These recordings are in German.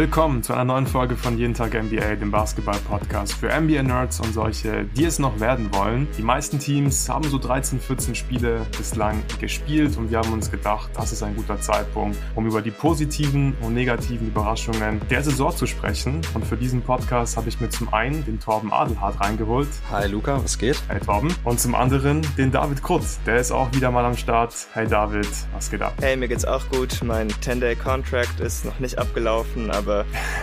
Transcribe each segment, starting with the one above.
Willkommen zu einer neuen Folge von Jeden Tag NBA, dem Basketball-Podcast für NBA-Nerds und solche, die es noch werden wollen. Die meisten Teams haben so 13, 14 Spiele bislang gespielt und wir haben uns gedacht, das ist ein guter Zeitpunkt, um über die positiven und negativen Überraschungen der Saison zu sprechen. Und für diesen Podcast habe ich mir zum einen den Torben Adelhardt reingeholt. Hi Luca, was geht? Hey Torben. Und zum anderen den David Krutz, der ist auch wieder mal am Start. Hey David, was geht ab? Hey, mir geht's auch gut. Mein 10-Day-Contract ist noch nicht abgelaufen, aber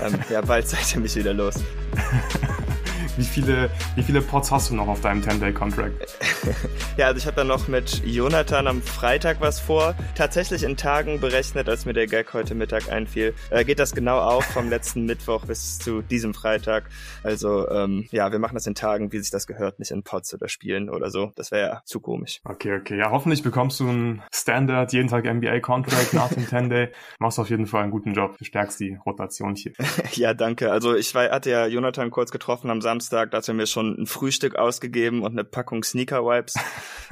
ähm, ja, bald seid ihr mich wieder los. Wie viele, wie viele Pots hast du noch auf deinem 10-Day-Contract? ja, also ich habe ja noch mit Jonathan am Freitag was vor. Tatsächlich in Tagen berechnet, als mir der Gag heute Mittag einfiel, äh, geht das genau auf vom letzten Mittwoch bis zu diesem Freitag. Also ähm, ja, wir machen das in Tagen, wie sich das gehört, nicht in Pots oder Spielen oder so. Das wäre ja zu komisch. Okay, okay. Ja, hoffentlich bekommst du einen Standard jeden Tag NBA-Contract nach dem 10-Day. Machst auf jeden Fall einen guten Job. Du stärkst die Rotation hier. ja, danke. Also ich war, hatte ja Jonathan kurz getroffen am Samstag Samstag, da hat er mir schon ein Frühstück ausgegeben und eine Packung Sneaker Wipes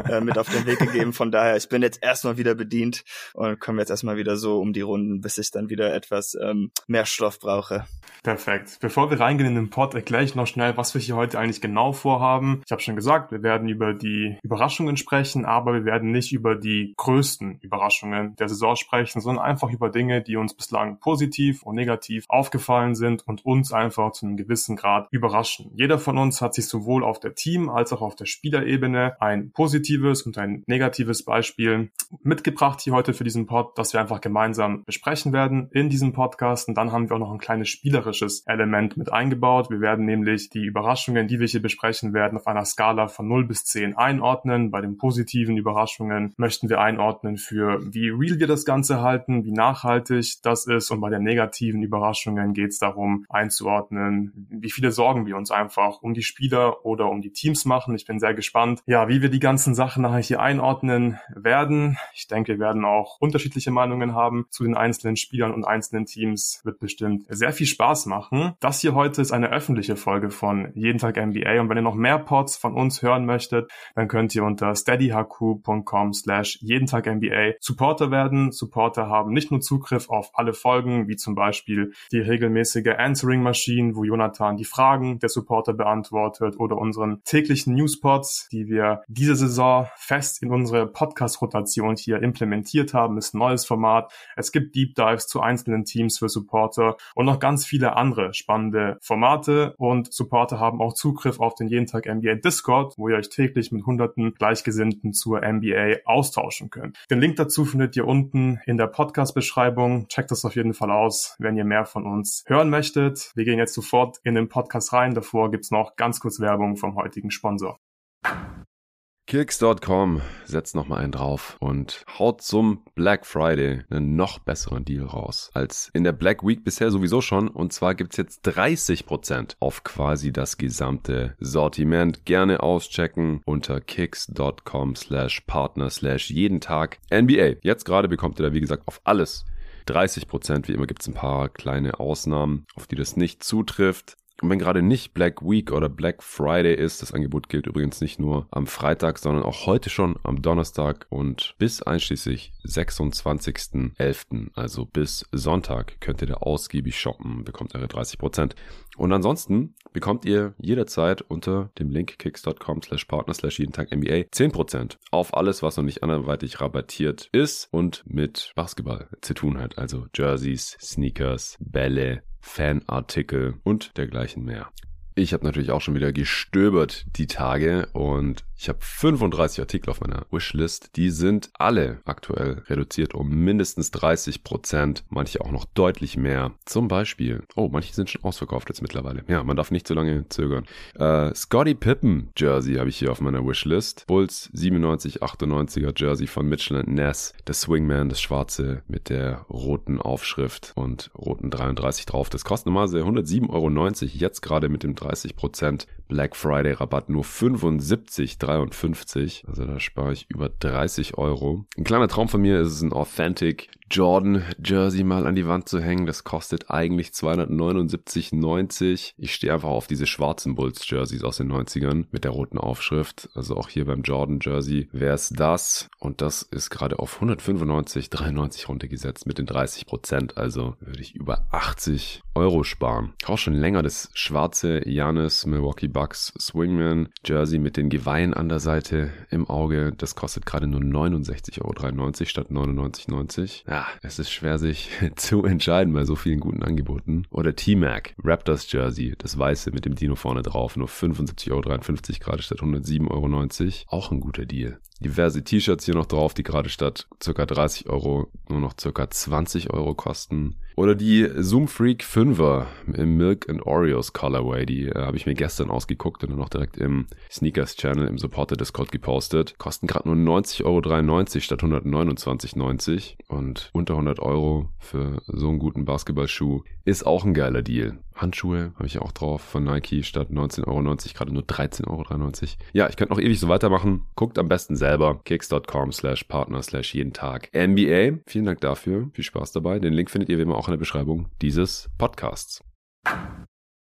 äh, mit auf den Weg gegeben. Von daher, ich bin jetzt erstmal wieder bedient und komme jetzt erstmal wieder so um die Runden, bis ich dann wieder etwas ähm, mehr Stoff brauche. Perfekt. Bevor wir reingehen in den Pod, erkläre ich noch schnell, was wir hier heute eigentlich genau vorhaben. Ich habe schon gesagt, wir werden über die Überraschungen sprechen, aber wir werden nicht über die größten Überraschungen der Saison sprechen, sondern einfach über Dinge, die uns bislang positiv und negativ aufgefallen sind und uns einfach zu einem gewissen Grad überraschen. Jeder von uns hat sich sowohl auf der Team- als auch auf der Spielerebene ein positives und ein negatives Beispiel mitgebracht hier heute für diesen Pod, das wir einfach gemeinsam besprechen werden in diesem Podcast. Und dann haben wir auch noch ein kleines spielerisches Element mit eingebaut. Wir werden nämlich die Überraschungen, die wir hier besprechen werden, auf einer Skala von 0 bis 10 einordnen. Bei den positiven Überraschungen möchten wir einordnen für wie real wir das Ganze halten, wie nachhaltig das ist. Und bei den negativen Überraschungen geht es darum einzuordnen, wie viele Sorgen wir uns einfach einfach um die Spieler oder um die Teams machen. Ich bin sehr gespannt, ja, wie wir die ganzen Sachen nachher hier einordnen werden. Ich denke, wir werden auch unterschiedliche Meinungen haben zu den einzelnen Spielern und einzelnen Teams. Wird bestimmt sehr viel Spaß machen. Das hier heute ist eine öffentliche Folge von Jeden Tag NBA und wenn ihr noch mehr Pods von uns hören möchtet, dann könnt ihr unter steadyhq.com slash jeden Tag NBA Supporter werden. Supporter haben nicht nur Zugriff auf alle Folgen, wie zum Beispiel die regelmäßige Answering Machine, wo Jonathan die Fragen der Supporter Supporter beantwortet oder unseren täglichen Newspots, die wir diese Saison fest in unsere Podcast-Rotation hier implementiert haben, ist ein neues Format. Es gibt Deep Dives zu einzelnen Teams für Supporter und noch ganz viele andere spannende Formate und Supporter haben auch Zugriff auf den jeden Tag NBA Discord, wo ihr euch täglich mit hunderten Gleichgesinnten zur NBA austauschen könnt. Den Link dazu findet ihr unten in der Podcast-Beschreibung. Checkt das auf jeden Fall aus, wenn ihr mehr von uns hören möchtet. Wir gehen jetzt sofort in den Podcast rein. Davor gibt's noch ganz kurz Werbung vom heutigen Sponsor. Kicks.com setzt nochmal einen drauf und haut zum Black Friday einen noch besseren Deal raus als in der Black Week bisher sowieso schon. Und zwar gibt's jetzt 30% auf quasi das gesamte Sortiment. Gerne auschecken unter kicks.com slash partner slash jeden Tag NBA. Jetzt gerade bekommt ihr da wie gesagt auf alles 30%. Wie immer gibt's ein paar kleine Ausnahmen, auf die das nicht zutrifft. Und wenn gerade nicht Black Week oder Black Friday ist, das Angebot gilt übrigens nicht nur am Freitag, sondern auch heute schon am Donnerstag und bis einschließlich 26.11., also bis Sonntag, könnt ihr da ausgiebig shoppen, bekommt eure 30%. Und ansonsten bekommt ihr jederzeit unter dem Link kicks.com slash partner slash jeden Tag NBA 10% auf alles, was noch nicht anderweitig rabattiert ist und mit Basketball zu tun hat. Also Jerseys, Sneakers, Bälle, Fanartikel und dergleichen mehr. Ich habe natürlich auch schon wieder gestöbert die Tage und ich habe 35 Artikel auf meiner Wishlist. Die sind alle aktuell reduziert um mindestens 30 Prozent, manche auch noch deutlich mehr. Zum Beispiel, oh, manche sind schon ausverkauft jetzt mittlerweile. Ja, man darf nicht zu lange zögern. Äh, Scotty Pippen Jersey habe ich hier auf meiner Wishlist. Bulls 97, 98er Jersey von Mitchell Ness. Der Swingman, das schwarze mit der roten Aufschrift und roten 33 drauf. Das kostet normalerweise 107,90 Euro. Jetzt gerade mit dem 30 Prozent Black Friday Rabatt nur 75,53. Also da spare ich über 30 Euro. Ein kleiner Traum von mir ist es, ein Authentic Jordan Jersey mal an die Wand zu hängen. Das kostet eigentlich 279,90. Ich stehe einfach auf diese schwarzen Bulls Jerseys aus den 90ern mit der roten Aufschrift. Also auch hier beim Jordan Jersey wäre es das. Und das ist gerade auf 195,93 runtergesetzt mit den 30 Prozent. Also würde ich über 80 Euro sparen. Ich auch schon länger das schwarze Janis Milwaukee Bucks Swingman Jersey mit den Geweihen an der Seite im Auge. Das kostet gerade nur 69,93 Euro statt 99,90. Ja, es ist schwer sich zu entscheiden bei so vielen guten Angeboten. Oder T-Mac Raptors Jersey, das weiße mit dem Dino vorne drauf, nur 75,53 Euro gerade statt 107,90 Euro. Auch ein guter Deal diverse T-Shirts hier noch drauf, die gerade statt ca. 30 Euro nur noch ca. 20 Euro kosten. Oder die Zoom Freak 5er im Milk and Oreos Colorway, die äh, habe ich mir gestern ausgeguckt und dann noch direkt im Sneakers Channel im Supporter Discord gepostet. Kosten gerade nur 90,93 Euro statt 129,90 und unter 100 Euro für so einen guten Basketballschuh ist auch ein geiler Deal. Handschuhe habe ich auch drauf von Nike statt 19,90 Euro, gerade nur 13,93 Euro. Ja, ich könnte noch ewig so weitermachen. Guckt am besten selber. kicks.com slash partner slash jeden Tag. NBA, vielen Dank dafür. Viel Spaß dabei. Den Link findet ihr wie immer auch in der Beschreibung dieses Podcasts.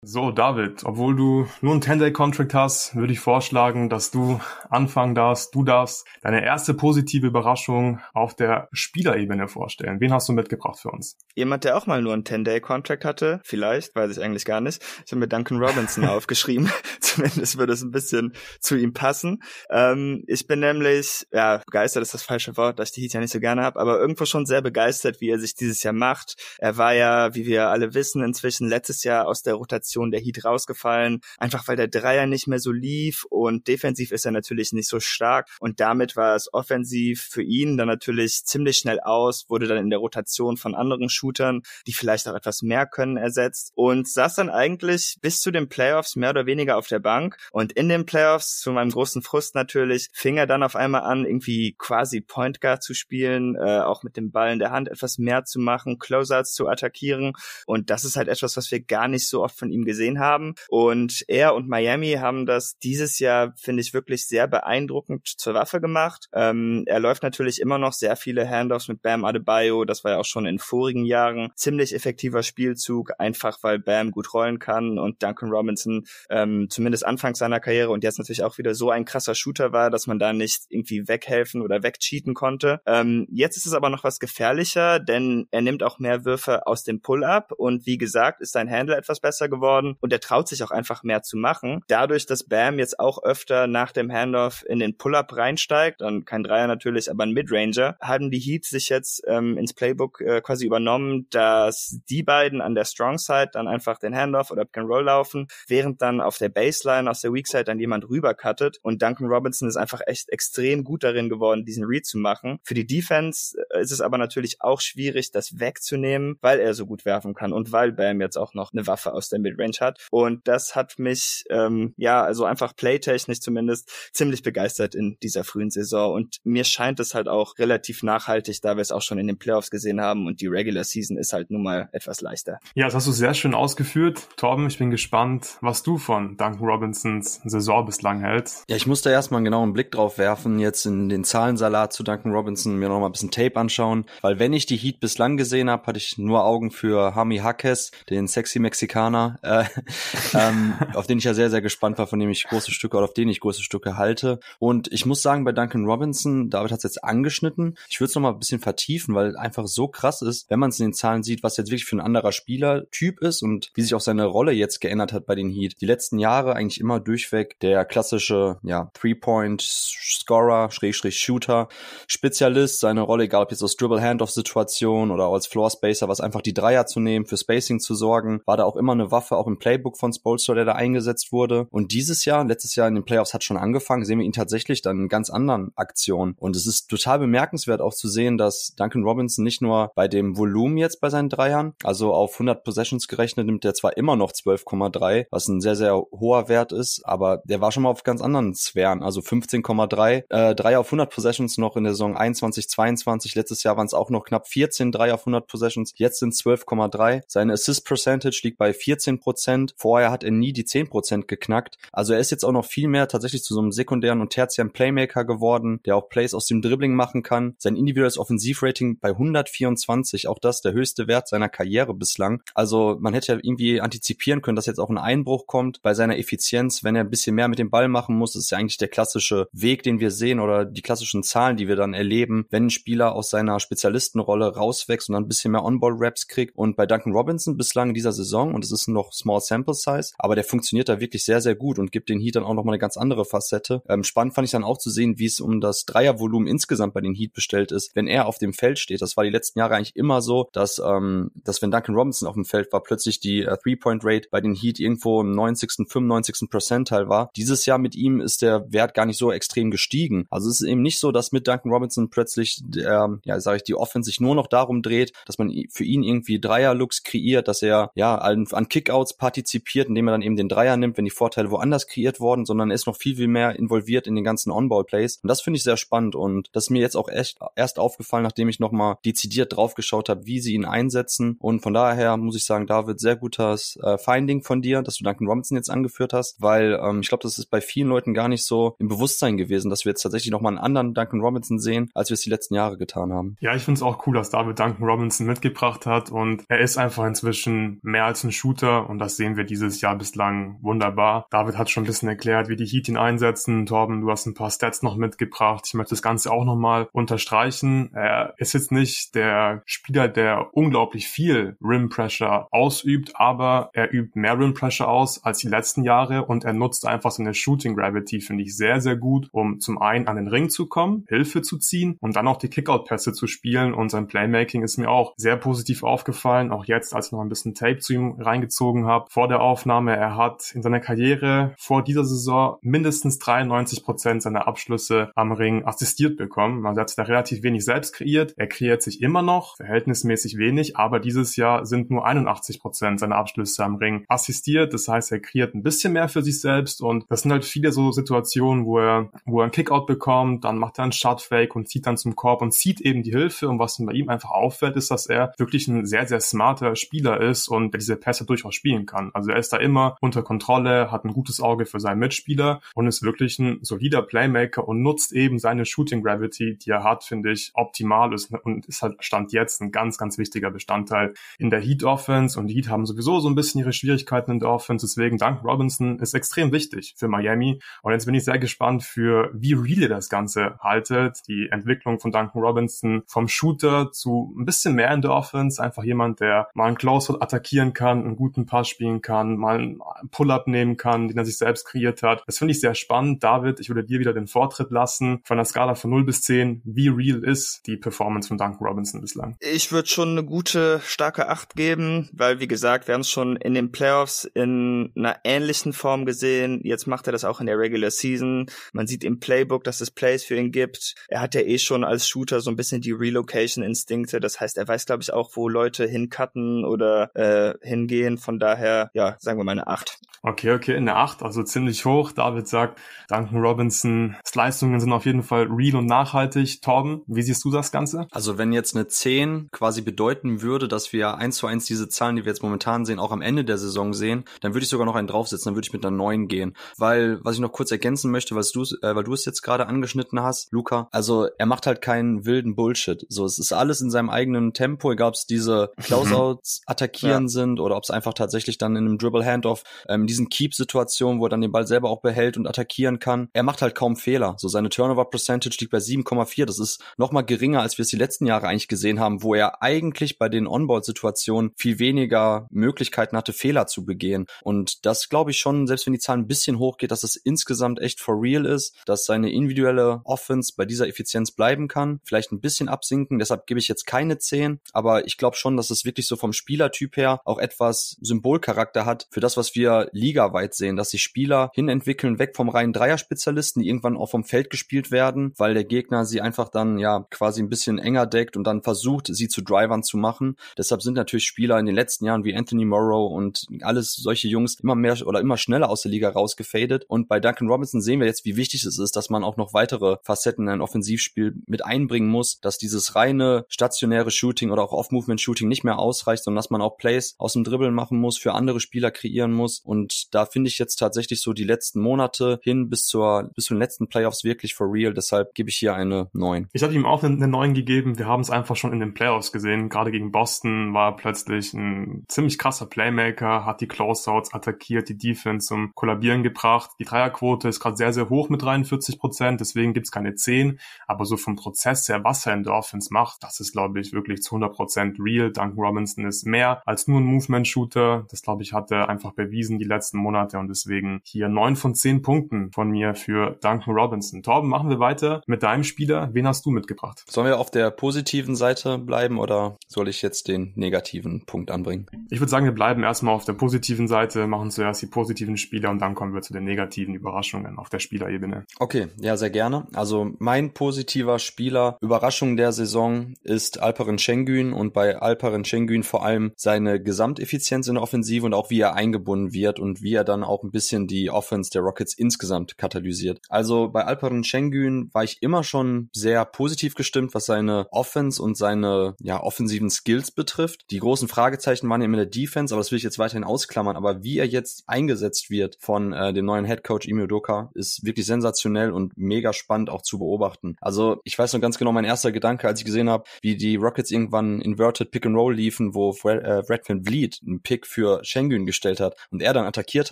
So, David, obwohl du nur einen 10-Day-Contract hast, würde ich vorschlagen, dass du anfangen darfst, du darfst deine erste positive Überraschung auf der Spielerebene vorstellen. Wen hast du mitgebracht für uns? Jemand, der auch mal nur einen 10-Day-Contract hatte, vielleicht, weiß ich eigentlich gar nicht. Ich habe mir Duncan Robinson aufgeschrieben. Zumindest würde es ein bisschen zu ihm passen. Ähm, ich bin nämlich, ja, begeistert ist das falsche Wort, dass ich die Heat ja nicht so gerne habe, aber irgendwo schon sehr begeistert, wie er sich dieses Jahr macht. Er war ja, wie wir alle wissen, inzwischen letztes Jahr aus der Rotation Rotation der Heat rausgefallen, einfach weil der Dreier nicht mehr so lief und defensiv ist er natürlich nicht so stark. Und damit war es offensiv für ihn dann natürlich ziemlich schnell aus, wurde dann in der Rotation von anderen Shootern, die vielleicht auch etwas mehr können, ersetzt und saß dann eigentlich bis zu den Playoffs mehr oder weniger auf der Bank. Und in den Playoffs, zu meinem großen Frust natürlich, fing er dann auf einmal an, irgendwie quasi Point Guard zu spielen, äh, auch mit dem Ball in der Hand etwas mehr zu machen, Closeouts zu attackieren. Und das ist halt etwas, was wir gar nicht so oft von ihm ihm gesehen haben. Und er und Miami haben das dieses Jahr, finde ich, wirklich sehr beeindruckend zur Waffe gemacht. Ähm, er läuft natürlich immer noch sehr viele Handoffs mit Bam Adebayo. Das war ja auch schon in vorigen Jahren ziemlich effektiver Spielzug, einfach weil Bam gut rollen kann und Duncan Robinson ähm, zumindest anfangs seiner Karriere und jetzt natürlich auch wieder so ein krasser Shooter war, dass man da nicht irgendwie weghelfen oder wegcheaten konnte. Ähm, jetzt ist es aber noch was gefährlicher, denn er nimmt auch mehr Würfe aus dem Pull-up und wie gesagt ist sein Handle etwas besser geworden geworden und er traut sich auch einfach mehr zu machen. Dadurch, dass Bam jetzt auch öfter nach dem Handoff in den Pull-Up reinsteigt, dann kein Dreier natürlich, aber ein Midranger, haben die Heat sich jetzt ähm, ins Playbook äh, quasi übernommen, dass die beiden an der Strong Side dann einfach den Handoff oder Pick and Roll laufen, während dann auf der Baseline aus der Weak Side dann jemand rübercuttet und Duncan Robinson ist einfach echt extrem gut darin geworden, diesen Read zu machen. Für die Defense äh, ist es aber natürlich auch schwierig, das wegzunehmen, weil er so gut werfen kann und weil Bam jetzt auch noch eine Waffe aus der Mid Range hat. Und das hat mich, ähm, ja, also einfach playtechnisch zumindest ziemlich begeistert in dieser frühen Saison. Und mir scheint es halt auch relativ nachhaltig, da wir es auch schon in den Playoffs gesehen haben. Und die Regular Season ist halt nun mal etwas leichter. Ja, das hast du sehr schön ausgeführt. Torben, ich bin gespannt, was du von Duncan Robinsons Saison bislang hältst. Ja, ich musste erstmal einen genauen Blick drauf werfen, jetzt in den Zahlensalat zu Duncan Robinson, mir noch mal ein bisschen Tape anschauen. Weil wenn ich die Heat bislang gesehen habe, hatte ich nur Augen für Hami Hackes, den sexy Mexikaner. Äh, ähm, auf den ich ja sehr, sehr gespannt war, von dem ich große Stücke oder auf den ich große Stücke halte. Und ich muss sagen, bei Duncan Robinson, David hat es jetzt angeschnitten. Ich würde es noch mal ein bisschen vertiefen, weil einfach so krass ist, wenn man es in den Zahlen sieht, was jetzt wirklich für ein anderer Spielertyp ist und wie sich auch seine Rolle jetzt geändert hat bei den Heat. Die letzten Jahre eigentlich immer durchweg der klassische, ja, Three-Point-Scorer, Schrägstrich Shooter, Spezialist, seine Rolle, egal ob jetzt aus Dribble-Handoff-Situation oder als Floor-Spacer, was einfach die Dreier zu nehmen, für Spacing zu sorgen, war da auch immer eine Waffe, auch im Playbook von Spolster, der da eingesetzt wurde. Und dieses Jahr, letztes Jahr in den Playoffs hat schon angefangen, sehen wir ihn tatsächlich dann in ganz anderen Aktionen. Und es ist total bemerkenswert auch zu sehen, dass Duncan Robinson nicht nur bei dem Volumen jetzt bei seinen Dreiern, also auf 100 Possessions gerechnet, nimmt er zwar immer noch 12,3, was ein sehr, sehr hoher Wert ist, aber der war schon mal auf ganz anderen Sphären, also 15,3, äh, 3 auf 100 Possessions noch in der Saison 21, 22, letztes Jahr waren es auch noch knapp 14 3 auf 100 Possessions, jetzt sind 12,3. Seine Assist Percentage liegt bei 14 Prozent. Vorher hat er nie die 10 Prozent geknackt. Also er ist jetzt auch noch viel mehr tatsächlich zu so einem sekundären und tertiären Playmaker geworden, der auch Plays aus dem Dribbling machen kann. Sein individuelles Offensivrating bei 124, auch das der höchste Wert seiner Karriere bislang. Also man hätte ja irgendwie antizipieren können, dass jetzt auch ein Einbruch kommt bei seiner Effizienz, wenn er ein bisschen mehr mit dem Ball machen muss. Das ist ja eigentlich der klassische Weg, den wir sehen oder die klassischen Zahlen, die wir dann erleben, wenn ein Spieler aus seiner Spezialistenrolle rauswächst und dann ein bisschen mehr On-Ball-Raps kriegt. Und bei Duncan Robinson bislang in dieser Saison, und es ist noch Small Sample Size, aber der funktioniert da wirklich sehr, sehr gut und gibt den Heat dann auch nochmal eine ganz andere Facette. Ähm, spannend fand ich dann auch zu sehen, wie es um das Dreiervolumen insgesamt bei den Heat bestellt ist, wenn er auf dem Feld steht. Das war die letzten Jahre eigentlich immer so, dass, ähm, dass wenn Duncan Robinson auf dem Feld war, plötzlich die äh, Three-Point-Rate bei den Heat irgendwo im 90., 95. Percentile war. Dieses Jahr mit ihm ist der Wert gar nicht so extrem gestiegen. Also es ist eben nicht so, dass mit Duncan Robinson plötzlich, der, ja, sage ich, die Offense sich nur noch darum dreht, dass man für ihn irgendwie Dreier-Looks kreiert, dass er ja an, an Kickouts partizipiert, indem er dann eben den Dreier nimmt, wenn die Vorteile woanders kreiert wurden, sondern er ist noch viel, viel mehr involviert in den ganzen On-Ball-Plays. Und das finde ich sehr spannend und das ist mir jetzt auch echt erst aufgefallen, nachdem ich nochmal dezidiert draufgeschaut habe, wie sie ihn einsetzen. Und von daher muss ich sagen, David, sehr gutes äh, Finding von dir, dass du Duncan Robinson jetzt angeführt hast, weil ähm, ich glaube, das ist bei vielen Leuten gar nicht so im Bewusstsein gewesen, dass wir jetzt tatsächlich nochmal einen anderen Duncan Robinson sehen, als wir es die letzten Jahre getan haben. Ja, ich finde es auch cool, dass David Duncan Robinson mitgebracht hat und er ist einfach inzwischen mehr als ein Shooter und das sehen wir dieses Jahr bislang wunderbar. David hat schon ein bisschen erklärt, wie die Heat ihn einsetzen. Torben, du hast ein paar Stats noch mitgebracht. Ich möchte das Ganze auch nochmal unterstreichen. Er ist jetzt nicht der Spieler, der unglaublich viel Rim Pressure ausübt, aber er übt mehr Rim Pressure aus als die letzten Jahre und er nutzt einfach seine Shooting Gravity, finde ich sehr, sehr gut, um zum einen an den Ring zu kommen, Hilfe zu ziehen und dann auch die Kickout-Pässe zu spielen und sein Playmaking ist mir auch sehr positiv aufgefallen, auch jetzt, als ich noch ein bisschen Tape zu ihm reingezogen habe. Vor der Aufnahme, er hat in seiner Karriere vor dieser Saison mindestens 93 Prozent seiner Abschlüsse am Ring assistiert bekommen. Man hat sich da relativ wenig selbst kreiert. Er kreiert sich immer noch, verhältnismäßig wenig, aber dieses Jahr sind nur 81 Prozent seiner Abschlüsse am Ring assistiert. Das heißt, er kreiert ein bisschen mehr für sich selbst und das sind halt viele so Situationen, wo er, wo er einen Kickout bekommt, dann macht er einen Shotfake und zieht dann zum Korb und zieht eben die Hilfe. Und was bei ihm einfach auffällt, ist, dass er wirklich ein sehr, sehr smarter Spieler ist und der diese Pässe durchaus spielen kann. Also er ist da immer unter Kontrolle, hat ein gutes Auge für seinen Mitspieler und ist wirklich ein solider Playmaker und nutzt eben seine Shooting Gravity, die er hat, finde ich, optimal ist und ist halt Stand jetzt ein ganz, ganz wichtiger Bestandteil in der Heat Offense und die Heat haben sowieso so ein bisschen ihre Schwierigkeiten in der Offense, deswegen Duncan Robinson ist extrem wichtig für Miami. Und jetzt bin ich sehr gespannt für wie real ihr das Ganze haltet, die Entwicklung von Duncan Robinson vom Shooter zu ein bisschen mehr in der Offense, einfach jemand, der mal einen Closeout attackieren kann, einen guten Pass spielen kann, mal einen Pull-up nehmen kann, den er sich selbst kreiert hat. Das finde ich sehr spannend. David, ich würde dir wieder den Vortritt lassen von der Skala von 0 bis 10. Wie real ist die Performance von Duncan Robinson bislang? Ich würde schon eine gute, starke Acht geben, weil wie gesagt, wir haben es schon in den Playoffs in einer ähnlichen Form gesehen. Jetzt macht er das auch in der Regular Season. Man sieht im Playbook, dass es Plays für ihn gibt. Er hat ja eh schon als Shooter so ein bisschen die Relocation-Instinkte. Das heißt, er weiß, glaube ich, auch, wo Leute hincutten oder äh, hingehen. Von daher, ja, sagen wir mal eine 8. Okay, okay, eine 8, also ziemlich hoch. David sagt, Duncan Robinsons Leistungen sind auf jeden Fall real und nachhaltig. Torben, wie siehst du das Ganze? Also wenn jetzt eine 10 quasi bedeuten würde, dass wir eins zu eins diese Zahlen, die wir jetzt momentan sehen, auch am Ende der Saison sehen, dann würde ich sogar noch einen draufsetzen, dann würde ich mit einer 9 gehen. Weil, was ich noch kurz ergänzen möchte, was du, äh, weil du es jetzt gerade angeschnitten hast, Luca, also er macht halt keinen wilden Bullshit. So, es ist alles in seinem eigenen Tempo, egal ob es diese Closeouts attackieren ja. sind oder ob es einfach tatsächlich dann in einem Dribble-Handoff ähm, diesen Keep-Situationen, wo er dann den Ball selber auch behält und attackieren kann. Er macht halt kaum Fehler. So seine Turnover-Percentage liegt bei 7,4. Das ist noch mal geringer, als wir es die letzten Jahre eigentlich gesehen haben, wo er eigentlich bei den On-Board-Situationen viel weniger Möglichkeiten hatte, Fehler zu begehen. Und das glaube ich schon, selbst wenn die Zahl ein bisschen hochgeht, dass es insgesamt echt for real ist, dass seine individuelle Offense bei dieser Effizienz bleiben kann. Vielleicht ein bisschen absinken. Deshalb gebe ich jetzt keine 10. Aber ich glaube schon, dass es wirklich so vom Spielertyp her auch etwas Symbolcharakter hat für das, was wir ligaweit sehen, dass sich Spieler hinentwickeln, weg vom reinen Dreier-Spezialisten, die irgendwann auch vom Feld gespielt werden, weil der Gegner sie einfach dann ja quasi ein bisschen enger deckt und dann versucht, sie zu Drivern zu machen. Deshalb sind natürlich Spieler in den letzten Jahren wie Anthony Morrow und alles solche Jungs immer mehr oder immer schneller aus der Liga rausgefadet. Und bei Duncan Robinson sehen wir jetzt, wie wichtig es ist, dass man auch noch weitere Facetten in ein Offensivspiel mit einbringen muss, dass dieses reine stationäre Shooting oder auch Off-Movement-Shooting nicht mehr ausreicht, sondern dass man auch Plays aus dem Dribbeln machen muss muss, für andere Spieler kreieren muss. Und da finde ich jetzt tatsächlich so die letzten Monate hin bis zur bis zu den letzten Playoffs wirklich for real. Deshalb gebe ich hier eine 9. Ich habe ihm auch eine, eine 9 gegeben. Wir haben es einfach schon in den Playoffs gesehen. Gerade gegen Boston war plötzlich ein ziemlich krasser Playmaker, hat die Closeouts attackiert, die Defense zum Kollabieren gebracht. Die Dreierquote ist gerade sehr, sehr hoch mit 43 Prozent, deswegen gibt's keine 10. Aber so vom Prozess her, was er in der Offense macht, das ist, glaube ich, wirklich zu 100 Prozent real. Duncan Robinson ist mehr als nur ein Movement-Shooter. Das, glaube ich, hat er einfach bewiesen die letzten Monate und deswegen hier 9 von 10 Punkten von mir für Duncan Robinson. Torben, machen wir weiter mit deinem Spieler. Wen hast du mitgebracht? Sollen wir auf der positiven Seite bleiben oder soll ich jetzt den negativen Punkt anbringen? Ich würde sagen, wir bleiben erstmal auf der positiven Seite, machen zuerst die positiven Spieler und dann kommen wir zu den negativen Überraschungen auf der Spielerebene. Okay, ja, sehr gerne. Also mein positiver Spieler, Überraschung der Saison ist Alperen Schengen und bei Alperen Schengen vor allem seine Gesamteffizienz in der Offensive und auch wie er eingebunden wird und wie er dann auch ein bisschen die Offense der Rockets insgesamt katalysiert. Also bei Alperen Schengen war ich immer schon sehr positiv gestimmt, was seine Offense und seine ja, offensiven Skills betrifft. Die großen Fragezeichen waren ja immer der Defense, aber das will ich jetzt weiterhin ausklammern. Aber wie er jetzt eingesetzt wird von äh, dem neuen Head Coach Imi Doka, ist wirklich sensationell und mega spannend auch zu beobachten. Also ich weiß noch ganz genau, mein erster Gedanke, als ich gesehen habe, wie die Rockets irgendwann Inverted Pick and Roll liefen, wo Fred, äh, Red Van Vliet einen Pick für Schengen gestellt hat und er dann attackiert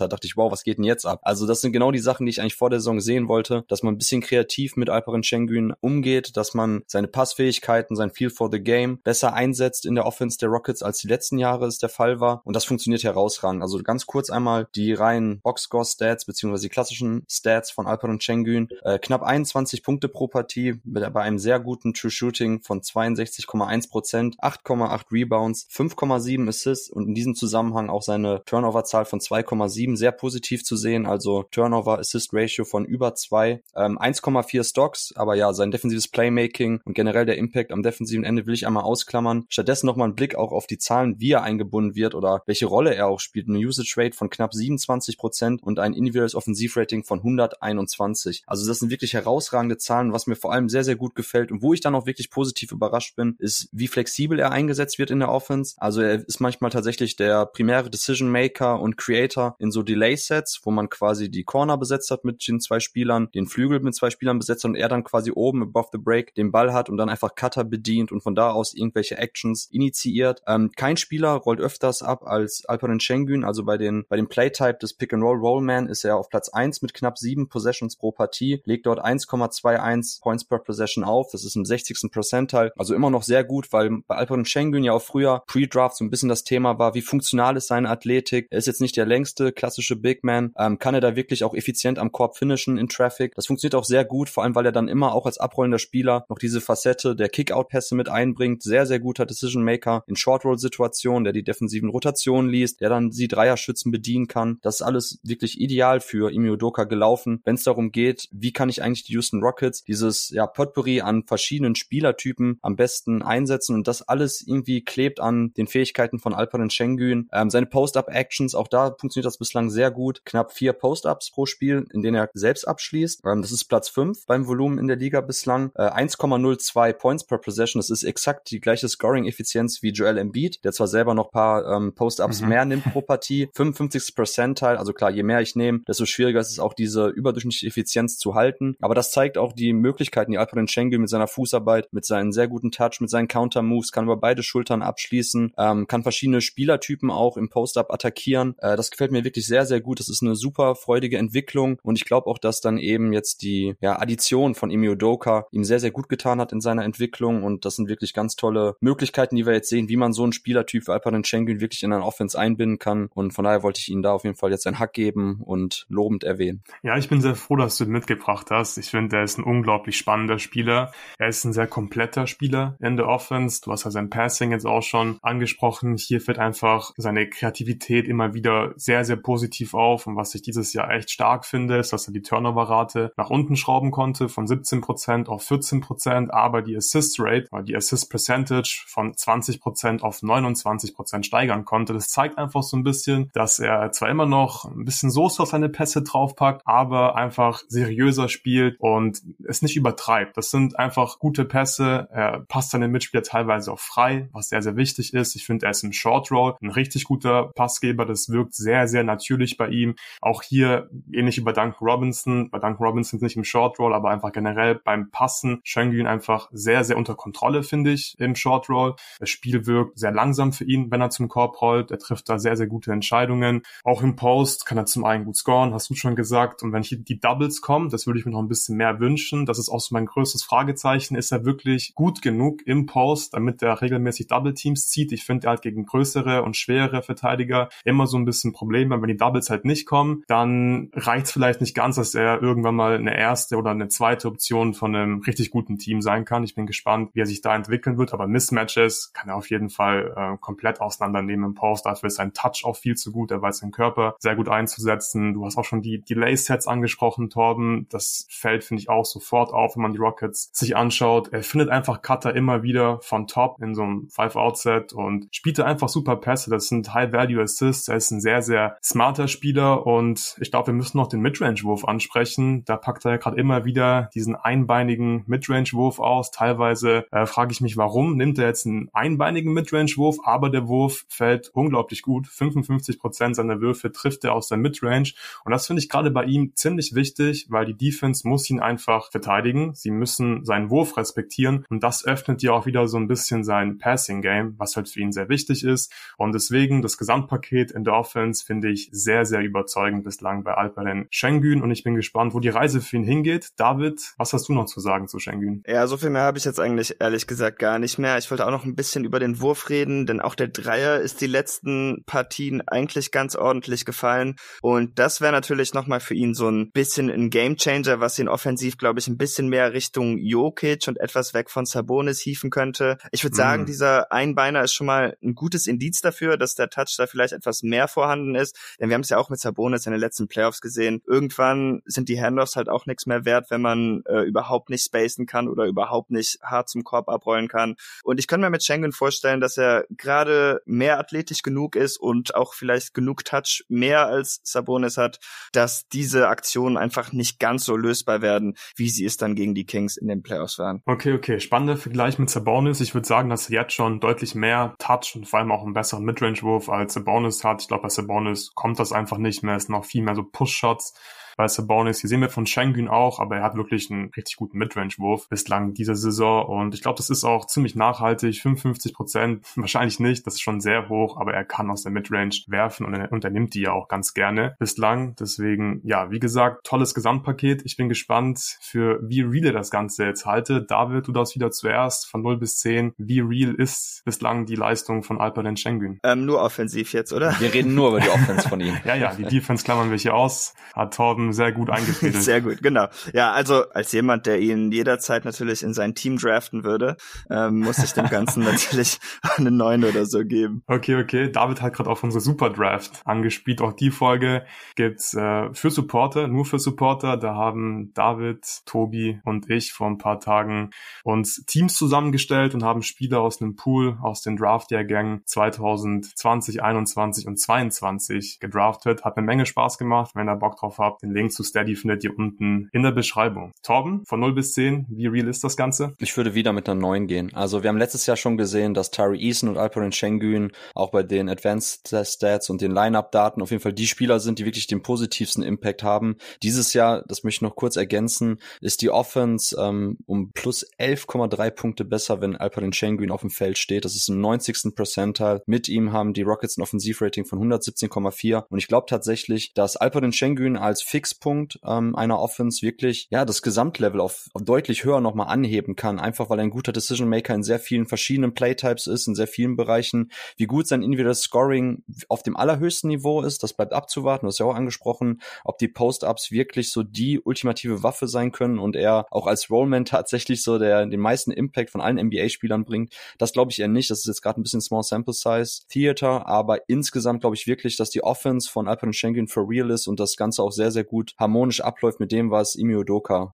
hat, dachte ich, wow, was geht denn jetzt ab? Also das sind genau die Sachen, die ich eigentlich vor der Saison sehen wollte, dass man ein bisschen kreativ mit Alperen Schengen umgeht, dass man seine Passfähigkeiten, sein Feel for the Game besser einsetzt in der Offense der Rockets, als die letzten Jahre es der Fall war. Und das funktioniert herausragend. Also ganz kurz einmal die reinen Boxscore-Stats beziehungsweise die klassischen Stats von Alperen Schengen. Äh, knapp 21 Punkte pro Partie bei einem sehr guten True Shooting von 62,1 Prozent, 8,8 Rebounds, 5,7 Assists und in diesem Zusammenhang auch seine Turnover-Zahl von 2,7 sehr positiv zu sehen. Also Turnover-Assist-Ratio von über 2, ähm, 1,4 Stocks, aber ja, sein defensives Playmaking und generell der Impact am defensiven Ende will ich einmal ausklammern. Stattdessen nochmal ein Blick auch auf die Zahlen, wie er eingebunden wird oder welche Rolle er auch spielt. Eine Usage Rate von knapp 27 Prozent und ein individuelles Offensivrating von 121. Also das sind wirklich herausragende Zahlen. Was mir vor allem sehr, sehr gut gefällt und wo ich dann auch wirklich positiv überrascht bin, ist, wie flexibel er eingesetzt wird in der Offense. Also er ist manchmal tatsächlich der primäre Decision Maker und Creator in so Delay Sets, wo man quasi die Corner besetzt hat mit den zwei Spielern, den Flügel mit zwei Spielern besetzt und er dann quasi oben above the break den Ball hat und dann einfach Cutter bedient und von da aus irgendwelche Actions initiiert. Ähm, kein Spieler rollt öfters ab als Alperen Schengen, also bei den bei dem Playtype des Pick and Roll Rollman ist er auf Platz 1 mit knapp 7 Possessions pro Partie, legt dort 1,21 Points per Possession auf, das ist im 60. Percentile, also immer noch sehr gut, weil bei Alperen Schengen ja auch früher Pre-Draft so ein bisschen das Thema war, wie funktional ist seine Athletik, er ist jetzt nicht der längste klassische Big Man, ähm, kann er da wirklich auch effizient am Korb finishen in Traffic, das funktioniert auch sehr gut, vor allem weil er dann immer auch als abrollender Spieler noch diese Facette der Kick-Out-Pässe mit einbringt, sehr, sehr guter Decision Maker in Short-Roll-Situationen, der die defensiven Rotationen liest, der dann die Dreierschützen bedienen kann. Das ist alles wirklich ideal für Imi Udoka gelaufen, wenn es darum geht, wie kann ich eigentlich die Houston Rockets, dieses ja, Potpourri an verschiedenen Spielertypen am besten einsetzen und das alles irgendwie klebt an den Fähigkeiten von Alperen Schengen. Ähm, seine Post-Up-Actions, auch da funktioniert das bislang sehr gut. Knapp vier Post-Ups pro Spiel, in denen er selbst abschließt. Ähm, das ist Platz fünf beim Volumen in der Liga bislang. Äh, 1,02 Points per Possession, das ist exakt die gleiche Scoring-Effizienz wie Joel Embiid, der zwar selber noch paar ähm, Post-Ups mhm. mehr nimmt pro Partie. 55. Percentile, also klar, je mehr ich nehme, desto schwieriger ist es auch diese überdurchschnittliche Effizienz zu halten. Aber das zeigt auch die Möglichkeiten, die Alperen Schengen mit seiner Fußarbeit, mit seinen sehr guten Touch, mit seinen Counter-Moves, kann über beide Schultern abschließen, ähm, kann verschiedene Spielertypen auch im Post-Up attackieren. Äh, das gefällt mir wirklich sehr, sehr gut. Das ist eine super freudige Entwicklung und ich glaube auch, dass dann eben jetzt die ja, Addition von Emi Udoka ihm sehr, sehr gut getan hat in seiner Entwicklung und das sind wirklich ganz tolle Möglichkeiten, die wir jetzt sehen, wie man so einen Spielertyp wie Alperen Schengen wirklich in eine Offense einbinden kann und von daher wollte ich Ihnen da auf jeden Fall jetzt einen Hack geben und lobend erwähnen. Ja, ich bin sehr froh, dass du ihn mitgebracht hast. Ich finde, er ist ein unglaublich spannender Spieler. Er ist ein sehr kompletter Spieler in der Offense. Du hast ja sein Passing jetzt auch schon angesprochen. Hier fällt einfach seine Kreativität immer wieder sehr, sehr positiv auf. Und was ich dieses Jahr echt stark finde, ist, dass er die Turnover-Rate nach unten schrauben konnte von 17% auf 14%, aber die Assist Rate, die Assist Percentage von 20% auf 29% steigern konnte. Das zeigt einfach so ein bisschen, dass er zwar immer noch ein bisschen Soße auf seine Pässe draufpackt, aber einfach seriöser spielt und es nicht übertreibt. Das sind einfach gute Pässe. Er passt seine Mitspieler teilweise auch frei, was sehr, sehr wichtig ist. Ich finde, er ist im Short Roll ein richtig guter Passgeber. Das wirkt sehr, sehr natürlich bei ihm. Auch hier ähnlich wie bei Duncan Robinson. Bei Duncan Robinson nicht im Short Roll, aber einfach generell beim Passen. Schengen einfach sehr, sehr unter Kontrolle, finde ich, im Short Roll. Das Spiel wirkt sehr langsam für ihn, wenn er zum Korb rollt. Er trifft da sehr, sehr gute Entscheidungen. Auch im Post kann er zum einen gut scoren, hast du schon gesagt. Und wenn hier die Doubles kommen, das würde ich mir noch ein bisschen mehr wünschen. Das ist auch so mein größtes Fragezeichen. Ist er wirklich gut genug im Post, damit er regelmäßig Double Teams zieht? Ich finde, er hat gegen größere und schwere Verteidiger immer so ein bisschen Probleme. Wenn die Doubles halt nicht kommen, dann reicht es vielleicht nicht ganz, dass er irgendwann mal eine erste oder eine zweite Option von einem richtig guten Team sein kann. Ich bin gespannt, wie er sich da entwickeln wird. Aber Mismatches kann er auf jeden Fall äh, komplett auseinandernehmen im Post. Dafür ist sein Touch auch viel zu gut. Er weiß seinen Körper sehr gut einzusetzen. Du hast auch schon die Delay-Sets angesprochen, Torben. Das fällt, finde ich, auch sofort auf, wenn man die Rockets sich anschaut. Er findet einfach Cutter immer wieder von Top in so einem Five-Out-Set und spielt einfach super Pässe. Das sind High-Value-Assists. Er ist ein sehr, sehr smarter Spieler und ich glaube, wir müssen noch den Midrange-Wurf ansprechen. Da packt er ja gerade immer wieder diesen einbeinigen Midrange-Wurf aus. Teilweise äh, frage ich mich, warum nimmt er jetzt einen einbeinigen Midrange-Wurf, aber der Wurf fällt unglaublich gut. 55 Prozent seiner Würfe trifft er aus der Midrange und das finde ich gerade bei ihm ziemlich wichtig, weil die Defense muss ihn einfach verteidigen. Sie müssen seinen Wurf respektieren und das öffnet ja auch wieder so ein bisschen sein Passing-Game, was halt für ihn sehr wichtig ist und deswegen das Gesamtpaket in der Offense finde ich sehr, sehr überzeugend bislang bei Alperen Schengen und ich bin gespannt, wo die Reise für ihn hingeht. David, was hast du noch zu sagen zu Schengen? Ja, so viel mehr habe ich jetzt eigentlich ehrlich gesagt gar nicht mehr. Ich wollte auch noch ein bisschen über den Wurf reden, denn auch der Dreier ist die letzten Partien eigentlich ganz ordentlich gefallen und das wäre natürlich nochmal für ihn so ein bisschen ein Gamechanger, was ihn offensiv, glaube ich, ein bisschen mehr Richtung Jokic und etwas weg von Sabonis hieven könnte. Ich würde sagen, mm. dieser Einbeiner ist schon mal ein gutes Indiz dafür, dass der Touch da vielleicht etwas mehr vorhanden ist, denn wir haben es ja auch mit Sabonis in den letzten Playoffs gesehen. Irgendwann sind die Handoffs halt auch nichts mehr wert, wenn man äh, überhaupt nicht spacen kann oder überhaupt nicht hart zum Korb abrollen kann. Und ich kann mir mit Schengen vorstellen, dass er gerade mehr athletisch genug ist und auch vielleicht genug Touch mehr als Sabonis hat, dass diese Aktionen einfach nicht ganz so lösbar werden, wie sie es dann gegen die Kings in den Playoffs waren. Okay, okay. Spannender Vergleich mit Sabonis. Ich würde sagen, dass er jetzt schon deutlich mehr Touch und vor allem auch einen besseren Midrange-Wurf als Sabonis hat. Ich glaube, bei Sabonis kommt das einfach nicht mehr. Es sind noch viel mehr so Push-Shots bei Sabonis. Hier sehen wir von Schengen auch, aber er hat wirklich einen richtig guten Midrange-Wurf bislang dieser Saison und ich glaube, das ist auch ziemlich nachhaltig. 55 Prozent, wahrscheinlich nicht, das ist schon sehr hoch, aber er kann aus der Midrange werfen und er, und er nimmt die ja auch ganz gerne bislang. Deswegen, ja, wie gesagt, tolles Gesamtpaket. Ich bin gespannt, für wie real er das Ganze jetzt halte. David, du darfst wieder zuerst von 0 bis 10. Wie real ist bislang die Leistung von Alperen Schengen? Ähm, nur offensiv jetzt, oder? Wir reden nur über die Offense von ihm. ja, ja, die Defense klammern wir hier aus. Hat Torben sehr gut eingefädelt. sehr gut, genau. Ja, also als jemand, der ihn jederzeit natürlich in sein Team draften würde, ähm, muss ich dem Ganzen natürlich eine 9 oder so geben. Okay, okay. David hat gerade auf unsere Super Draft angespielt. Auch die Folge gibt's äh, für Supporter, nur für Supporter. Da haben David, Tobi und ich vor ein paar Tagen uns Teams zusammengestellt und haben Spieler aus einem Pool aus den Draft-Jahrgängen 2020, 21 und 22 gedraftet. Hat eine Menge Spaß gemacht. Wenn ihr Bock drauf habt, den Link zu Steady findet ihr unten in der Beschreibung. Torben, von 0 bis 10, wie real ist das Ganze? Ich würde wieder mit einer 9 gehen. Also wir haben letztes Jahr schon gesehen, dass Tari Eason und Alperen Schengen auch bei den Advanced Stats und den Lineup-Daten auf jeden Fall die Spieler sind, die wirklich den positivsten Impact haben. Dieses Jahr, das möchte ich noch kurz ergänzen, ist die Offense ähm, um plus 11,3 Punkte besser, wenn Alperen Schengen auf dem Feld steht. Das ist im 90. Percentile. Mit ihm haben die Rockets ein Offensivrating von 117,4 und ich glaube tatsächlich, dass Alperen Schengen als Fix Fixpunkt ähm, einer Offense wirklich ja das Gesamtlevel auf, auf deutlich höher nochmal anheben kann, einfach weil ein guter Decision Maker in sehr vielen verschiedenen Playtypes ist, in sehr vielen Bereichen. Wie gut sein individuelles Scoring auf dem allerhöchsten Niveau ist, das bleibt abzuwarten. Du hast ja auch angesprochen, ob die Post-Ups wirklich so die ultimative Waffe sein können und er auch als Rollman tatsächlich so der den meisten Impact von allen NBA-Spielern bringt. Das glaube ich eher nicht. Das ist jetzt gerade ein bisschen Small Sample Size Theater, aber insgesamt glaube ich wirklich, dass die Offense von Alperen Schengen for real ist und das Ganze auch sehr, sehr gut harmonisch abläuft mit dem, was Imi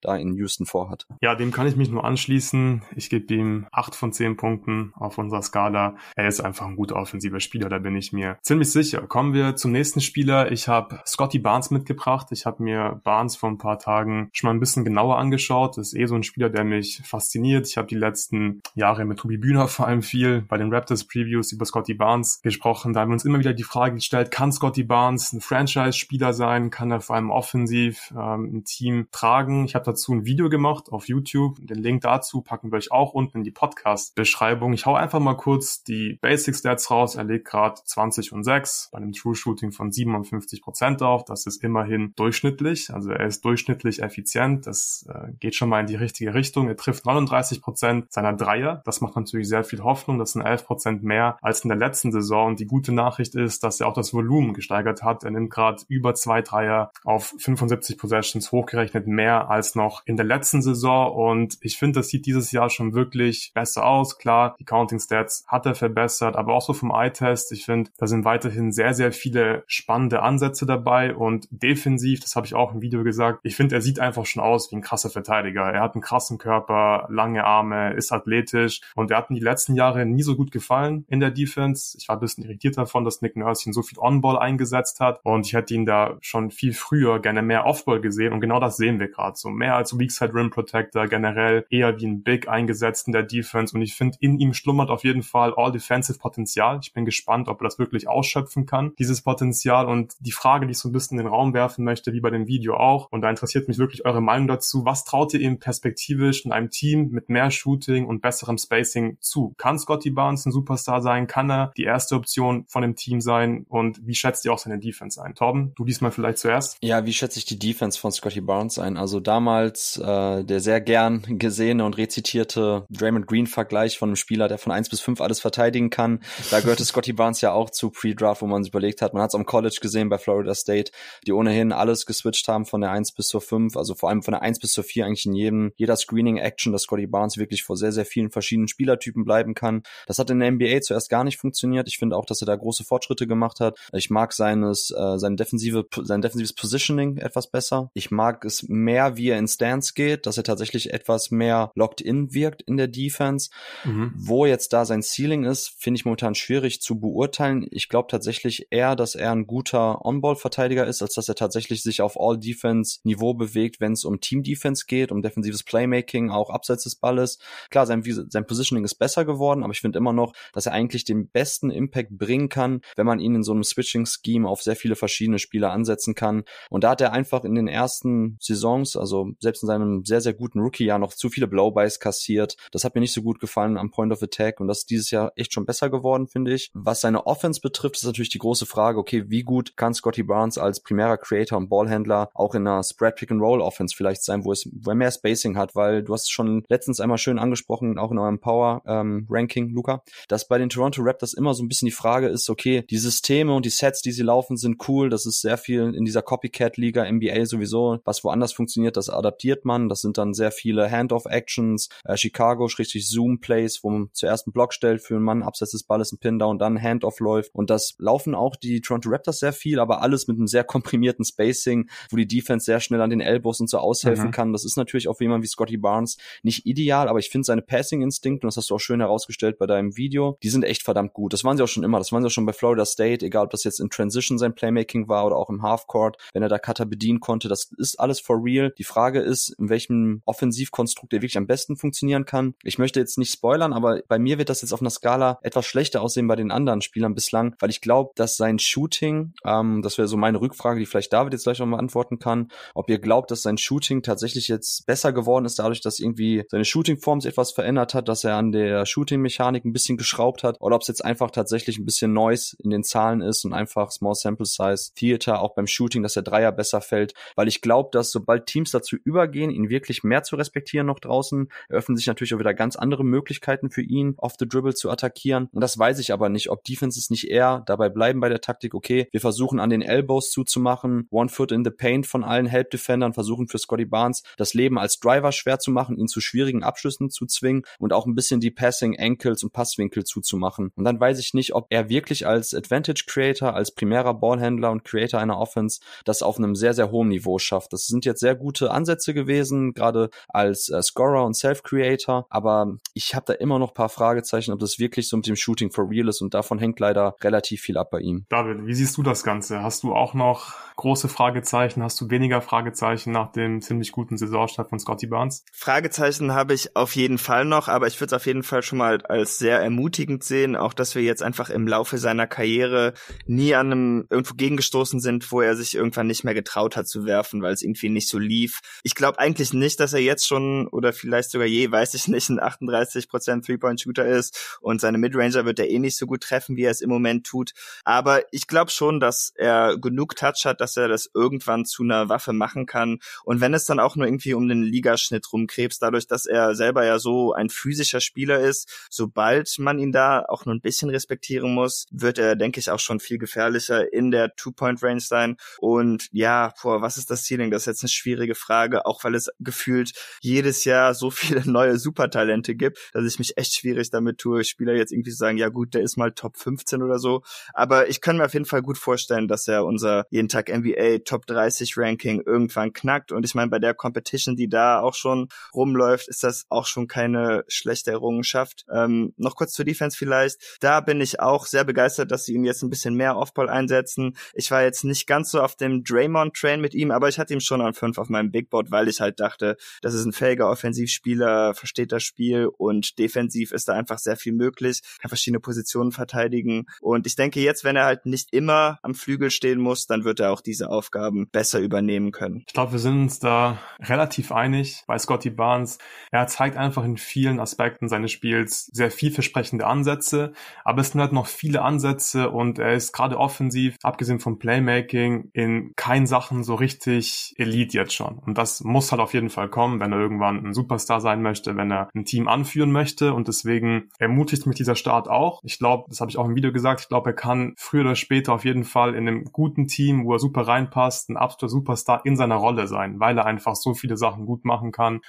da in Houston vorhat. Ja, dem kann ich mich nur anschließen. Ich gebe ihm acht von zehn Punkten auf unserer Skala. Er ist einfach ein guter offensiver Spieler, da bin ich mir ziemlich sicher. Kommen wir zum nächsten Spieler. Ich habe Scotty Barnes mitgebracht. Ich habe mir Barnes vor ein paar Tagen schon mal ein bisschen genauer angeschaut. Das ist eh so ein Spieler, der mich fasziniert. Ich habe die letzten Jahre mit Tobi Bühner vor allem viel bei den Raptors Previews über Scotty Barnes gesprochen. Da haben wir uns immer wieder die Frage gestellt, kann Scotty Barnes ein Franchise-Spieler sein? Kann er vor allem offensiv ähm, ein Team tragen? Ich habe dazu ein Video gemacht auf YouTube. Den Link dazu packen wir euch auch unten in die Podcast-Beschreibung. Ich hau einfach mal kurz die Basic Stats raus. Er legt gerade 20 und 6 bei einem True Shooting von 57 Prozent auf. Das ist immerhin durchschnittlich. Also er ist durchschnittlich effizient. Das äh, geht schon mal in die richtige Richtung. Er trifft 39 Prozent seiner Dreier. Das macht natürlich sehr viel Hoffnung. Das sind 11 Prozent mehr als in der letzten Saison. Und die gute Nachricht ist, dass er auch das Volumen gesteigert hat. Er nimmt gerade über zwei Dreier auf 75 Possessions hochgerechnet mehr als noch in der letzten Saison. Und ich finde, das sieht dieses Jahr schon wirklich besser aus. Klar, die Counting Stats hat er verbessert, aber auch so vom Eye-Test. Ich finde, da sind weiterhin sehr, sehr viele spannende Ansätze dabei und defensiv, das habe ich auch im Video gesagt, ich finde, er sieht einfach schon aus wie ein krasser Verteidiger. Er hat einen krassen Körper, lange Arme, ist athletisch und er hat in die letzten Jahre nie so gut gefallen in der Defense. Ich war ein bisschen irritiert davon, dass Nick Nurse so viel On-Ball eingesetzt hat und ich hätte ihn da schon viel früher gerne mehr Off-Ball gesehen und genau das sehen wir gerade so. Mehr als Weakside Rim Protector, generell eher wie ein Big eingesetzt in der Defense und ich finde, in ihm schlummert auf jeden Fall All-Defensive Potenzial. Ich bin gespannt, ob er das wirklich ausschöpfen kann, dieses Potenzial und die Frage, die ich so ein bisschen in den Raum werfen möchte, wie bei dem Video auch und da interessiert mich wirklich eure Meinung dazu. Was traut ihr ihm perspektivisch in einem Team mit mehr Shooting und besserem Spacing zu? Kann Scotty Barnes ein Superstar sein? Kann er die erste Option von dem Team sein? Und wie schätzt ihr auch seine Defense ein? Torben, du diesmal vielleicht zuerst? Ja, wie schätze ich die Defense von Scotty Barnes ein? Also damals äh, der sehr gern gesehene und rezitierte Draymond Green-Vergleich von einem Spieler, der von eins bis fünf alles verteidigen kann. Da gehörte Scotty Barnes ja auch zu Pre-Draft, wo man sich überlegt hat, man hat es am College gesehen bei Florida State, die ohnehin alles geswitcht haben von der eins bis zur fünf, also vor allem von der eins bis zur vier eigentlich in jedem, jeder Screening-Action, dass Scotty Barnes wirklich vor sehr, sehr vielen verschiedenen Spielertypen bleiben kann. Das hat in der NBA zuerst gar nicht funktioniert. Ich finde auch, dass er da große Fortschritte gemacht hat. Ich mag seines, äh, seine defensive, sein defensives Positioning etwas besser. Ich mag es mehr, wie er in Stance geht, dass er tatsächlich etwas mehr locked in wirkt in der Defense. Mhm. Wo jetzt da sein Ceiling ist, finde ich momentan schwierig zu beurteilen. Ich glaube tatsächlich eher, dass er ein guter On-Ball-Verteidiger ist, als dass er tatsächlich sich auf All-Defense-Niveau bewegt, wenn es um Team-Defense geht, um defensives Playmaking, auch abseits des Balles. Klar, sein, sein Positioning ist besser geworden, aber ich finde immer noch, dass er eigentlich den besten Impact bringen kann, wenn man ihn in so einem Switching-Scheme auf sehr viele verschiedene Spieler ansetzen kann. Und da hat er einfach in den ersten Saisons, also selbst in seinem sehr, sehr guten Rookie-Jahr noch zu viele Blow-Bys kassiert. Das hat mir nicht so gut gefallen am Point of Attack und das ist dieses Jahr echt schon besser geworden, finde ich. Was seine Offense betrifft, ist natürlich die große Frage, okay, wie gut kann Scotty Barnes als primärer Creator und Ballhändler auch in einer Spread Pick and Roll Offense vielleicht sein, wo es wo er mehr Spacing hat, weil du hast es schon letztens einmal schön angesprochen, auch in eurem Power ähm, Ranking, Luca, dass bei den Toronto Raptors immer so ein bisschen die Frage ist, okay, die Systeme und die Sets, die sie laufen, sind cool. Das ist sehr viel in dieser Copycat Liga, NBA sowieso. Was woanders funktioniert, das adaptiert man. Das sind dann sehr viele Handoff-Actions, äh, Chicago, richtig Zoom-Plays, wo man zuerst einen Block stellt für einen Mann, abseits des Balles ein Pin-Down, dann Handoff läuft. Und das laufen auch die Toronto Raptors sehr viel, aber alles mit einem sehr komprimierten Spacing, wo die Defense sehr schnell an den Elbows und so aushelfen mhm. kann. Das ist natürlich auch für jemanden wie Scotty Barnes nicht ideal, aber ich finde seine Passing-Instinkt, und das hast du auch schön herausgestellt bei deinem Video, die sind echt verdammt gut. Das waren sie auch schon immer. Das waren sie auch schon bei Florida State, egal ob das jetzt in Transition sein Playmaking war oder auch im Halfcourt, wenn er da Cutter bedienen konnte. Das ist alles for real. Die Frage ist, in welchem Offensivkonstrukt der wirklich am besten funktionieren kann. Ich möchte jetzt nicht spoilern, aber bei mir wird das jetzt auf einer Skala etwas schlechter aussehen bei den anderen Spielern bislang, weil ich glaube, dass sein Shooting, ähm, das wäre so meine Rückfrage, die vielleicht David jetzt gleich noch mal antworten kann, ob ihr glaubt, dass sein Shooting tatsächlich jetzt besser geworden ist, dadurch, dass irgendwie seine Shootingform sich etwas verändert hat, dass er an der Shooting-Mechanik ein bisschen geschraubt hat, oder ob es jetzt einfach tatsächlich ein bisschen Noise in den Zahlen ist und einfach Small Sample Size Theater auch beim Shooting, dass der Dreier besser fällt, weil ich glaube, dass sobald Teams dazu übergehen, ihn wirklich mehr zu respektieren noch draußen, eröffnen sich natürlich auch wieder ganz andere Möglichkeiten für ihn, off the dribble zu attackieren. Und das weiß ich aber nicht, ob Defenses nicht eher dabei bleiben bei der Taktik, okay, wir versuchen an den Elbows zuzumachen, One Foot in the Paint von allen Help Defendern, versuchen für Scotty Barnes das Leben als Driver schwer zu machen, ihn zu schwierigen Abschlüssen zu zwingen und auch ein bisschen die Passing Ankles und Passwinkel zuzumachen. Und dann weiß ich nicht, ob er wirklich als Advantage Creator, als primärer Ballhändler und Creator einer Offense das auf einem sehr, sehr hohen Niveau schafft. Das sind jetzt sehr gute Ansätze gewesen, gerade als äh, Scorer und Self-Creator, aber ich habe da immer noch paar Fragezeichen, ob das wirklich so mit dem Shooting for real ist und davon hängt leider relativ viel ab bei ihm. David, wie siehst du das Ganze? Hast du auch noch große Fragezeichen? Hast du weniger Fragezeichen nach dem ziemlich guten Saisonstart von Scotty Barnes? Fragezeichen habe ich auf jeden Fall noch, aber ich würde es auf jeden Fall schon mal als sehr ermutigend sehen, auch dass wir jetzt einfach im Laufe seiner Karriere nie an einem irgendwo gegengestoßen sind, wo er sich irgendwann nicht mehr getraut hat zu werfen, weil es irgendwie nicht so lief. Ich glaube eigentlich nicht, dass er jetzt schon oder vielleicht sogar je, weiß ich nicht, ein 38% Three-Point-Shooter ist und seine Midranger wird er eh nicht so gut treffen, wie er es im Moment tut. Aber ich glaube schon, dass er genug Touch hat, dass er das irgendwann zu einer Waffe machen kann. Und wenn es dann auch nur irgendwie um den Ligaschnitt rumkrebst, dadurch, dass er selber ja so ein physischer Spieler ist, sobald man ihn da auch nur ein bisschen respektieren muss, wird er, denke ich, auch schon viel gefährlicher in der Two-Point-Range sein. Und ja, boah, was ist das Ceiling? Das ist jetzt eine schwierige Frage, auch weil es gefühlt jedes Jahr so viele neue Supertalente gibt, dass ich mich echt schwierig damit tue, Spieler jetzt irgendwie zu sagen, ja gut, der ist mal Top 15 oder so. Aber ich kann mir auf jeden Fall gut vorstellen, dass er unser jeden Tag NBA Top 30 Ranking irgendwann knackt. Und ich meine, bei der Competition, die da auch schon rumläuft, ist das auch schon keine schlechte Errungenschaft. Ähm, noch kurz zur Defense vielleicht. Da bin ich auch sehr begeistert, dass sie ihn jetzt ein bisschen mehr Offball einsetzen. Ich war jetzt nicht ganz so auf dem Draymond-Train mit ihm, aber ich hatte ihm schon an fünf auf meinem Big Board, weil ich halt dachte, das ist ein fähiger Offensivspieler, versteht das Spiel und defensiv ist da einfach sehr viel möglich, kann verschiedene Positionen verteidigen. Und ich denke jetzt, wenn er halt nicht immer am Flügel stehen muss, dann wird er auch diese Aufgaben besser übernehmen können. Ich glaube, wir sind uns da relativ einig bei Scotty Barnes. Er zeigt einfach in vielen Aspekten seines Spiels sehr vielversprechende Ansätze, aber es sind halt noch viele Ansätze und er ist gerade offensiv, abgesehen vom Playmaking, in keinen Sachen so richtig Elite jetzt schon. Und das muss halt auf jeden Fall kommen, wenn er irgendwann ein Superstar sein möchte, wenn er ein Team anführen möchte. Und deswegen ermutigt mich dieser Start auch. Ich glaube, das habe ich auch im Video gesagt, ich glaube, er kann früher oder später auf jeden Fall in einem guten Team, wo er super reinpasst, ein absoluter Superstar in seiner Rolle sein, weil er einfach so viele Sachen gut machen kann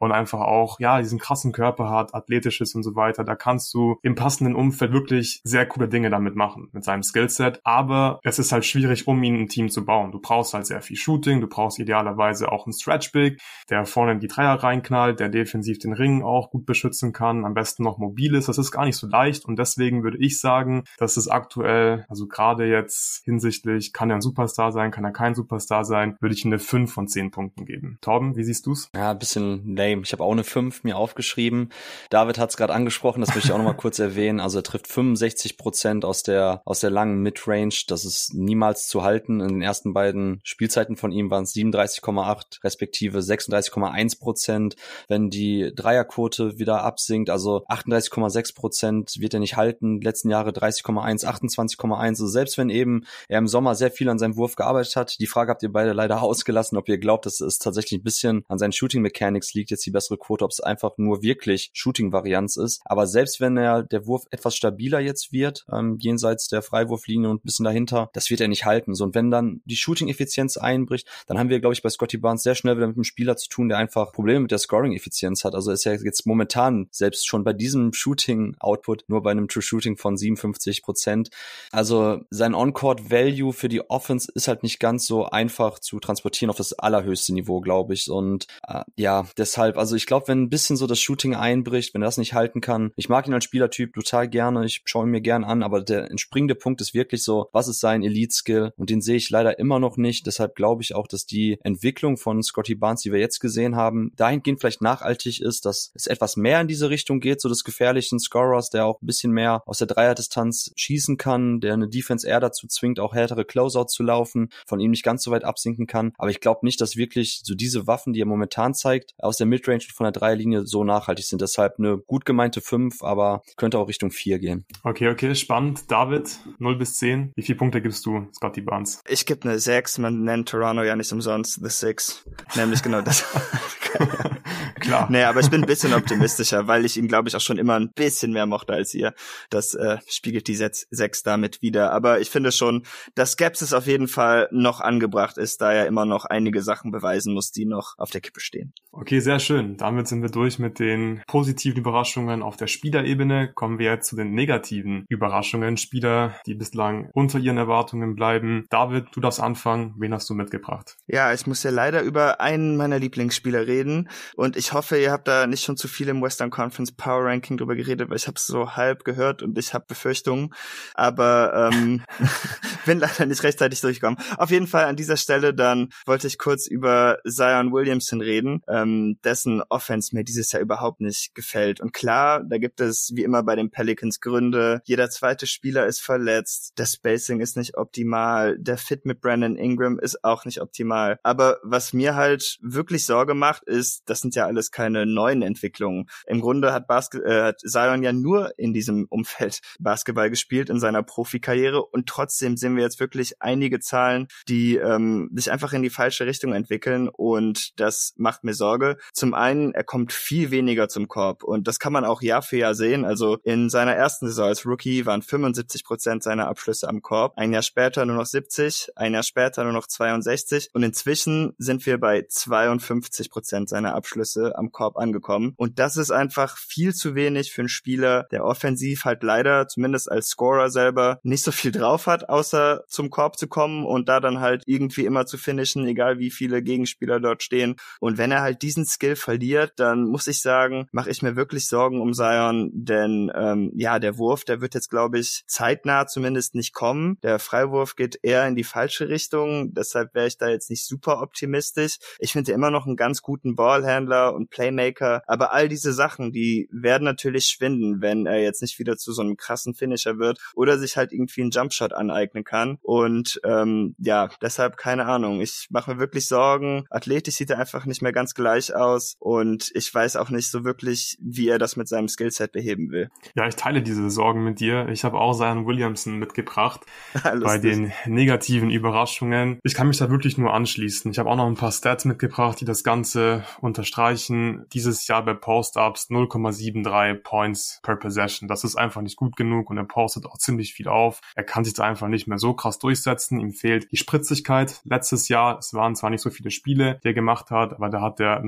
und einfach auch, ja, diesen krassen Körper hat, athletisch ist und so weiter, da kannst du im passenden Umfeld wirklich sehr coole Dinge damit machen, mit seinem Skillset. Aber es ist halt schwierig, um ihn ein Team zu bauen. Du brauchst halt sehr viel Shooting, du brauchst idealerweise auch einen Stretch Big, der vorne in die Dreier reinknallt, der defensiv den Ring auch gut beschützen kann, am besten noch mobil ist. Das ist gar nicht so leicht und deswegen würde ich sagen, dass es aktuell, also gerade jetzt hinsichtlich, kann er ein Superstar sein, kann er kein Superstar sein, würde ich ihm eine 5 von 10 Punkten geben. Torben, wie siehst du's? Ja, ein bisschen lame Game. Ich habe auch eine 5 mir aufgeschrieben. David hat es gerade angesprochen, das möchte ich auch nochmal kurz erwähnen. Also er trifft 65 Prozent aus der, aus der langen Midrange. Das ist niemals zu halten. In den ersten beiden Spielzeiten von ihm waren es 37,8 respektive 36,1 Prozent. Wenn die Dreierquote wieder absinkt, also 38,6 Prozent wird er nicht halten. Letzten Jahre 30,1, 28,1. Also selbst wenn eben er im Sommer sehr viel an seinem Wurf gearbeitet hat, die Frage habt ihr beide leider ausgelassen, ob ihr glaubt, dass es tatsächlich ein bisschen an seinen Shooting Mechanics liegt. Jetzt die bessere Quote, ob es einfach nur wirklich Shooting-Varianz ist. Aber selbst wenn er der Wurf etwas stabiler jetzt wird, ähm, jenseits der Freiwurflinie und ein bisschen dahinter, das wird er nicht halten. So, und wenn dann die Shooting-Effizienz einbricht, dann haben wir, glaube ich, bei Scotty Barnes sehr schnell wieder mit einem Spieler zu tun, der einfach Probleme mit der Scoring-Effizienz hat. Also ist er jetzt momentan selbst schon bei diesem Shooting-Output nur bei einem True Shooting von 57 Prozent. Also sein On-Court-Value für die Offense ist halt nicht ganz so einfach zu transportieren auf das allerhöchste Niveau, glaube ich. Und äh, ja, deshalb deshalb, also ich glaube, wenn ein bisschen so das Shooting einbricht, wenn er das nicht halten kann, ich mag ihn als Spielertyp total gerne, ich schaue ihn mir gern an, aber der entspringende Punkt ist wirklich so, was ist sein Elite-Skill? Und den sehe ich leider immer noch nicht. Deshalb glaube ich auch, dass die Entwicklung von Scotty Barnes, die wir jetzt gesehen haben, dahingehend vielleicht nachhaltig ist, dass es etwas mehr in diese Richtung geht, so des gefährlichen Scorers, der auch ein bisschen mehr aus der Dreierdistanz schießen kann, der eine Defense eher dazu zwingt, auch härtere Closeout zu laufen, von ihm nicht ganz so weit absinken kann. Aber ich glaube nicht, dass wirklich so diese Waffen, die er momentan zeigt, aus der Midrange von der Dreierlinie so nachhaltig sind. Deshalb eine gut gemeinte 5, aber könnte auch Richtung 4 gehen. Okay, okay, spannend. David, 0 bis 10. Wie viele Punkte gibst du Scotty Barnes? Ich gebe eine 6. Man nennt Toronto ja nicht umsonst The Six. Nämlich genau das. Klar. Nee, aber ich bin ein bisschen optimistischer, weil ich ihn, glaube ich, auch schon immer ein bisschen mehr mochte als ihr. Das äh, spiegelt die 6 damit wieder. Aber ich finde schon, dass Skepsis auf jeden Fall noch angebracht ist, da er immer noch einige Sachen beweisen muss, die noch auf der Kippe stehen. Okay, sehr schön. Damit sind wir durch mit den positiven Überraschungen auf der Spielerebene. Kommen wir jetzt zu den negativen Überraschungen. Spieler, die bislang unter ihren Erwartungen bleiben. David, du darfst anfangen. Wen hast du mitgebracht? Ja, ich muss ja leider über einen meiner Lieblingsspieler reden. Und ich hoffe, ihr habt da nicht schon zu viel im Western Conference Power Ranking drüber geredet, weil ich habe es so halb gehört und ich habe Befürchtungen. Aber ähm, bin leider nicht rechtzeitig durchgekommen. Auf jeden Fall an dieser Stelle dann wollte ich kurz über Zion Williamson reden. Äh, ähm, dessen Offense mir dieses Jahr überhaupt nicht gefällt. Und klar, da gibt es wie immer bei den Pelicans Gründe. Jeder zweite Spieler ist verletzt. Das Spacing ist nicht optimal. Der Fit mit Brandon Ingram ist auch nicht optimal. Aber was mir halt wirklich Sorge macht, ist, das sind ja alles keine neuen Entwicklungen. Im Grunde hat, Basket äh, hat Zion ja nur in diesem Umfeld Basketball gespielt in seiner Profikarriere und trotzdem sehen wir jetzt wirklich einige Zahlen, die ähm, sich einfach in die falsche Richtung entwickeln und das macht mir Sorge Sorge. Zum einen, er kommt viel weniger zum Korb und das kann man auch Jahr für Jahr sehen. Also in seiner ersten Saison als Rookie waren 75 Prozent seiner Abschlüsse am Korb. Ein Jahr später nur noch 70, ein Jahr später nur noch 62 und inzwischen sind wir bei 52 Prozent seiner Abschlüsse am Korb angekommen. Und das ist einfach viel zu wenig für einen Spieler, der offensiv halt leider, zumindest als Scorer selber, nicht so viel drauf hat, außer zum Korb zu kommen und da dann halt irgendwie immer zu finishen, egal wie viele Gegenspieler dort stehen. Und wenn er halt diesen Skill verliert, dann muss ich sagen, mache ich mir wirklich Sorgen um Zion, denn ähm, ja, der Wurf, der wird jetzt, glaube ich, zeitnah zumindest nicht kommen. Der Freiwurf geht eher in die falsche Richtung, deshalb wäre ich da jetzt nicht super optimistisch. Ich finde immer noch einen ganz guten Ballhandler und Playmaker, aber all diese Sachen, die werden natürlich schwinden, wenn er jetzt nicht wieder zu so einem krassen Finisher wird oder sich halt irgendwie einen Jumpshot aneignen kann. Und ähm, ja, deshalb keine Ahnung. Ich mache mir wirklich Sorgen. Athletisch sieht er einfach nicht mehr ganz gleich gleich aus und ich weiß auch nicht so wirklich, wie er das mit seinem Skillset beheben will. Ja, ich teile diese Sorgen mit dir. Ich habe auch Zion Williamson mitgebracht bei den negativen Überraschungen. Ich kann mich da wirklich nur anschließen. Ich habe auch noch ein paar Stats mitgebracht, die das Ganze unterstreichen. Dieses Jahr bei Post-Ups 0,73 Points per Possession. Das ist einfach nicht gut genug und er postet auch ziemlich viel auf. Er kann sich da einfach nicht mehr so krass durchsetzen. Ihm fehlt die Spritzigkeit. Letztes Jahr, es waren zwar nicht so viele Spiele, die er gemacht hat, aber da hat er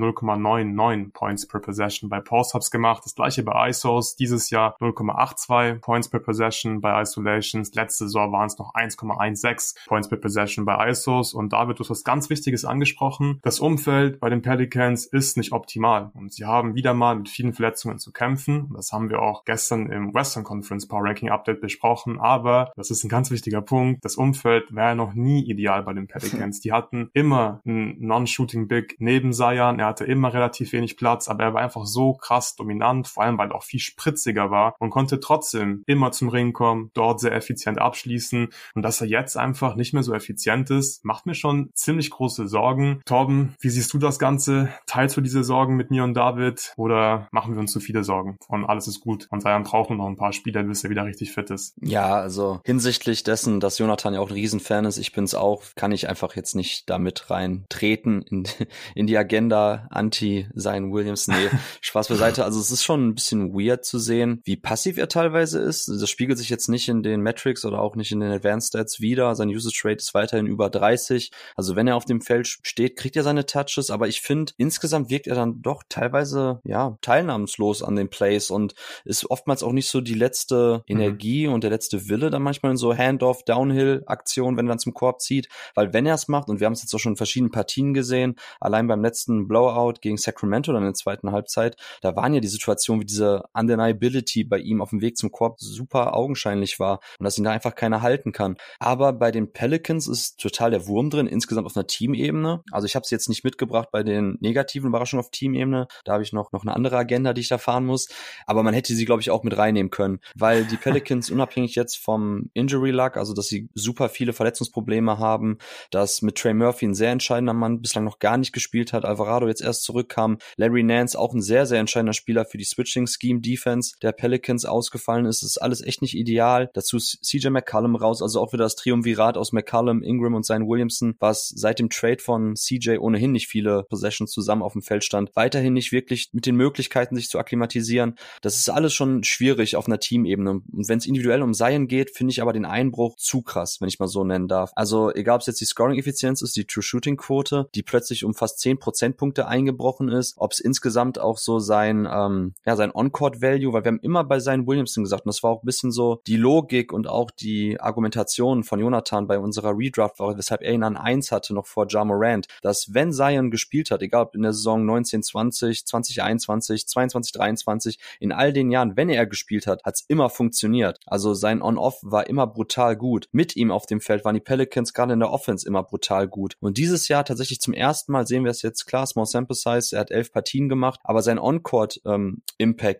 0,99 Points per Possession bei Post-Ups gemacht. Das gleiche bei ISOs. Dieses Jahr 0,82 Points per Possession bei Isolations. Letzte Saison waren es noch 1,16 Points per Possession bei ISOs. Und David, du hast was ganz Wichtiges angesprochen. Das Umfeld bei den Pelicans ist nicht optimal. Und sie haben wieder mal mit vielen Verletzungen zu kämpfen. Das haben wir auch gestern im Western Conference Power Ranking Update besprochen. Aber das ist ein ganz wichtiger Punkt. Das Umfeld wäre noch nie ideal bei den Pelicans. Die hatten immer einen Non-Shooting Big neben Zion. Er hatte immer relativ wenig Platz, aber er war einfach so krass dominant, vor allem weil er auch viel spritziger war und konnte trotzdem immer zum Ring kommen, dort sehr effizient abschließen. Und dass er jetzt einfach nicht mehr so effizient ist, macht mir schon ziemlich große Sorgen. Torben, wie siehst du das Ganze? Teilst du diese Sorgen mit mir und David oder machen wir uns zu viele Sorgen und alles ist gut und Zion braucht nur noch ein paar Spiele, bis er wieder richtig fit ist? Ja, also hinsichtlich dessen, dass Jonathan ja auch ein Riesenfan ist, ich bin's auch, kann ich einfach jetzt nicht damit reintreten in, in die Agenda anti sein Williams. Nee, Spaß beiseite. Also es ist schon ein bisschen weird zu sehen, wie passiv er teilweise ist. Das spiegelt sich jetzt nicht in den Metrics oder auch nicht in den Advanced Stats wieder. Sein Usage Rate ist weiterhin über 30. Also wenn er auf dem Feld steht, kriegt er seine Touches, aber ich finde, insgesamt wirkt er dann doch teilweise, ja, teilnahmslos an den Plays und ist oftmals auch nicht so die letzte mhm. Energie mhm. und der letzte Wille dann manchmal in so Handoff, Downhill-Aktionen, wenn er dann zum Korb zieht. Weil wenn er es macht, und wir haben es jetzt auch schon in verschiedenen Partien gesehen, allein beim letzten Blow Blowout gegen Sacramento dann in der zweiten Halbzeit, da waren ja die Situationen, wie diese Undeniability bei ihm auf dem Weg zum Korb super augenscheinlich war und dass ihn da einfach keiner halten kann. Aber bei den Pelicans ist total der Wurm drin, insgesamt auf einer Teamebene. Also ich habe es jetzt nicht mitgebracht bei den negativen Überraschungen auf Teamebene. Da habe ich noch, noch eine andere Agenda, die ich da fahren muss. Aber man hätte sie, glaube ich, auch mit reinnehmen können, weil die Pelicans unabhängig jetzt vom Injury Luck, also dass sie super viele Verletzungsprobleme haben, dass mit Trey Murphy ein sehr entscheidender Mann bislang noch gar nicht gespielt hat, Alvarado jetzt erst zurückkam. Larry Nance, auch ein sehr, sehr entscheidender Spieler für die Switching Scheme Defense der Pelicans ausgefallen ist. Das ist alles echt nicht ideal. Dazu CJ McCallum raus, also auch wieder das Triumvirat aus McCallum, Ingram und sein Williamson, was seit dem Trade von CJ ohnehin nicht viele Possessions zusammen auf dem Feld stand, weiterhin nicht wirklich mit den Möglichkeiten, sich zu akklimatisieren. Das ist alles schon schwierig auf einer Teamebene. Und wenn es individuell um Zion geht, finde ich aber den Einbruch zu krass, wenn ich mal so nennen darf. Also egal, ob es jetzt die Scoring-Effizienz ist, die True-Shooting-Quote, die plötzlich um fast 10 Prozentpunkte eingebrochen ist, ob es insgesamt auch so sein, ähm, ja, sein On-Court-Value, weil wir haben immer bei seinen Williamson gesagt, und das war auch ein bisschen so die Logik und auch die Argumentation von Jonathan bei unserer Redraft, weshalb er ihn an 1 hatte, noch vor Ja Morant, dass wenn Zion gespielt hat, egal ob in der Saison 19, 20, 2021, 22, 23, in all den Jahren, wenn er gespielt hat, hat's immer funktioniert. Also sein On-Off war immer brutal gut. Mit ihm auf dem Feld waren die Pelicans gerade in der Offense immer brutal gut. Und dieses Jahr tatsächlich zum ersten Mal sehen wir es jetzt klar, Small Sample Size, er hat elf Partien gemacht, aber sein On-Court ähm,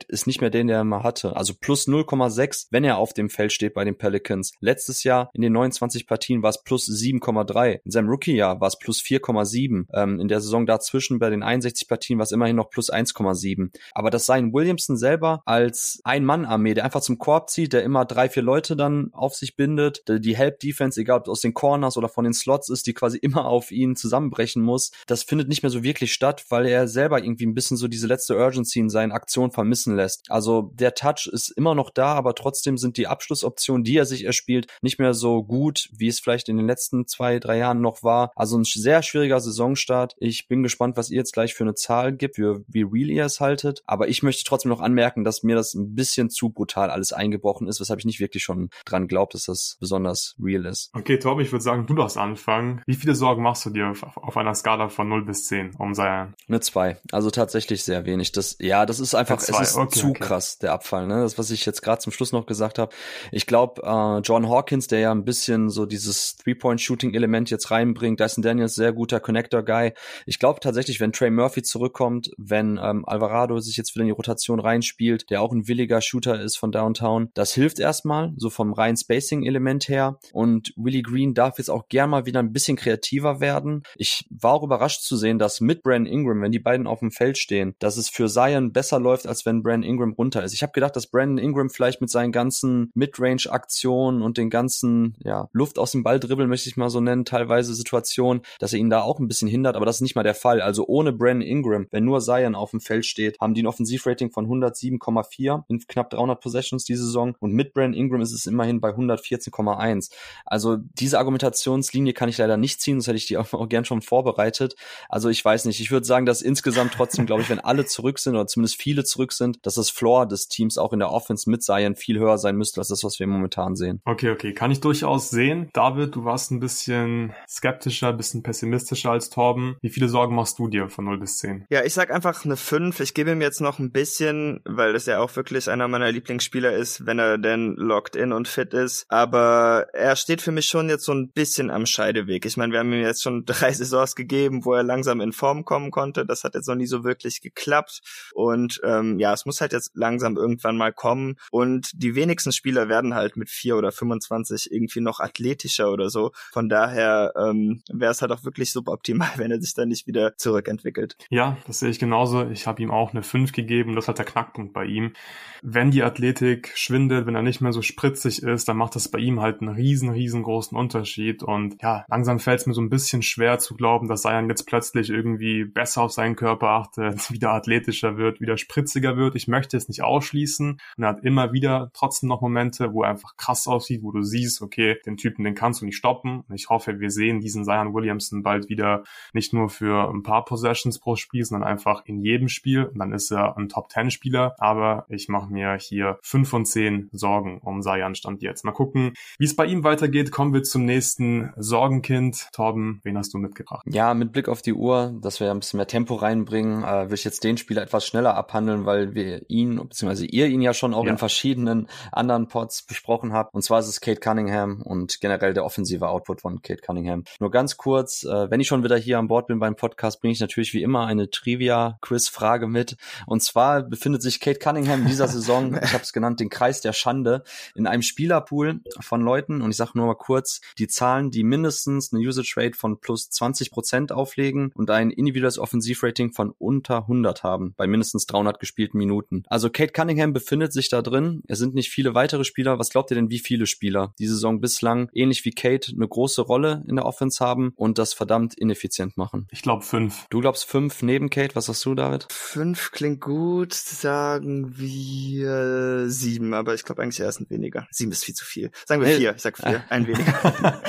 ist nicht mehr den, der er mal hatte. Also plus 0,6, wenn er auf dem Feld steht bei den Pelicans. Letztes Jahr in den 29 Partien war es plus 7,3. In seinem Rookie-Jahr war es plus 4,7. Ähm, in der Saison dazwischen bei den 61 Partien war es immerhin noch plus 1,7. Aber das sei Williamson selber als Ein-Mann-Armee, der einfach zum Korb zieht, der immer drei, vier Leute dann auf sich bindet, die Help-Defense, egal ob aus den Corners oder von den Slots ist, die quasi immer auf ihn zusammenbrechen muss, das findet nicht mehr so wirklich statt, weil er selber irgendwie ein bisschen so diese letzte Urgency in seinen Aktionen vermissen lässt. Also der Touch ist immer noch da, aber trotzdem sind die Abschlussoptionen, die er sich erspielt, nicht mehr so gut, wie es vielleicht in den letzten zwei, drei Jahren noch war. Also ein sehr schwieriger Saisonstart. Ich bin gespannt, was ihr jetzt gleich für eine Zahl gibt, für wie real ihr es haltet. Aber ich möchte trotzdem noch anmerken, dass mir das ein bisschen zu brutal alles eingebrochen ist, weshalb ich nicht wirklich schon dran glaube, dass das besonders real ist. Okay, Torben, ich würde sagen, du darfst anfangen. Wie viele Sorgen machst du dir auf, auf einer Skala von 0 bis 10 um Zion? Eine 2. Also tatsächlich sehr wenig. Das, ja, das ist einfach, es ist okay, zu okay. krass, der Abfall. Ne? Das, was ich jetzt gerade zum Schluss noch gesagt habe. Ich glaube, äh, John Hawkins, der ja ein bisschen so dieses Three-Point-Shooting-Element jetzt reinbringt, Dyson Daniels, sehr guter Connector-Guy. Ich glaube tatsächlich, wenn Trey Murphy zurückkommt, wenn ähm, Alvarado sich jetzt wieder in die Rotation reinspielt, der auch ein williger Shooter ist von Downtown, das hilft erstmal, so vom reinen Spacing-Element her. Und Willie Green darf jetzt auch gern mal wieder ein bisschen kreativer werden. Ich war auch überrascht zu sehen, dass mit Brandon Ingram, wenn die beiden auf dem Feld stehen, dass es für Zion besser läuft, als wenn Brandon Ingram runter ist. Ich habe gedacht, dass Brandon Ingram vielleicht mit seinen ganzen Midrange-Aktionen und den ganzen ja, Luft aus dem Ball dribbeln, möchte ich mal so nennen, teilweise Situationen, dass er ihn da auch ein bisschen hindert, aber das ist nicht mal der Fall. Also ohne Brandon Ingram, wenn nur Zion auf dem Feld steht, haben die ein Offensivrating von 107,4 in knapp 300 Possessions diese Saison und mit Brandon Ingram ist es immerhin bei 114,1. Also diese Argumentationslinie kann ich leider nicht ziehen, das hätte ich die auch gern schon vorbereitet. Also ich weiß nicht, ich würde sagen, dass insgesamt trotzdem, glaube ich, wenn alle zurück sind oder zumindest viele zurück sind, dass das Floor des Teams auch in der Offense mit Zion viel höher sein müsste als das, was wir momentan sehen. Okay, okay, kann ich durchaus sehen. David, du warst ein bisschen skeptischer, ein bisschen pessimistischer als Torben. Wie viele Sorgen machst du dir von 0 bis 10? Ja, ich sag einfach eine 5. Ich gebe ihm jetzt noch ein bisschen, weil das ja auch wirklich einer meiner Lieblingsspieler ist, wenn er denn locked in und fit ist. Aber er steht für mich schon jetzt so ein bisschen am Scheideweg. Ich meine, wir haben ihm jetzt schon drei Saisons gegeben, wo er langsam in Form kommen konnte. Das hat jetzt noch nie so wirklich geklappt. Und ähm, ja, es muss halt jetzt langsam irgendwann mal kommen. Und die wenigsten Spieler werden halt mit vier oder 25 irgendwie noch athletischer oder so. Von daher ähm, wäre es halt auch wirklich suboptimal, wenn er sich dann nicht wieder zurückentwickelt. Ja, das sehe ich genauso. Ich habe ihm auch eine 5 gegeben. Das ist halt der Knackpunkt bei ihm. Wenn die Athletik schwindet, wenn er nicht mehr so spritzig ist, dann macht das bei ihm halt einen riesen, riesengroßen Unterschied. Und ja, langsam fällt es mir so ein bisschen schwer zu glauben, dass Sayan jetzt plötzlich irgendwie besser auf seinen Körper achtet, wieder athletischer wird, wieder spritziger wird. Ich möchte es nicht ausschließen. Und er hat immer wieder trotzdem noch Momente, wo er einfach krass aussieht, wo du siehst, okay, den Typen, den kannst du nicht stoppen. Und ich hoffe, wir sehen diesen Zion Williamson bald wieder nicht nur für ein paar Possessions pro Spiel, sondern einfach in jedem Spiel. Und dann ist er ein Top-10-Spieler. Aber ich mache mir hier fünf von zehn Sorgen um Zion Stand jetzt. Mal gucken, wie es bei ihm weitergeht. Kommen wir zum nächsten Sorgenkind. Torben, wen hast du mitgebracht? Ja, mit Blick auf die Uhr, dass wir ein bisschen mehr Tempo reinbringen, äh, will ich jetzt den Spieler etwas schneller abhandeln, weil wir ihn, beziehungsweise ihr ihn ja schon auch ja. in verschiedenen anderen Pods besprochen habt. Und zwar ist es Kate Cunningham und generell der offensive Output von Kate Cunningham. Nur ganz kurz, äh, wenn ich schon wieder hier an Bord bin beim Podcast, bringe ich natürlich wie immer eine Trivia-Quiz-Frage mit. Und zwar befindet sich Kate Cunningham in dieser Saison, ich habe es genannt, den Kreis der Schande, in einem Spielerpool von Leuten. Und ich sage nur mal kurz, die Zahlen, die mindestens eine Usage Rate von plus 20 Prozent auflegen und ein individuelles Offensivrating von unter 100 haben, bei mindestens 300 gespielten Minuten. Also Kate Cunningham befindet sich da drin. Es sind nicht viele weitere Spieler. Was glaubt ihr denn, wie viele Spieler die Saison bislang ähnlich wie Kate eine große Rolle in der Offense haben und das verdammt ineffizient machen? Ich glaube fünf. Du glaubst fünf neben Kate, was sagst du, David? Fünf klingt gut, sagen wir sieben, aber ich glaube eigentlich eher sind weniger. Sieben ist viel zu viel. Sagen wir vier, ich sag vier, ein weniger.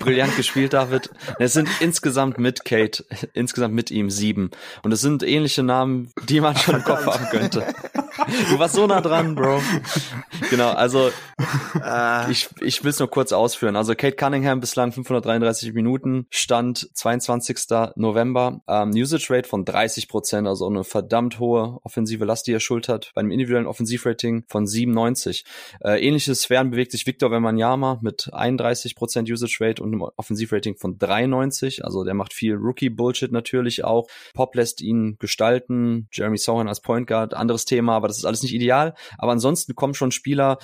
Brillant gespielt, David. Es sind insgesamt mit Kate, insgesamt mit ihm sieben. Und es sind ähnliche Namen, die man schon im Kopf haben könnte. Du warst so nah dran, Bro. Genau, also äh. ich, ich will es nur kurz ausführen. Also Kate Cunningham bislang 533 Minuten, Stand 22. November. Ähm, Usage Rate von 30 Prozent, also eine verdammt hohe offensive Last, die er schultert. Bei einem individuellen Offensivrating von 97. Äh, ähnliche Sphären bewegt sich Victor Wembanyama mit 31 Prozent Usage Rate und einem Offensivrating von 93. Also der macht viel Rookie-Bullshit natürlich auch. Pop lässt ihn gestalten. Jeremy Sohan als Point Guard, anderes Thema, aber das ist alles nicht ideal. Aber ansonsten kommen schon Spieler,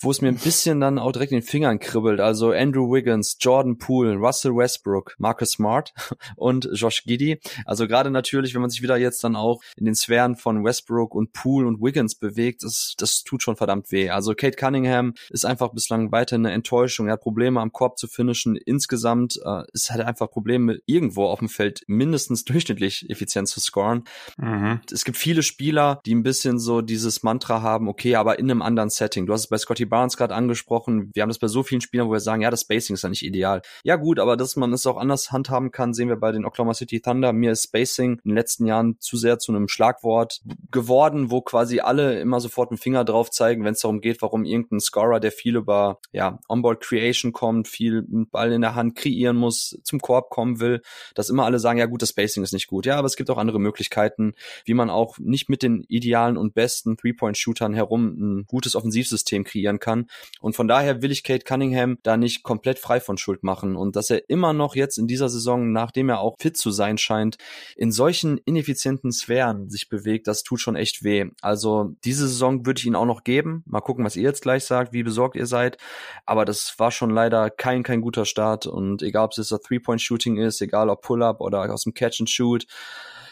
wo es mir ein bisschen dann auch direkt in den Fingern kribbelt. Also Andrew Wiggins, Jordan Poole, Russell Westbrook, Marcus Smart und Josh Giddy. Also gerade natürlich, wenn man sich wieder jetzt dann auch in den Sphären von Westbrook und Poole und Wiggins bewegt, das, das tut schon verdammt weh. Also Kate Cunningham ist einfach bislang weiter eine Enttäuschung. Er hat Probleme am Korb zu finishen. Insgesamt äh, ist halt einfach Probleme irgendwo auf dem Feld mindestens durchschnittlich effizient zu scoren. Mhm. Es gibt viele Spieler, die ein bisschen so dieses Mantra haben, okay, aber in einem anderen Setting. Du hast es bei Scotty Barnes gerade angesprochen. Wir haben das bei so vielen Spielern, wo wir sagen, ja, das Spacing ist ja nicht ideal. Ja gut, aber dass man es auch anders handhaben kann, sehen wir bei den Oklahoma City Thunder. Mir ist Spacing in den letzten Jahren zu sehr zu einem Schlagwort geworden, wo quasi alle immer sofort einen Finger drauf zeigen, wenn es darum geht, warum irgendein Scorer, der viel über ja, Onboard Creation kommt, viel Ball in der Hand kreieren muss, zum Korb kommen will, dass immer alle sagen, ja gut, das Spacing ist nicht gut. Ja, aber es gibt auch andere Möglichkeiten, wie man auch nicht mit den idealen und besten Three-Point-Shootern herum ein gutes Offensivsystem kreieren kann. Und von daher will ich Kate Cunningham da nicht komplett frei von Schuld machen. Und dass er immer noch jetzt in dieser Saison, nachdem er auch fit zu sein scheint, in solchen ineffizienten Sphären sich bewegt, das tut schon echt weh. Also diese Saison würde ich ihn auch noch geben. Mal gucken, was ihr jetzt gleich sagt, wie besorgt ihr seid. Aber das war schon leider kein, kein guter Start. Und egal, ob es jetzt das Three-Point-Shooting ist, egal ob Pull-Up oder aus dem Catch-and-Shoot, Institute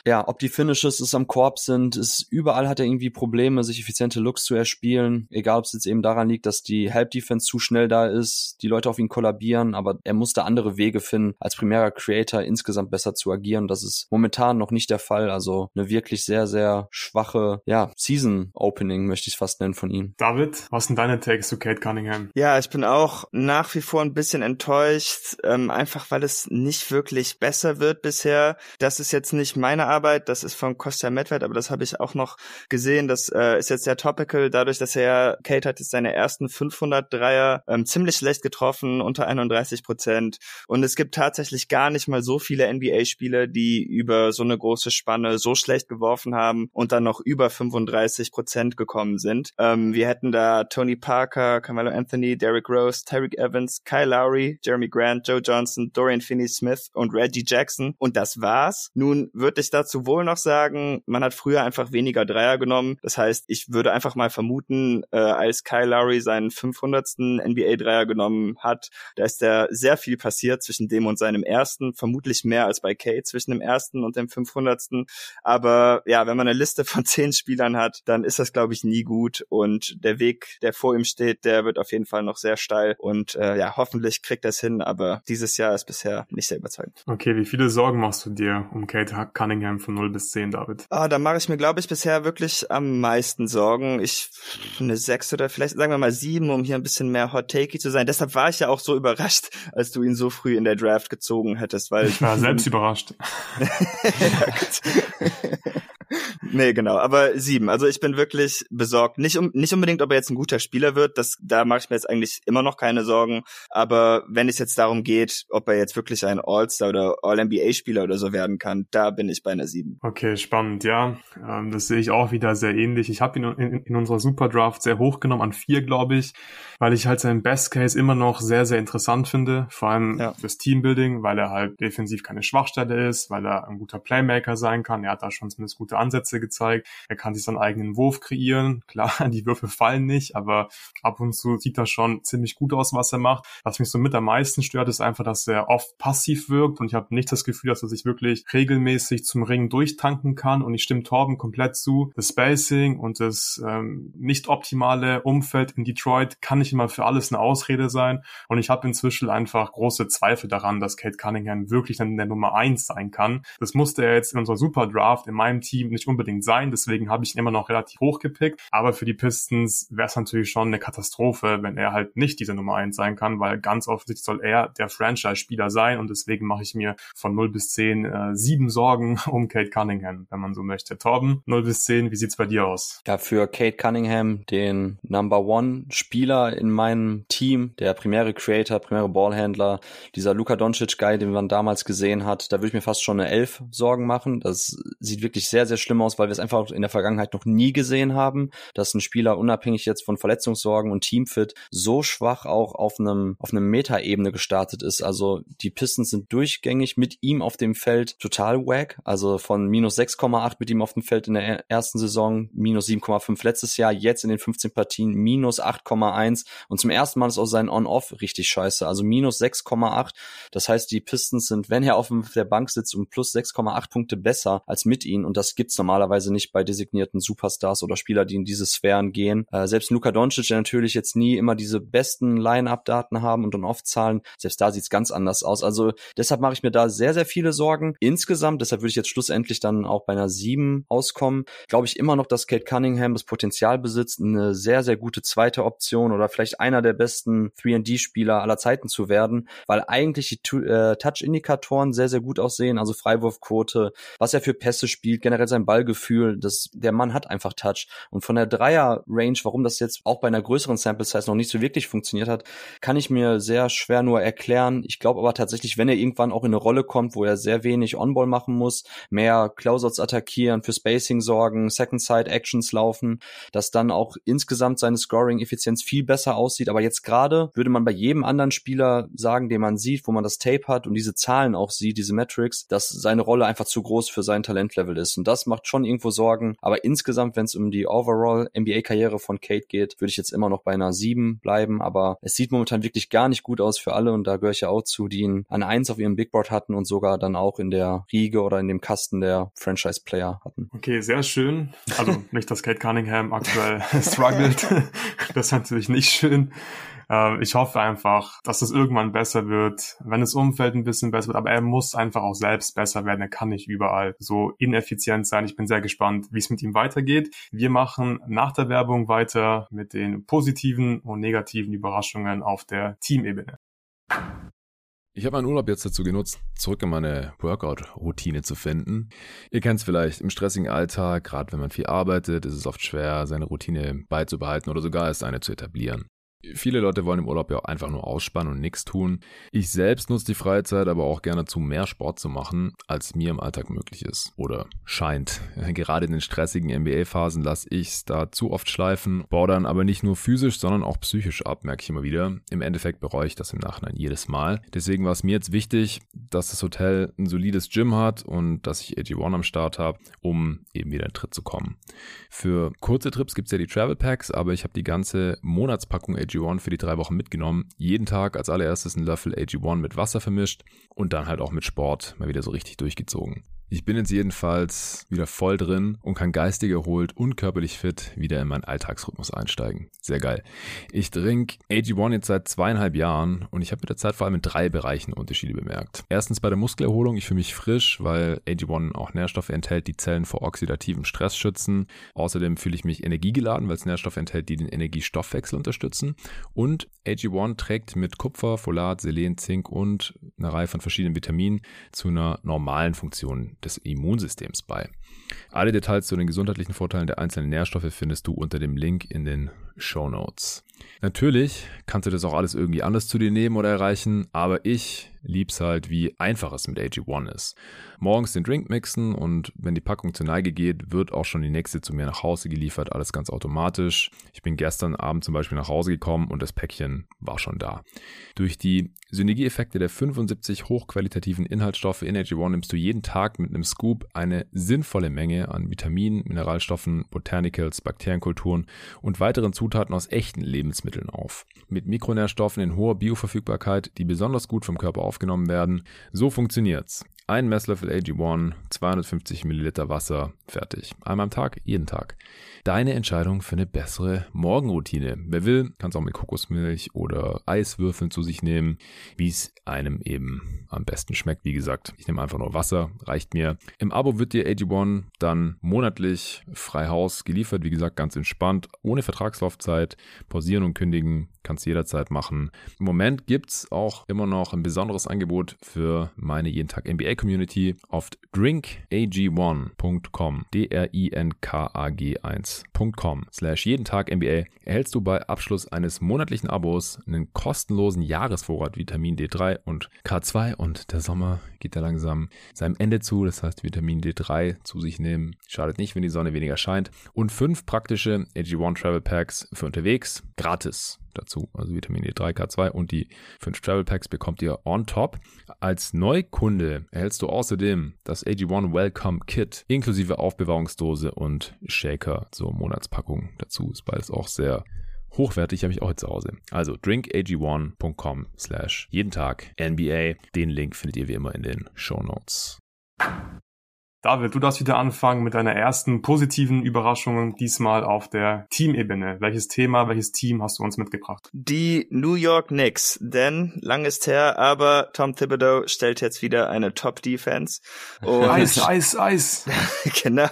ja, ob die Finishes es am Korb sind, ist überall hat er irgendwie Probleme, sich effiziente Looks zu erspielen. Egal, ob es jetzt eben daran liegt, dass die Help Defense zu schnell da ist, die Leute auf ihn kollabieren, aber er musste andere Wege finden, als primärer Creator insgesamt besser zu agieren. Das ist momentan noch nicht der Fall. Also eine wirklich sehr, sehr schwache, ja, Season Opening möchte ich es fast nennen von ihm. David, was sind deine Takes zu Kate Cunningham? Ja, ich bin auch nach wie vor ein bisschen enttäuscht, ähm, einfach weil es nicht wirklich besser wird bisher. Das ist jetzt nicht meine Arbeit, das ist von Kostja Medved, aber das habe ich auch noch gesehen. Das äh, ist jetzt sehr topical, dadurch, dass er, Kate hat jetzt seine ersten 500 Dreier ähm, ziemlich schlecht getroffen, unter 31 Prozent. Und es gibt tatsächlich gar nicht mal so viele NBA-Spieler, die über so eine große Spanne so schlecht geworfen haben und dann noch über 35 Prozent gekommen sind. Ähm, wir hätten da Tony Parker, Carmelo Anthony, Derrick Rose, Tyreek Evans, Kyle Lowry, Jeremy Grant, Joe Johnson, Dorian Finney-Smith und Reggie Jackson. Und das war's. Nun würde ich dazu wohl noch sagen, man hat früher einfach weniger Dreier genommen. Das heißt, ich würde einfach mal vermuten, äh, als Kyle Lowry seinen 500. NBA-Dreier genommen hat, da ist da sehr viel passiert zwischen dem und seinem ersten, vermutlich mehr als bei Kate zwischen dem ersten und dem 500. Aber ja, wenn man eine Liste von zehn Spielern hat, dann ist das, glaube ich, nie gut. Und der Weg, der vor ihm steht, der wird auf jeden Fall noch sehr steil. Und äh, ja, hoffentlich kriegt er es hin. Aber dieses Jahr ist bisher nicht sehr überzeugend. Okay, wie viele Sorgen machst du dir um Kate Cunningham von 0 bis 10, David? Ah, da mache ich mir, glaube ich, bisher wirklich am meisten Sorgen. Ich eine sechs oder vielleicht sagen wir mal sieben, um hier ein bisschen mehr hot takey zu sein. Deshalb war ich ja auch so überrascht, als du ihn so früh in der Draft gezogen hättest, weil ich war selbst überrascht. ja, nee, genau. Aber sieben. Also ich bin wirklich besorgt. Nicht, um, nicht unbedingt, ob er jetzt ein guter Spieler wird. Das, da mache ich mir jetzt eigentlich immer noch keine Sorgen. Aber wenn es jetzt darum geht, ob er jetzt wirklich ein All-Star oder All-NBA-Spieler oder so werden kann, da bin ich bei einer sieben. Okay, spannend. Ja, ähm, das sehe ich auch wieder sehr ähnlich. Ich habe ihn in, in unserer Superdraft sehr hoch genommen, an vier, glaube ich, weil ich halt seinen Best Case immer noch sehr, sehr interessant finde. Vor allem ja. fürs Teambuilding, weil er halt defensiv keine Schwachstelle ist, weil er ein guter Playmaker sein kann. Er hat da schon zumindest gute Ansätze gezeigt. Er kann sich seinen eigenen Wurf kreieren. Klar, die Würfe fallen nicht, aber ab und zu sieht das schon ziemlich gut aus, was er macht. Was mich so mit am meisten stört, ist einfach, dass er oft passiv wirkt und ich habe nicht das Gefühl, dass er sich wirklich regelmäßig zum Ring durchtanken kann und ich stimme Torben komplett zu. Das Spacing und das ähm, nicht optimale Umfeld in Detroit kann nicht immer für alles eine Ausrede sein und ich habe inzwischen einfach große Zweifel daran, dass Kate Cunningham wirklich dann der Nummer eins sein kann. Das musste er jetzt in unserer Super Draft in meinem Team nicht unbedingt sein, deswegen habe ich ihn immer noch relativ hoch gepickt, aber für die Pistons wäre es natürlich schon eine Katastrophe, wenn er halt nicht diese Nummer eins sein kann, weil ganz offensichtlich soll er der Franchise-Spieler sein und deswegen mache ich mir von 0 bis 10 äh, sieben Sorgen um Kate Cunningham, wenn man so möchte. Torben, 0 bis 10, wie sieht's bei dir aus? Ja, für Kate Cunningham, den Number One Spieler in meinem Team, der primäre Creator, primäre Ballhändler, dieser Luka Doncic Guy, den man damals gesehen hat, da würde ich mir fast schon eine 11 Sorgen machen. Das sieht wirklich sehr, sehr schlimm aus, weil wir es einfach in der Vergangenheit noch nie gesehen haben, dass ein Spieler unabhängig jetzt von Verletzungssorgen und Teamfit so schwach auch auf einem, auf einem Metaebene gestartet ist. Also die Pistons sind durchgängig mit ihm auf dem Feld total wack. Also von minus 6,8 mit ihm auf dem Feld in der ersten Saison, minus 7,5 letztes Jahr, jetzt in den 15 Partien minus 8,1 und zum ersten Mal ist auch sein On-Off richtig scheiße. Also minus 6,8. Das heißt, die Pistons sind, wenn er auf der Bank sitzt, um plus 6,8 Punkte besser als mit ihnen und das gibt's normalerweise nicht bei designierten Superstars oder Spieler, die in diese Sphären gehen. Äh, selbst Luka Doncic, der natürlich jetzt nie immer diese besten Line-Up-Daten haben und On-Off-Zahlen, selbst da sieht's ganz anders aus. Also deshalb mache ich mir da sehr, sehr viele Sorgen. Insgesamt, deshalb würde ich jetzt schlussendlich dann auch bei einer 7 auskommen, glaube ich immer noch, dass Kate Cunningham das Potenzial besitzt, eine sehr, sehr gute zweite Option oder vielleicht einer der besten 3D-Spieler aller Zeiten zu werden, weil eigentlich die äh, Touch-Indikatoren sehr, sehr gut aussehen, also Freiwurfquote, was er für Pässe spielt, generell sein Ballgefühl, das, der Mann hat einfach Touch. Und von der Dreier-Range, warum das jetzt auch bei einer größeren Sample-Size noch nicht so wirklich funktioniert hat, kann ich mir sehr schwer nur erklären. Ich glaube aber tatsächlich, wenn er irgendwann auch in eine Rolle kommt, wo er sehr wenig On-Ball machen muss, mehr Closeouts attackieren, für Spacing sorgen, Second-Side-Actions laufen, dass dann auch insgesamt seine Scoring-Effizienz viel besser aussieht. Aber jetzt gerade würde man bei jedem anderen Spieler sagen, den man sieht, wo man das Tape hat und diese Zahlen auch sieht, diese Metrics, dass seine Rolle einfach zu groß für sein Talentlevel ist. Und das macht schon irgendwo Sorgen. Aber insgesamt, wenn es um die Overall NBA-Karriere von Kate geht, würde ich jetzt immer noch bei einer 7 bleiben. Aber es sieht momentan wirklich gar nicht gut aus für alle und da gehöre ich ja auch zu, die ihn an 1 auf ihrem Big Board hatten und sogar dann auch in der Riege oder in dem Kasten der Franchise-Player hatten. Okay, sehr schön. Also nicht, dass Kate Cunningham aktuell struggelt. das ist natürlich nicht schön. Ähm, ich hoffe einfach, dass es irgendwann besser wird, wenn das Umfeld ein bisschen besser wird. Aber er muss einfach auch selbst besser werden. Er kann nicht überall so ineffizient sein. Ich bin sehr gespannt, wie es mit ihm weitergeht. Wir machen nach der Werbung weiter mit den positiven und negativen Überraschungen auf der Teamebene. Ich habe meinen Urlaub jetzt dazu genutzt, zurück in meine Workout-Routine zu finden. Ihr kennt es vielleicht im stressigen Alltag, gerade wenn man viel arbeitet, ist es oft schwer, seine Routine beizubehalten oder sogar erst eine zu etablieren. Viele Leute wollen im Urlaub ja auch einfach nur ausspannen und nichts tun. Ich selbst nutze die Freizeit aber auch gerne zu mehr Sport zu machen, als mir im Alltag möglich ist. Oder scheint. Gerade in den stressigen NBA-Phasen lasse ich es da zu oft schleifen, baue dann aber nicht nur physisch, sondern auch psychisch ab, merke ich immer wieder. Im Endeffekt bereue ich das im Nachhinein jedes Mal. Deswegen war es mir jetzt wichtig, dass das Hotel ein solides Gym hat und dass ich AG1 am Start habe, um eben wieder in Tritt zu kommen. Für kurze Trips gibt es ja die Travel Packs, aber ich habe die ganze Monatspackung AG AG1 für die drei Wochen mitgenommen. Jeden Tag als allererstes ein Löffel AG1 mit Wasser vermischt und dann halt auch mit Sport mal wieder so richtig durchgezogen. Ich bin jetzt jedenfalls wieder voll drin und kann geistig erholt und körperlich fit wieder in meinen Alltagsrhythmus einsteigen. Sehr geil. Ich trinke AG1 jetzt seit zweieinhalb Jahren und ich habe mit der Zeit vor allem in drei Bereichen Unterschiede bemerkt. Erstens bei der Muskelerholung, ich fühle mich frisch, weil AG1 auch Nährstoffe enthält, die Zellen vor oxidativem Stress schützen. Außerdem fühle ich mich energiegeladen, weil es Nährstoffe enthält, die den Energiestoffwechsel unterstützen. Und AG1 trägt mit Kupfer, Folat, Selen, Zink und einer Reihe von verschiedenen Vitaminen zu einer normalen Funktion des Immunsystems bei. Alle Details zu den gesundheitlichen Vorteilen der einzelnen Nährstoffe findest du unter dem Link in den Show Notes. Natürlich kannst du das auch alles irgendwie anders zu dir nehmen oder erreichen, aber ich lieb's halt, wie einfach es mit AG1 ist. Morgens den Drink mixen und wenn die Packung zur Neige geht, wird auch schon die nächste zu mir nach Hause geliefert, alles ganz automatisch. Ich bin gestern Abend zum Beispiel nach Hause gekommen und das Päckchen war schon da. Durch die Synergieeffekte der 75 hochqualitativen Inhaltsstoffe in AG1 nimmst du jeden Tag mit einem Scoop eine sinnvolle Menge an Vitaminen, Mineralstoffen, Botanicals, Bakterienkulturen und weiteren Zutaten aus echten Lebensmitteln auf. Mit Mikronährstoffen in hoher Bioverfügbarkeit, die besonders gut vom Körper aufgenommen werden. So funktioniert's. Ein Messlöffel AG1, 250 Milliliter Wasser, fertig. Einmal am Tag, jeden Tag. Deine Entscheidung für eine bessere Morgenroutine. Wer will, kann es auch mit Kokosmilch oder Eiswürfeln zu sich nehmen, wie es einem eben am besten schmeckt. Wie gesagt, ich nehme einfach nur Wasser, reicht mir. Im Abo wird dir AG1 dann monatlich frei Haus geliefert. Wie gesagt, ganz entspannt, ohne Vertragslaufzeit, pausieren und kündigen kannst du jederzeit machen. Im Moment gibt es auch immer noch ein besonderes Angebot für meine jeden Tag NBA Community auf drinkag1.com, D-R-I-N-K-A-G 1.com slash jeden Tag NBA erhältst du bei Abschluss eines monatlichen Abos einen kostenlosen Jahresvorrat Vitamin D3 und K2 und der Sommer geht ja langsam seinem Ende zu, das heißt Vitamin D3 zu sich nehmen. Schadet nicht, wenn die Sonne weniger scheint. Und fünf praktische AG1 Travel Packs für unterwegs gratis dazu. Also Vitamin D3, K2 und die 5 Travel Packs bekommt ihr on top. Als Neukunde erhältst du außerdem das AG1 Welcome Kit inklusive Aufbewahrungsdose und Shaker zur Monatspackung dazu. Ist beides auch sehr hochwertig, habe ich auch zu Hause. Also drinkag1.com slash jeden Tag NBA. Den Link findet ihr wie immer in den Show Notes. David, du darfst wieder anfangen mit deiner ersten positiven Überraschung, diesmal auf der Teamebene. Welches Thema, welches Team hast du uns mitgebracht? Die New York Knicks, denn lang ist her, aber Tom Thibodeau stellt jetzt wieder eine Top-Defense. Eis, Eis, Eis. genau.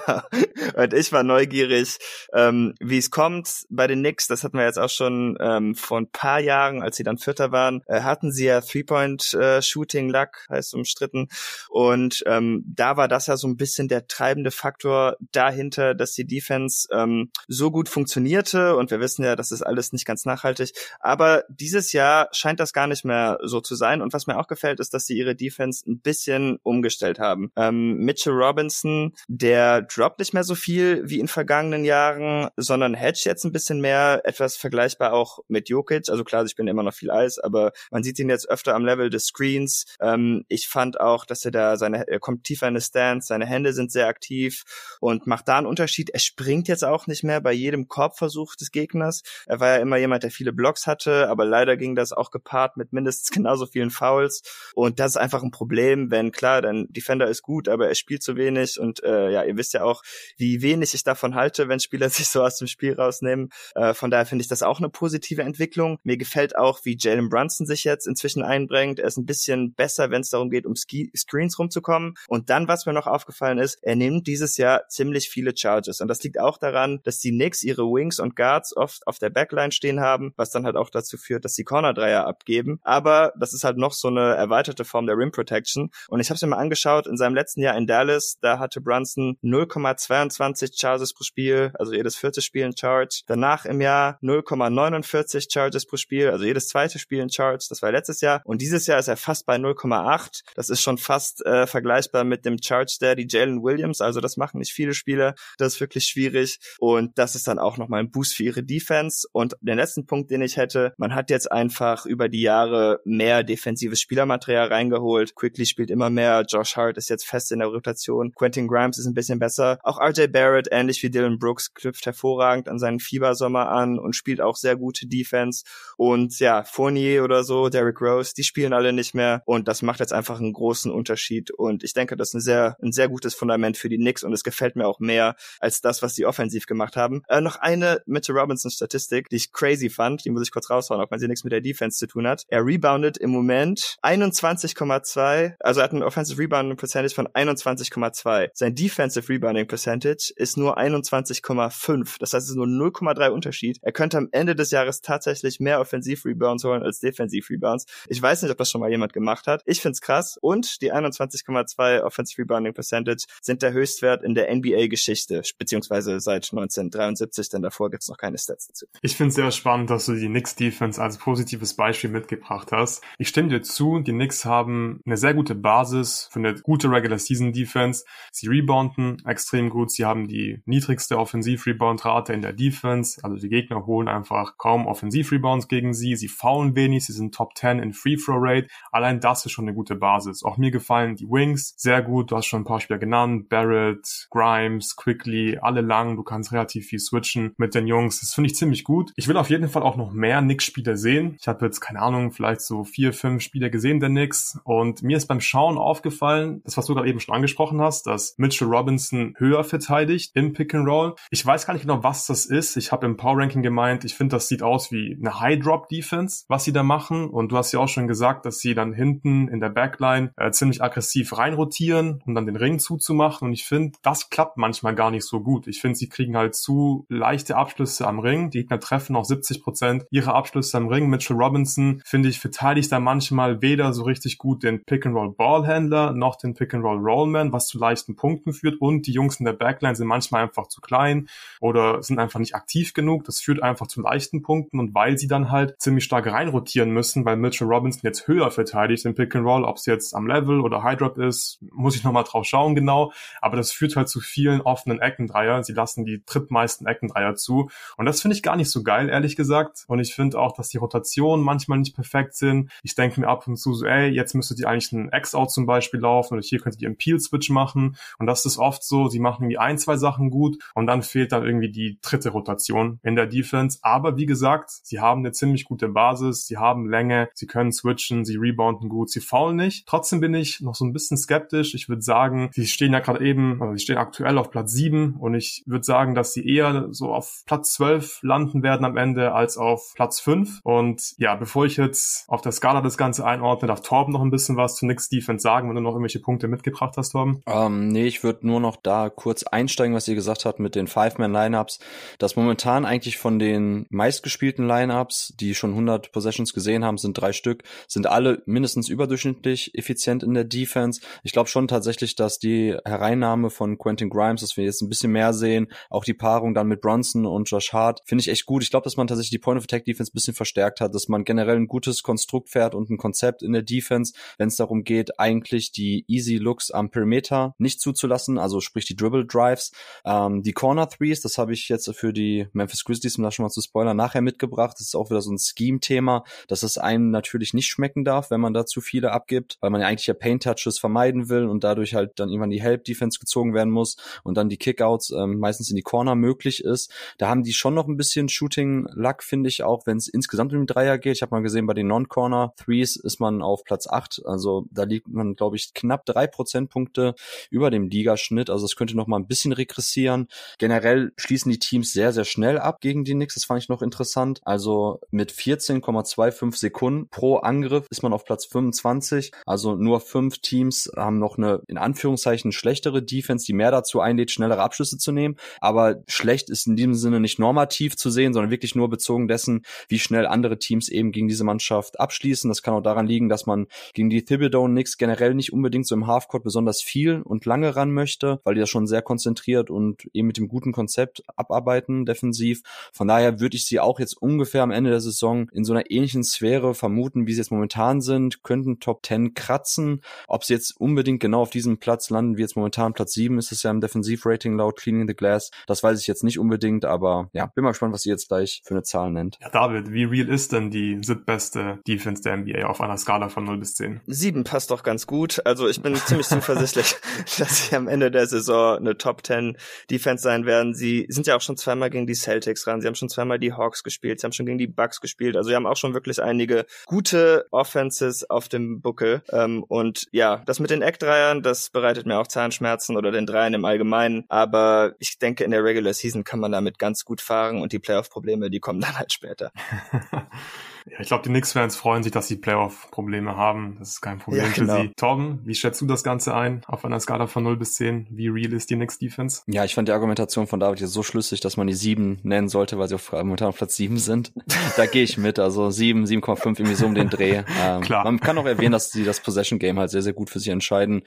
Und ich war neugierig, ähm, wie es kommt bei den Knicks. Das hatten wir jetzt auch schon ähm, vor ein paar Jahren, als sie dann Vierter waren, äh, hatten sie ja Three-Point-Shooting-Luck, äh, heißt umstritten. Und ähm, da war das ja so ein bisschen der treibende Faktor dahinter, dass die Defense ähm, so gut funktionierte. Und wir wissen ja, das ist alles nicht ganz nachhaltig. Aber dieses Jahr scheint das gar nicht mehr so zu sein. Und was mir auch gefällt, ist, dass sie ihre Defense ein bisschen umgestellt haben. Ähm, Mitchell Robinson, der droppt nicht mehr so viel wie in vergangenen Jahren, sondern hedge jetzt ein bisschen mehr, etwas vergleichbar auch mit Jokic. Also klar, ich bin immer noch viel Eis, aber man sieht ihn jetzt öfter am Level des Screens. Ähm, ich fand auch, dass er da seine, er kommt tiefer in die Stance, seine Hände sind sehr aktiv und macht da einen Unterschied. Er springt jetzt auch nicht mehr bei jedem Korbversuch des Gegners. Er war ja immer jemand, der viele Blocks hatte, aber leider ging das auch gepaart mit mindestens genauso vielen Fouls. Und das ist einfach ein Problem, wenn klar, dein Defender ist gut, aber er spielt zu wenig. Und äh, ja, ihr wisst ja auch, wie wenig ich davon halte, wenn Spieler sich so aus dem Spiel rausnehmen. Äh, von daher finde ich das auch eine positive Entwicklung. Mir gefällt auch, wie Jalen Brunson sich jetzt inzwischen einbringt. Er ist ein bisschen besser, wenn es darum geht, um Ski Screens rumzukommen. Und dann, was mir noch aufgefallen ist, er nimmt dieses Jahr ziemlich viele Charges. Und das liegt auch daran, dass die Knicks ihre Wings und Guards oft auf der Backline stehen haben, was dann halt auch dazu führt, dass sie Corner-Dreier abgeben. Aber das ist halt noch so eine erweiterte Form der Rim Protection. Und ich habe es mir mal angeschaut, in seinem letzten Jahr in Dallas, da hatte Brunson 0,22 Charges pro Spiel, also jedes vierte Spiel in Charge. Danach im Jahr 0,49 Charges pro Spiel, also jedes zweite Spiel in Charge. Das war letztes Jahr. Und dieses Jahr ist er fast bei 0,8. Das ist schon fast äh, vergleichbar mit dem Charge Daddy Jalen Williams. Also das machen nicht viele Spieler. Das ist wirklich schwierig. Und das ist dann auch nochmal ein Boost für ihre Defense. Und den letzten Punkt, den ich hätte, man hat jetzt einfach über die Jahre mehr defensives Spielermaterial reingeholt. Quickly spielt immer mehr. Josh Hart ist jetzt fest in der Rotation. Quentin Grimes ist ein bisschen besser. Auch RJ Barrett, ähnlich wie Dylan Brooks, knüpft hervorragend an seinen Fiebersommer an und spielt auch sehr gute Defense. Und ja, Fournier oder so, Derrick Rose, die spielen alle nicht mehr. Und das macht jetzt einfach einen großen Unterschied. Und ich denke, das ist ein sehr, ein sehr gutes Fundament für die Knicks und es gefällt mir auch mehr als das, was sie offensiv gemacht haben. Äh, noch eine Mitchell Robinson Statistik, die ich crazy fand, die muss ich kurz raushauen, auch wenn sie nichts mit der Defense zu tun hat. Er reboundet im Moment 21,2, also er hat ein Offensive Rebounding Percentage von 21,2. Sein Defensive Rebounding Percentage ist nur 21,5. Das heißt, es ist nur 0,3 Unterschied. Er könnte am Ende des Jahres tatsächlich mehr Offensiv Rebounds holen als Defensiv Rebounds. Ich weiß nicht, ob das schon mal jemand gemacht hat. Ich find's krass. Und die 21,2 Offensive Rebounding Percentage sind der Höchstwert in der NBA-Geschichte, beziehungsweise seit 1973, denn davor gibt's noch keine Stats dazu. Ich finde es sehr spannend, dass du die Knicks Defense als positives Beispiel mitgebracht hast. Ich stimme dir zu, die Knicks haben eine sehr gute Basis für eine gute Regular Season Defense. Sie rebounden extrem gut, sie haben die niedrigste Offensiv-Rebound-Rate in der Defense, also die Gegner holen einfach kaum Offensiv-Rebounds gegen sie, sie faulen wenig, sie sind Top 10 in Free-Throw-Rate. Allein das ist schon eine gute Basis. Auch mir gefallen die Wings sehr gut, du hast schon ein paar Spieler Spieler genannt. Barrett, Grimes, Quickly, alle lang. Du kannst relativ viel switchen mit den Jungs. Das finde ich ziemlich gut. Ich will auf jeden Fall auch noch mehr Knicks-Spieler sehen. Ich habe jetzt, keine Ahnung, vielleicht so vier, fünf Spieler gesehen der Knicks. Und mir ist beim Schauen aufgefallen, das, was du gerade eben schon angesprochen hast, dass Mitchell Robinson höher verteidigt im Pick and Roll. Ich weiß gar nicht genau, was das ist. Ich habe im Power Ranking gemeint, ich finde, das sieht aus wie eine High Drop Defense, was sie da machen. Und du hast ja auch schon gesagt, dass sie dann hinten in der Backline äh, ziemlich aggressiv reinrotieren, um dann den Ring zuzumachen. Und ich finde, das klappt manchmal gar nicht so gut. Ich finde, sie kriegen halt zu leichte Abschlüsse am Ring. Die Gegner treffen auch 70 Prozent ihrer Abschlüsse am Ring. Mitchell Robinson, finde ich, verteidigt da manchmal weder so richtig gut den Pick-and-Roll-Ballhändler noch den Pick-and-Roll-Rollman, was zu leichten Punkten führt. Und die Jungs in der Backline sind manchmal einfach zu klein oder sind einfach nicht aktiv genug. Das führt einfach zu leichten Punkten. Und weil sie dann halt ziemlich stark reinrotieren müssen, weil Mitchell Robinson jetzt höher verteidigt im Pick-and-Roll, ob es jetzt am Level oder High Drop ist, muss ich nochmal drauf schauen genau. Aber das führt halt zu vielen offenen Eckendreier. Sie lassen die drittmeisten Eckendreier zu. Und das finde ich gar nicht so geil, ehrlich gesagt. Und ich finde auch, dass die Rotationen manchmal nicht perfekt sind. Ich denke mir ab und zu so, ey, jetzt müsstet ihr eigentlich einen X-Out zum Beispiel laufen oder hier könntet ihr einen Peel-Switch machen. Und das ist oft so, sie machen irgendwie ein, zwei Sachen gut und dann fehlt dann irgendwie die dritte Rotation in der Defense. Aber wie gesagt, sie haben eine ziemlich gute Basis, sie haben Länge, sie können switchen, sie rebounden gut, sie faulen nicht. Trotzdem bin ich noch so ein bisschen skeptisch. Ich würde sagen, sie stehen ja gerade eben, also sie stehen aktuell auf Platz sieben und ich würde sagen, dass sie eher so auf Platz zwölf landen werden am Ende als auf Platz fünf. Und ja, bevor ich jetzt auf der Skala das Ganze einordne, darf Torben noch ein bisschen was zu Knicks Defense sagen, wenn du noch irgendwelche Punkte mitgebracht hast, Torben. Ähm, nee, ich würde nur noch da kurz einsteigen, was ihr gesagt habt mit den Five-Man-Lineups, dass momentan eigentlich von den meistgespielten Lineups, die schon 100 Possessions gesehen haben, sind drei Stück, sind alle mindestens überdurchschnittlich effizient in der Defense. Ich glaube schon tatsächlich, dass die Hereinnahme von Quentin Grimes, dass wir jetzt ein bisschen mehr sehen, auch die Paarung dann mit Bronson und Josh Hart, finde ich echt gut. Ich glaube, dass man tatsächlich die Point of Attack Defense ein bisschen verstärkt hat, dass man generell ein gutes Konstrukt fährt und ein Konzept in der Defense, wenn es darum geht, eigentlich die Easy Looks am Perimeter nicht zuzulassen, also sprich die Dribble Drives, ähm, die Corner Threes, das habe ich jetzt für die Memphis Grizzlies, um da schon mal zu spoilern, nachher mitgebracht. Das ist auch wieder so ein Scheme-Thema, dass es einem natürlich nicht schmecken darf, wenn man da zu viele abgibt, weil man ja eigentlich ja Paint Touches vermeiden will und dadurch halt dann irgendwann die Help Defense gezogen werden muss und dann die Kickouts ähm, meistens in die Corner möglich ist. Da haben die schon noch ein bisschen Shooting Luck, finde ich, auch wenn es insgesamt um den Dreier geht. Ich habe mal gesehen, bei den Non-Corner Threes ist man auf Platz 8. Also da liegt man, glaube ich, knapp drei Prozentpunkte über dem Ligaschnitt. Also es könnte noch mal ein bisschen regressieren. Generell schließen die Teams sehr, sehr schnell ab gegen die Knicks. Das fand ich noch interessant. Also mit 14,25 Sekunden pro Angriff ist man auf Platz 25. Also nur fünf Teams haben noch eine, in Anführungszeichen, schlechtere Defense, die mehr dazu einlädt, schnellere Abschlüsse zu nehmen. Aber schlecht ist in diesem Sinne nicht normativ zu sehen, sondern wirklich nur bezogen dessen, wie schnell andere Teams eben gegen diese Mannschaft abschließen. Das kann auch daran liegen, dass man gegen die Thibodeau Knicks generell nicht unbedingt so im Halfcourt besonders viel und lange ran möchte, weil die das schon sehr konzentriert und eben mit dem guten Konzept abarbeiten defensiv. Von daher würde ich sie auch jetzt ungefähr am Ende der Saison in so einer ähnlichen Sphäre vermuten, wie sie jetzt momentan sind, könnten Top 10 kratzen. Ob sie jetzt unbedingt genau auf diesem Platz landen, wie jetzt momentan Platz 7 ist es ja im Defensivrating laut Cleaning the Glass. Das weiß ich jetzt nicht unbedingt, aber ja, bin mal gespannt, was ihr jetzt gleich für eine Zahl nennt. Ja, David, wie real ist denn die siebtbeste Defense der NBA auf einer Skala von 0 bis 10? 7 passt doch ganz gut. Also ich bin ziemlich zuversichtlich, dass sie am Ende der Saison eine Top 10 Defense sein werden. Sie sind ja auch schon zweimal gegen die Celtics ran. Sie haben schon zweimal die Hawks gespielt. Sie haben schon gegen die Bucks gespielt. Also sie haben auch schon wirklich einige gute Offenses auf dem Buckel. Ähm, und ja, das mit den Eckdreiern, das bereitet mir auch Zahnschmerzen oder den Dreiern im Allgemeinen. Aber ich denke, in der Regular Season kann man damit ganz gut fahren und die Playoff-Probleme, die kommen dann halt später. Ja, ich glaube, die Knicks-Fans freuen sich, dass sie Playoff-Probleme haben. Das ist kein Problem ja, genau. für sie. Torben, wie schätzt du das Ganze ein auf einer Skala von 0 bis 10? Wie real ist die Knicks-Defense? Ja, ich fand die Argumentation von David jetzt so schlüssig, dass man die 7 nennen sollte, weil sie auf, momentan auf Platz 7 sind. da gehe ich mit. Also 7, 7,5 irgendwie so um den Dreh. Ähm, Klar. Man kann auch erwähnen, dass sie das Possession-Game halt sehr, sehr gut für sich entscheiden.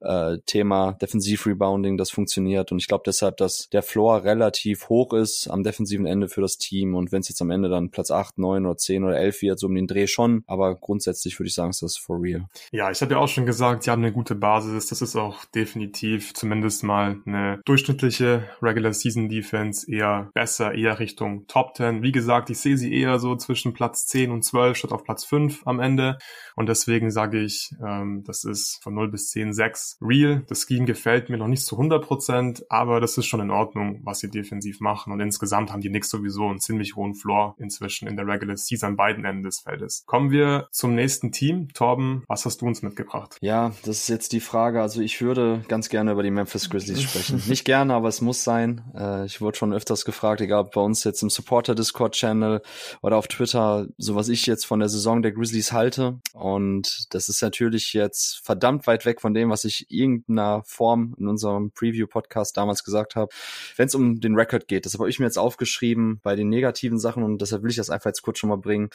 Äh, Thema Defensiv-Rebounding, das funktioniert. Und ich glaube deshalb, dass der Floor relativ hoch ist am defensiven Ende für das Team. Und wenn es jetzt am Ende dann Platz 8, 9 oder 10 oder 11 wird, so um den Dreh schon, aber grundsätzlich würde ich sagen, ist das for real. Ja, ich habe ja auch schon gesagt, sie haben eine gute Basis. Das ist auch definitiv zumindest mal eine durchschnittliche Regular Season Defense, eher besser, eher Richtung Top 10. Wie gesagt, ich sehe sie eher so zwischen Platz 10 und 12 statt auf Platz 5 am Ende. Und deswegen sage ich, ähm, das ist von 0 bis 10 6 real. Das Scheme gefällt mir noch nicht zu 100 Prozent, aber das ist schon in Ordnung, was sie defensiv machen. Und insgesamt haben die Knicks sowieso einen ziemlich hohen Floor inzwischen in der Regular Season an beiden Enden des Feldes. Kommen wir zum nächsten Team. Torben, was hast du uns mitgebracht? Ja, das ist jetzt die Frage. Also ich würde ganz gerne über die Memphis Grizzlies sprechen. nicht gerne, aber es muss sein. Äh, ich wurde schon öfters gefragt, egal ob bei uns jetzt im Supporter Discord Channel oder auf Twitter, so was ich jetzt von der Saison der Grizzlies halte. Und das ist natürlich jetzt verdammt weit weg von dem, was ich irgendeiner Form in unserem Preview-Podcast damals gesagt habe, wenn es um den Record geht. Das habe ich mir jetzt aufgeschrieben bei den negativen Sachen und deshalb will ich das einfach jetzt kurz schon mal bringen.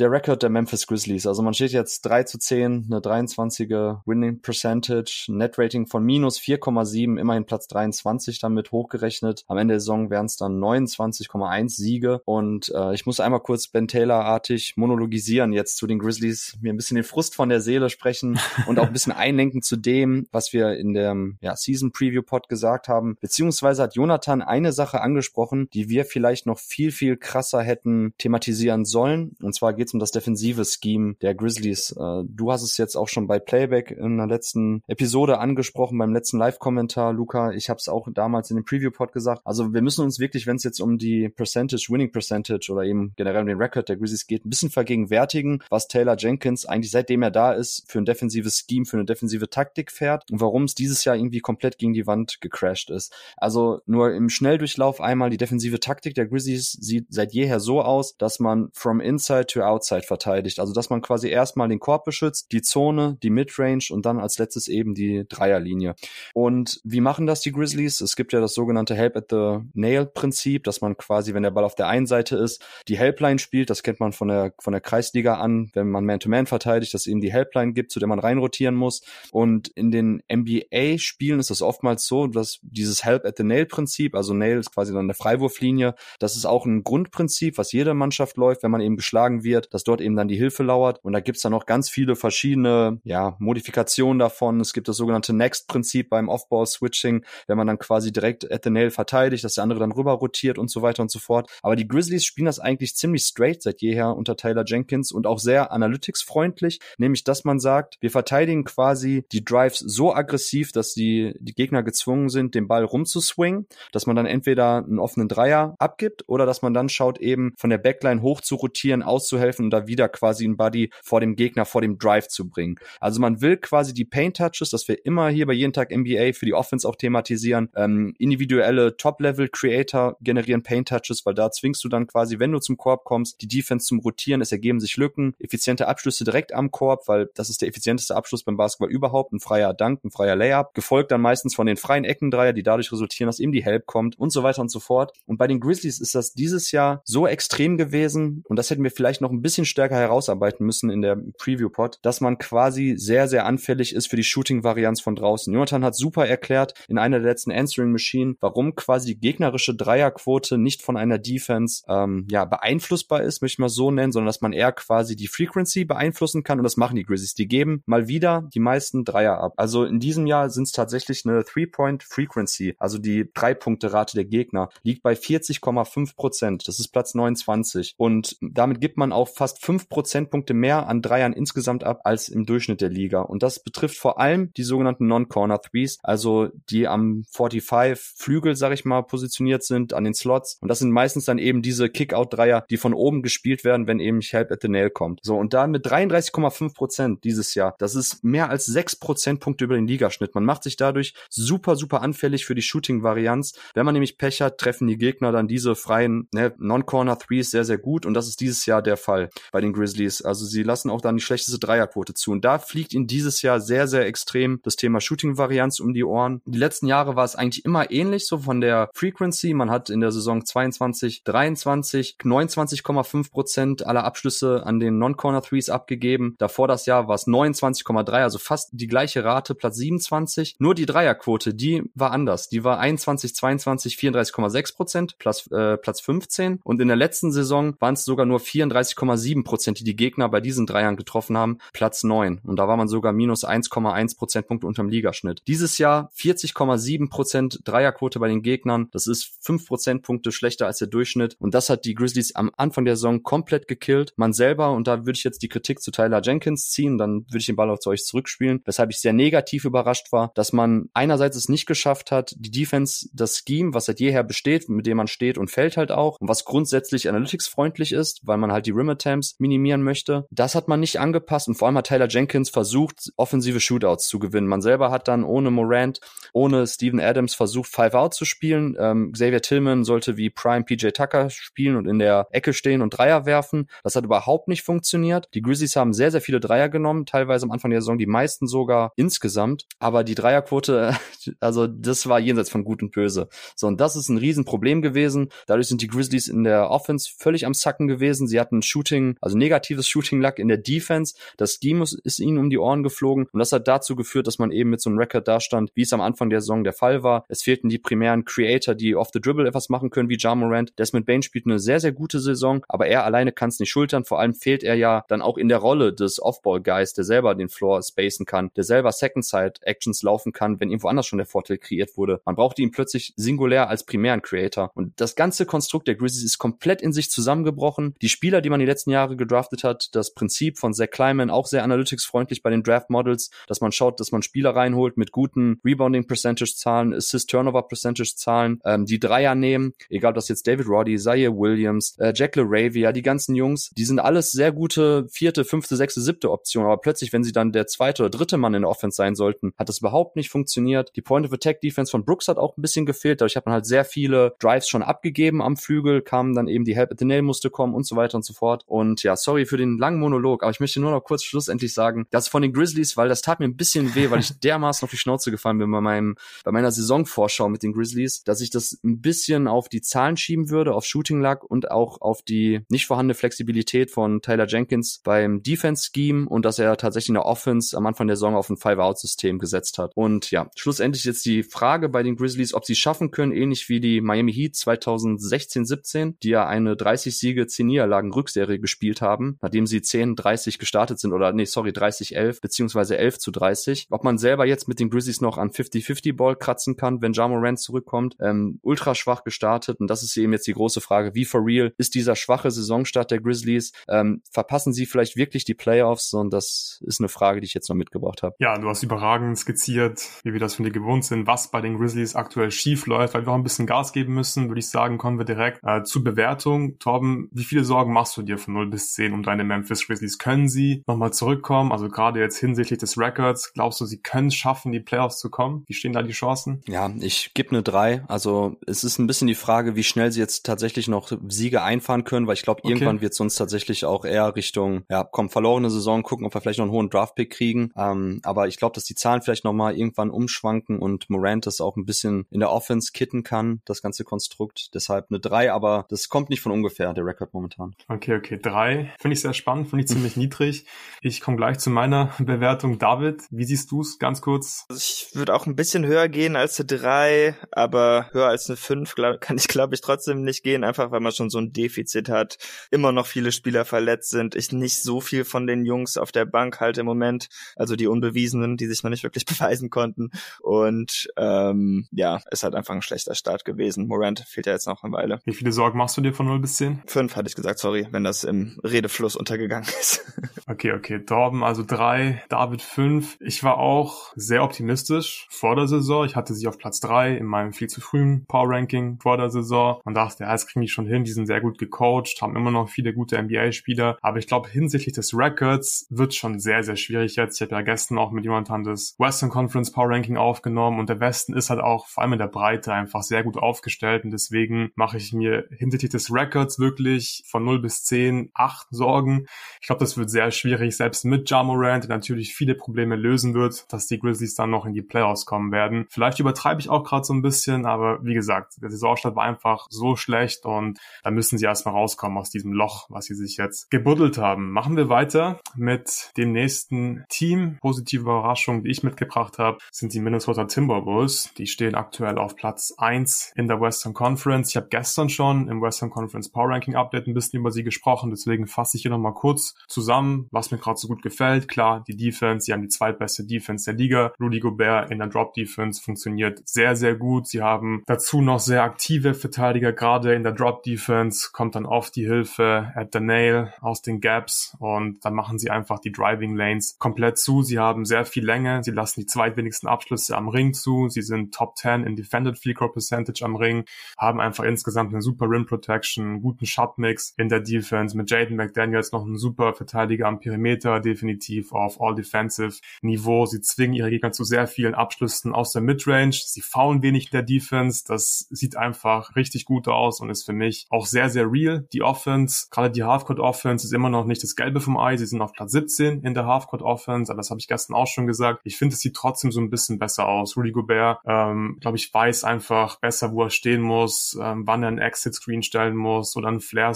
Der Record der Memphis Grizzlies. Also man steht jetzt 3 zu 10, eine 23er Winning Percentage, Net Rating von minus 4,7, immerhin Platz 23 damit hochgerechnet. Am Ende der Saison wären es dann 29,1 Siege und äh, ich muss einmal kurz Ben Taylor-artig monologisieren jetzt zu den Grizzlies, mir ein bisschen den Frust von der Seele sprechen und auch ein bisschen einlenken zu dem, was wir in dem ja, Season Preview Pod gesagt haben. Beziehungsweise hat Jonathan eine Sache angesprochen, die wir vielleicht noch viel, viel krasser hätten thematisieren sollen. Und zwar geht es um das defensive Scheme der Grizzlies. Äh, du hast es jetzt auch schon bei Playback in der letzten Episode angesprochen, beim letzten Live-Kommentar, Luca. Ich habe es auch damals in dem Preview-Pod gesagt. Also wir müssen uns wirklich, wenn es jetzt um die Percentage, Winning Percentage oder eben generell um den Record der Grizzlies geht, ein bisschen vergegenwärtigen, was Taylor Jenkins eigentlich seitdem er da ist, für ein defensives Scheme, für eine defensive Taktik fährt und warum es dieses Jahr irgendwie komplett gegen die Wand gecrashed ist. Also nur im Schnelldurchlauf einmal die defensive Taktik der Grizzlies sieht seit jeher so aus, dass man from inside to outside verteidigt. Also dass man quasi erstmal den Korb beschützt, die Zone, die Midrange und dann als letztes eben die Dreierlinie. Und wie machen das die Grizzlies? Es gibt ja das sogenannte Help at the Nail Prinzip, dass man quasi, wenn der Ball auf der einen Seite ist, die Helpline spielt. Das kennt man von der, von der Kreisliga an, wenn man Man-to-Man -Man verteidigt, dass es eben die Helpline gibt, zu der man reinrotieren muss. Und in den NBA-Spielen ist das oftmals so, dass dieses Help at the Nail Prinzip, also Nail ist quasi dann eine Freiwurflinie, das ist auch ein Grundprinzip, was jede Mannschaft läuft, wenn man eben geschlagen wird, dass dort eben dann die Hilfe lauert. Und da gibt's dann noch ganz viele verschiedene ja, Modifikationen davon. Es gibt das sogenannte Next-Prinzip beim Off-Ball-Switching, wenn man dann quasi direkt at the nail verteidigt, dass der andere dann rüber rotiert und so weiter und so fort. Aber die Grizzlies spielen das eigentlich ziemlich straight seit jeher unter Tyler Jenkins und auch sehr analytics-freundlich, nämlich dass man sagt, wir verteidigen quasi die Drives so aggressiv, dass die, die Gegner gezwungen sind, den Ball rumzuswingen, dass man dann entweder einen offenen Dreier abgibt oder dass man dann schaut, eben von der Backline hoch zu rotieren, auszuhelfen und da wieder quasi einen Buddy vor dem Gegner, vor dem Drive zu bringen. Also man will quasi die Paint Touches, dass wir immer hier bei jeden Tag NBA für die Offense auch thematisieren, ähm, individuelle Top-Level-Creator generieren Paint Touches, weil da zwingst du dann quasi, wenn du zum Korb kommst, die Defense zum Rotieren, es ergeben sich Lücken, effiziente Abschlüsse direkt am Korb, weil das ist der effizienteste Abschluss beim Basketball überhaupt, ein freier Dank, ein freier Layup, gefolgt dann meistens von den freien Eckendreier, die dadurch resultieren, dass eben die Help kommt und so weiter und so fort. Und bei den Grizzlies ist das dieses Jahr so extrem gewesen und das hätten wir vielleicht noch ein bisschen stärker herausarbeiten müssen in der Preview-Pod, dass man quasi sehr, sehr anfällig ist für die Shooting-Varianz von draußen. Jonathan hat super erklärt in einer der letzten Answering Machine, warum quasi die gegnerische Dreierquote nicht von einer Defense ähm, ja beeinflussbar ist, möchte ich mal so nennen, sondern dass man eher quasi die Frequency beeinflussen kann und das machen die Grizzlies. Die geben mal wieder die meisten Dreier ab. Also in diesem Jahr sind es tatsächlich eine Three-Point-Frequency, also die Drei-Punkte-Rate der Gegner, liegt bei 40,5 Prozent. Das ist Platz 29. Und damit gibt man auch fast 5 Prozentpunkte mehr an Dreiern insgesamt ab als im Durchschnitt der Liga. Und das betrifft vor allem die sogenannten Non-Corner Threes, also die am 45 Flügel, sag ich mal, positioniert sind, an den Slots. Und das sind meistens dann eben diese Kick-Out-Dreier, die von oben gespielt werden, wenn eben Help at the Nail kommt. So, und da mit 33,5 Prozent dieses Jahr, das ist mehr als 6 Prozentpunkte über den Ligaschnitt. Man macht sich dadurch super, super anfällig für die Shooting-Varianz. Wenn man nämlich Pech hat, treffen die Gegner dann diese freien ne, Non-Corner Threes sehr, sehr gut. Und das ist dieses Jahr der Fall bei den Grizzlies. Also sie lassen auch dann die schlechteste Dreierquote zu. Und da fliegt ihnen dieses Jahr sehr, sehr extrem das Thema Shooting-Varianz um die Ohren. Die letzten Jahre war es eigentlich immer ähnlich, so von der Frequency. Man hat in der Saison 22, 23 29,5 Prozent aller Abschlüsse an den Non-Corner Threes abgegeben. Davor das Jahr war es 29,3, also fast die gleiche Rate, Platz 27. Nur die Dreierquote, die war anders. Die war 21, 22, 34,6 Prozent, Platz, äh, Platz 15. Und in der letzten Saison waren es sogar nur 34,7 Prozent, die die Gegner bei diesen Dreiern getroffen haben, Platz 9. Und da war man sogar minus 1,1 Prozentpunkte unterm Ligaschnitt. Dieses Jahr 40,7 Prozent Dreierquote bei den Gegnern. Das ist 5 Prozentpunkte schlechter als der Durchschnitt. Und das hat die Grizzlies am Anfang der Saison komplett gekillt. Man selber, und da würde ich jetzt die Kritik zu Tyler Jenkins ziehen, dann würde ich den Ball auch zu euch zurückspielen, weshalb ich sehr negativ überrascht war, dass man einerseits es nicht geschafft hat, die Defense, das Scheme, was seit jeher besteht, mit dem man steht und fällt halt auch, und was grundsätzlich analytics-freundlich ist, weil man halt die Rim-Attempts minimieren möchte, das hat man nicht angepasst und vor allem hat Tyler Jenkins versucht, offensive Shootouts zu gewinnen. Man selber hat dann ohne Morant, ohne Steven Adams versucht, Five-Out zu spielen. Ähm, Xavier Tillman sollte wie Prime PJ Tucker spielen und in der Ecke stehen und Dreier werfen. Das hat überhaupt nicht funktioniert. Die Grizzlies haben sehr, sehr viele Dreier genommen, teilweise am Anfang der Saison die meisten sogar insgesamt. Aber die Dreierquote, also das war jenseits von Gut und Böse. So, und das ist ein Riesenproblem gewesen. Dadurch sind die Grizzlies in der Offense völlig am Sacken gewesen. Sie hatten Shooting, also negatives Shooting-Luck in der Defense. Das Scheme ist ihnen um die Ohren geflogen. Und das hat dazu geführt, dass man eben mit so einem Record dastand, wie es am Anfang der Saison der Fall war. Es fehlten die primären Creator, die off the dribble etwas machen können, wie Ja Morant. Desmond Bain spielt eine sehr, sehr gute Saison, aber er alleine kann es nicht schultern. Vor allem fehlt er ja dann auch in der Rolle des Off-Ball-Guys, der selber den Floor spacen kann, der selber Second-Side-Actions laufen kann, wenn irgendwo anders schon der Vorteil kreiert wurde. Man braucht ihn plötzlich singulär als primären Creator. Und das ganze Konstrukt der Grizzlies ist komplett in sich zusammengebrochen. Die Spieler, die man die letzten Jahre gedraftet hat, das Prinzip von Zach Kleiman auch sehr analytics-freundlich bei den Draft-Models, dass man schaut, dass man Spieler reinholt mit guten Rebounding-Percentage-Zahlen, Assist-Turnover-Percentage-Zahlen, ähm, die Dreier nehmen, egal ob das jetzt David Roddy, Zaire Williams, äh, Jack LaRavia, die ganzen Jungs, die sind alles sehr gute vierte, fünfte, sechste, siebte Option, aber plötzlich, wenn sie dann der zweite oder dritte Mann in der Offense sein sollten, hat das überhaupt nicht funktioniert. Die Point of Attack Defense von Brooks hat auch ein bisschen gefehlt, dadurch hat man halt sehr viele Drives schon abgegeben am Flügel, kamen dann eben die Help at the Nail musste kommen und so weiter und so fort. Und ja, sorry für den langen Monolog, aber ich möchte nur noch kurz schlussendlich sagen, dass von den Grizzlies, weil das tat mir ein bisschen weh, weil ich dermaßen auf die Schnauze gefallen bin bei meinem, bei meiner Saisonvorschau mit den Grizzlies, dass ich das ein bisschen auf die Zahlen schieben würde, auf Shooting Luck und auch auf die nicht vorhandene Flexibilität von Tyler Jenkins beim Defense Scheme und dass er tatsächlich in der Offense am Anfang der Saison auf ein Five-Out-System gesetzt hat. Und ja, schlussendlich jetzt die Frage bei den Grizzlies, ob sie schaffen können, ähnlich wie die Miami Heat 2016-17, die ja eine 30 Siege, 10 Niederlagen Rückserie gespielt haben, nachdem sie 10-30 gestartet sind oder nee, sorry, 30-11 beziehungsweise 11 zu 30. Ob man selber jetzt mit den Grizzlies noch an 50-50 Ball kratzen kann, wenn Jamo Rand zurückkommt. Ähm, ultra schwach gestartet und das ist eben jetzt die große Frage, wie for real ist dieser schwache Saisonstart der Grizzlies? Ähm, verpassen sie vielleicht wirklich die Playoffs? Und das ist eine Frage, die ich jetzt noch mitgebracht habe. Ja, du hast überragend skizziert, wie wir das von dir gewohnt sind, was bei den Grizzlies aktuell schief läuft, weil wir auch ein bisschen Gas geben müssen, würde ich sagen, kommen wir direkt äh, zur Bewertung. Torben, wie viele Sorgen machst du dir von 0 bis 10 um deine Memphis Grizzlies? Können sie nochmal zurückkommen? Also gerade jetzt hinsichtlich des Records, glaubst du, sie können es schaffen, die Playoffs zu kommen? Wie stehen da die Chancen? Ja, ich gebe eine 3. Also es ist ein bisschen die Frage, wie schnell sie jetzt tatsächlich noch Siege einfahren können, weil ich glaube, okay. irgendwann wird es uns tatsächlich auch eher Richtung, ja, komm, verlorene Saison gucken, ob wir vielleicht noch einen hohen Draftpick kriegen. Ähm, aber ich glaube, dass die Zahlen vielleicht nochmal irgendwann umschwanken und Morant das auch ein bisschen in der Offense kitten kann, das ganze Konstrukt. Deshalb eine 3, aber das kommt nicht von ungefähr, der Rekord momentan. Okay, okay, 3. Finde ich sehr spannend, finde ich ziemlich niedrig. Ich komme gleich zu meiner Bewertung. David, wie siehst du es ganz kurz? Also ich würde auch ein bisschen höher gehen als eine 3, aber höher als eine 5 glaub, kann ich, glaube ich, trotzdem nicht gehen, einfach weil man schon so ein Defizit hat. Immer noch viele Spieler verletzt sind. Ich nicht so viel von den Jungs auf der Bank halt im Moment. Also die Unbewiesenen, die sich noch nicht wirklich beweisen konnten. Und ähm, ja, ist halt einfach ein schlechter Start gewesen. Morant fehlt ja jetzt noch eine Weile. Wie viele Sorgen machst du dir von 0 bis 10? 5 hatte ich gesagt, sorry, wenn das im Redefluss untergegangen ist. okay, okay. Torben also 3, David 5. Ich war auch sehr optimistisch vor der Saison. Ich hatte sie auf Platz 3 in meinem viel zu frühen Power Ranking vor der Saison und dachte, ja, das kriegen die schon hin. Die sind sehr gut gecoacht, haben immer noch viele gute NBA-Spieler. Aber ich glaube, hinsichtlich des Records wird schon sehr, sehr schwierig jetzt. Ich habe ja gestern auch mit jemandem das Western Conference Power Ranking aufgenommen und der Westen ist halt auch vor allem in der Breite einfach sehr gut aufgestellt und deswegen mache ich mir hinsichtlich des Records wirklich von 0 bis 10 8 Sorgen. Ich glaube, das wird sehr schwierig, selbst mit Jamorant, der natürlich viele Probleme lösen wird, dass die Grizzlies dann noch in die Playoffs kommen werden. Vielleicht übertreibe ich auch gerade so ein bisschen, aber wie gesagt, der Saisonstart war einfach so schlecht und da müssen sie erstmal rauskommen aus diesem Loch, was sie sich jetzt gebuddelt haben. Machen wir weiter mit dem nächsten Team. Positive Überraschung, die ich mitgebracht habe, sind die Minnesota Timberwolves. Die stehen aktuell auf Platz 1 in der Western Conference. Ich habe gestern schon im Western Conference Power Ranking Update ein bisschen über über sie gesprochen, deswegen fasse ich hier nochmal kurz zusammen, was mir gerade so gut gefällt. Klar, die Defense, sie haben die zweitbeste Defense der Liga. Rudy Gobert in der Drop Defense funktioniert sehr, sehr gut. Sie haben dazu noch sehr aktive Verteidiger, gerade in der Drop Defense kommt dann oft die Hilfe at the nail aus den Gaps und dann machen sie einfach die Driving Lanes komplett zu. Sie haben sehr viel Länge, sie lassen die zweitwenigsten Abschlüsse am Ring zu, sie sind Top 10 in Defended Free Percentage am Ring, haben einfach insgesamt eine super Rim Protection, guten Shot Mix in der Defense mit Jaden McDaniels noch ein super Verteidiger am Perimeter, definitiv auf All Defensive Niveau. Sie zwingen ihre Gegner zu sehr vielen Abschlüssen aus der Midrange. Sie faulen wenig in der Defense. Das sieht einfach richtig gut aus und ist für mich auch sehr, sehr real. Die Offense, gerade die Halfcourt Offense ist immer noch nicht das Gelbe vom Ei. Sie sind auf Platz 17 in der Halfcourt Offense, aber das habe ich gestern auch schon gesagt. Ich finde, es sieht trotzdem so ein bisschen besser aus. Rudy Gobert, ähm, glaube ich, weiß einfach besser, wo er stehen muss, ähm, wann er einen Exit Screen stellen muss oder einen Flare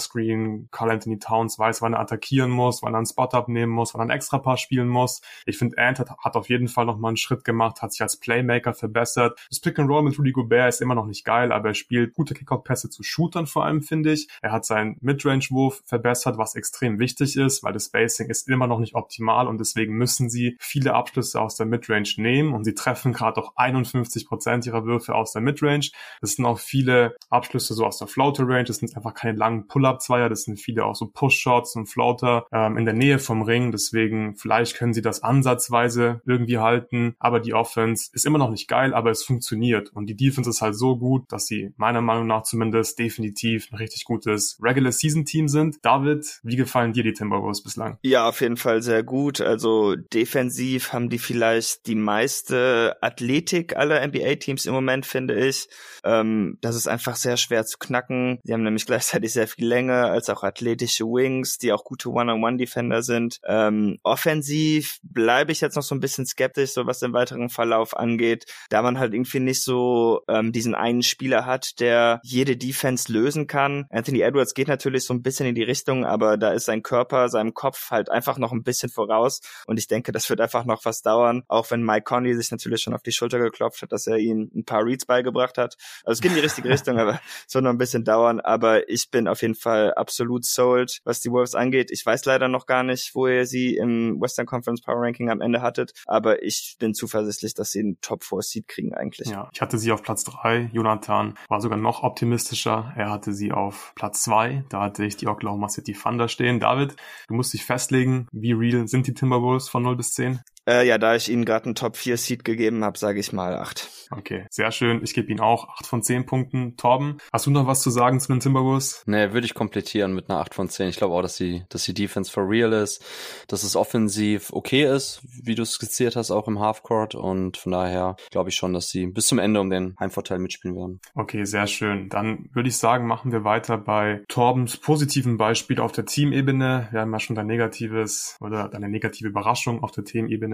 Screen. Carl Anthony Towns weiß, wann er attackieren muss, wann er einen Spot abnehmen muss, wann er einen Extrapass spielen muss. Ich finde, Ant hat, hat auf jeden Fall nochmal einen Schritt gemacht, hat sich als Playmaker verbessert. Das Pick and Roll mit Rudy Gobert ist immer noch nicht geil, aber er spielt gute Kickout-Pässe zu Shootern vor allem, finde ich. Er hat seinen Midrange-Wurf verbessert, was extrem wichtig ist, weil das Spacing ist immer noch nicht optimal und deswegen müssen sie viele Abschlüsse aus der Midrange nehmen und sie treffen gerade auch 51 Prozent ihrer Würfe aus der Midrange. Das sind auch viele Abschlüsse so aus der Floater-Range. Das sind einfach keine langen Pull-Up-Zweier. Das sind viele auch so Push-Shots und Floater ähm, in der Nähe vom Ring. Deswegen vielleicht können sie das ansatzweise irgendwie halten. Aber die Offense ist immer noch nicht geil, aber es funktioniert. Und die Defense ist halt so gut, dass sie meiner Meinung nach zumindest definitiv ein richtig gutes Regular-Season-Team sind. David, wie gefallen dir die Timberwolves bislang? Ja, auf jeden Fall sehr gut. Also defensiv haben die vielleicht die meiste Athletik aller NBA-Teams im Moment, finde ich. Ähm, das ist einfach sehr schwer zu knacken. Die haben nämlich gleichzeitig sehr viel Länge als auch athletische Wings, die auch gute One-on-One-Defender sind. Ähm, offensiv bleibe ich jetzt noch so ein bisschen skeptisch, so was den weiteren Verlauf angeht, da man halt irgendwie nicht so ähm, diesen einen Spieler hat, der jede Defense lösen kann. Anthony Edwards geht natürlich so ein bisschen in die Richtung, aber da ist sein Körper, seinem Kopf halt einfach noch ein bisschen voraus und ich denke, das wird einfach noch was dauern, auch wenn Mike Conley sich natürlich schon auf die Schulter geklopft hat, dass er ihm ein paar Reads beigebracht hat. Also es geht in die richtige Richtung, aber es wird noch ein bisschen dauern, aber ich bin auf jeden Fall absolut sold, was die Wolves angeht. Ich weiß leider noch gar nicht, wo ihr sie im Western Conference Power Ranking am Ende hattet, aber ich bin zuversichtlich, dass sie einen Top 4 Seed kriegen eigentlich. Ja, ich hatte sie auf Platz 3. Jonathan war sogar noch optimistischer. Er hatte sie auf Platz 2. Da hatte ich die Oklahoma City Thunder stehen. David, du musst dich festlegen, wie real sind die Timberwolves von 0 bis 10? Äh, ja, da ich ihnen gerade einen Top 4 Seed gegeben habe, sage ich mal 8. Okay, sehr schön. Ich gebe ihnen auch 8 von 10 Punkten. Torben, hast du noch was zu sagen zu den Timberwolves? Nee, würde ich komplettieren mit einer 8 von 10. Ich glaube auch, dass die, dass die Defense for real ist, dass es offensiv okay ist, wie du skizziert hast, auch im Halfcourt und von daher glaube ich schon, dass sie bis zum Ende um den Heimvorteil mitspielen werden. Okay, sehr schön. Dann würde ich sagen, machen wir weiter bei Torbens positiven Beispiel auf der Teamebene. Wir haben ja schon dein negatives oder deine negative Überraschung auf der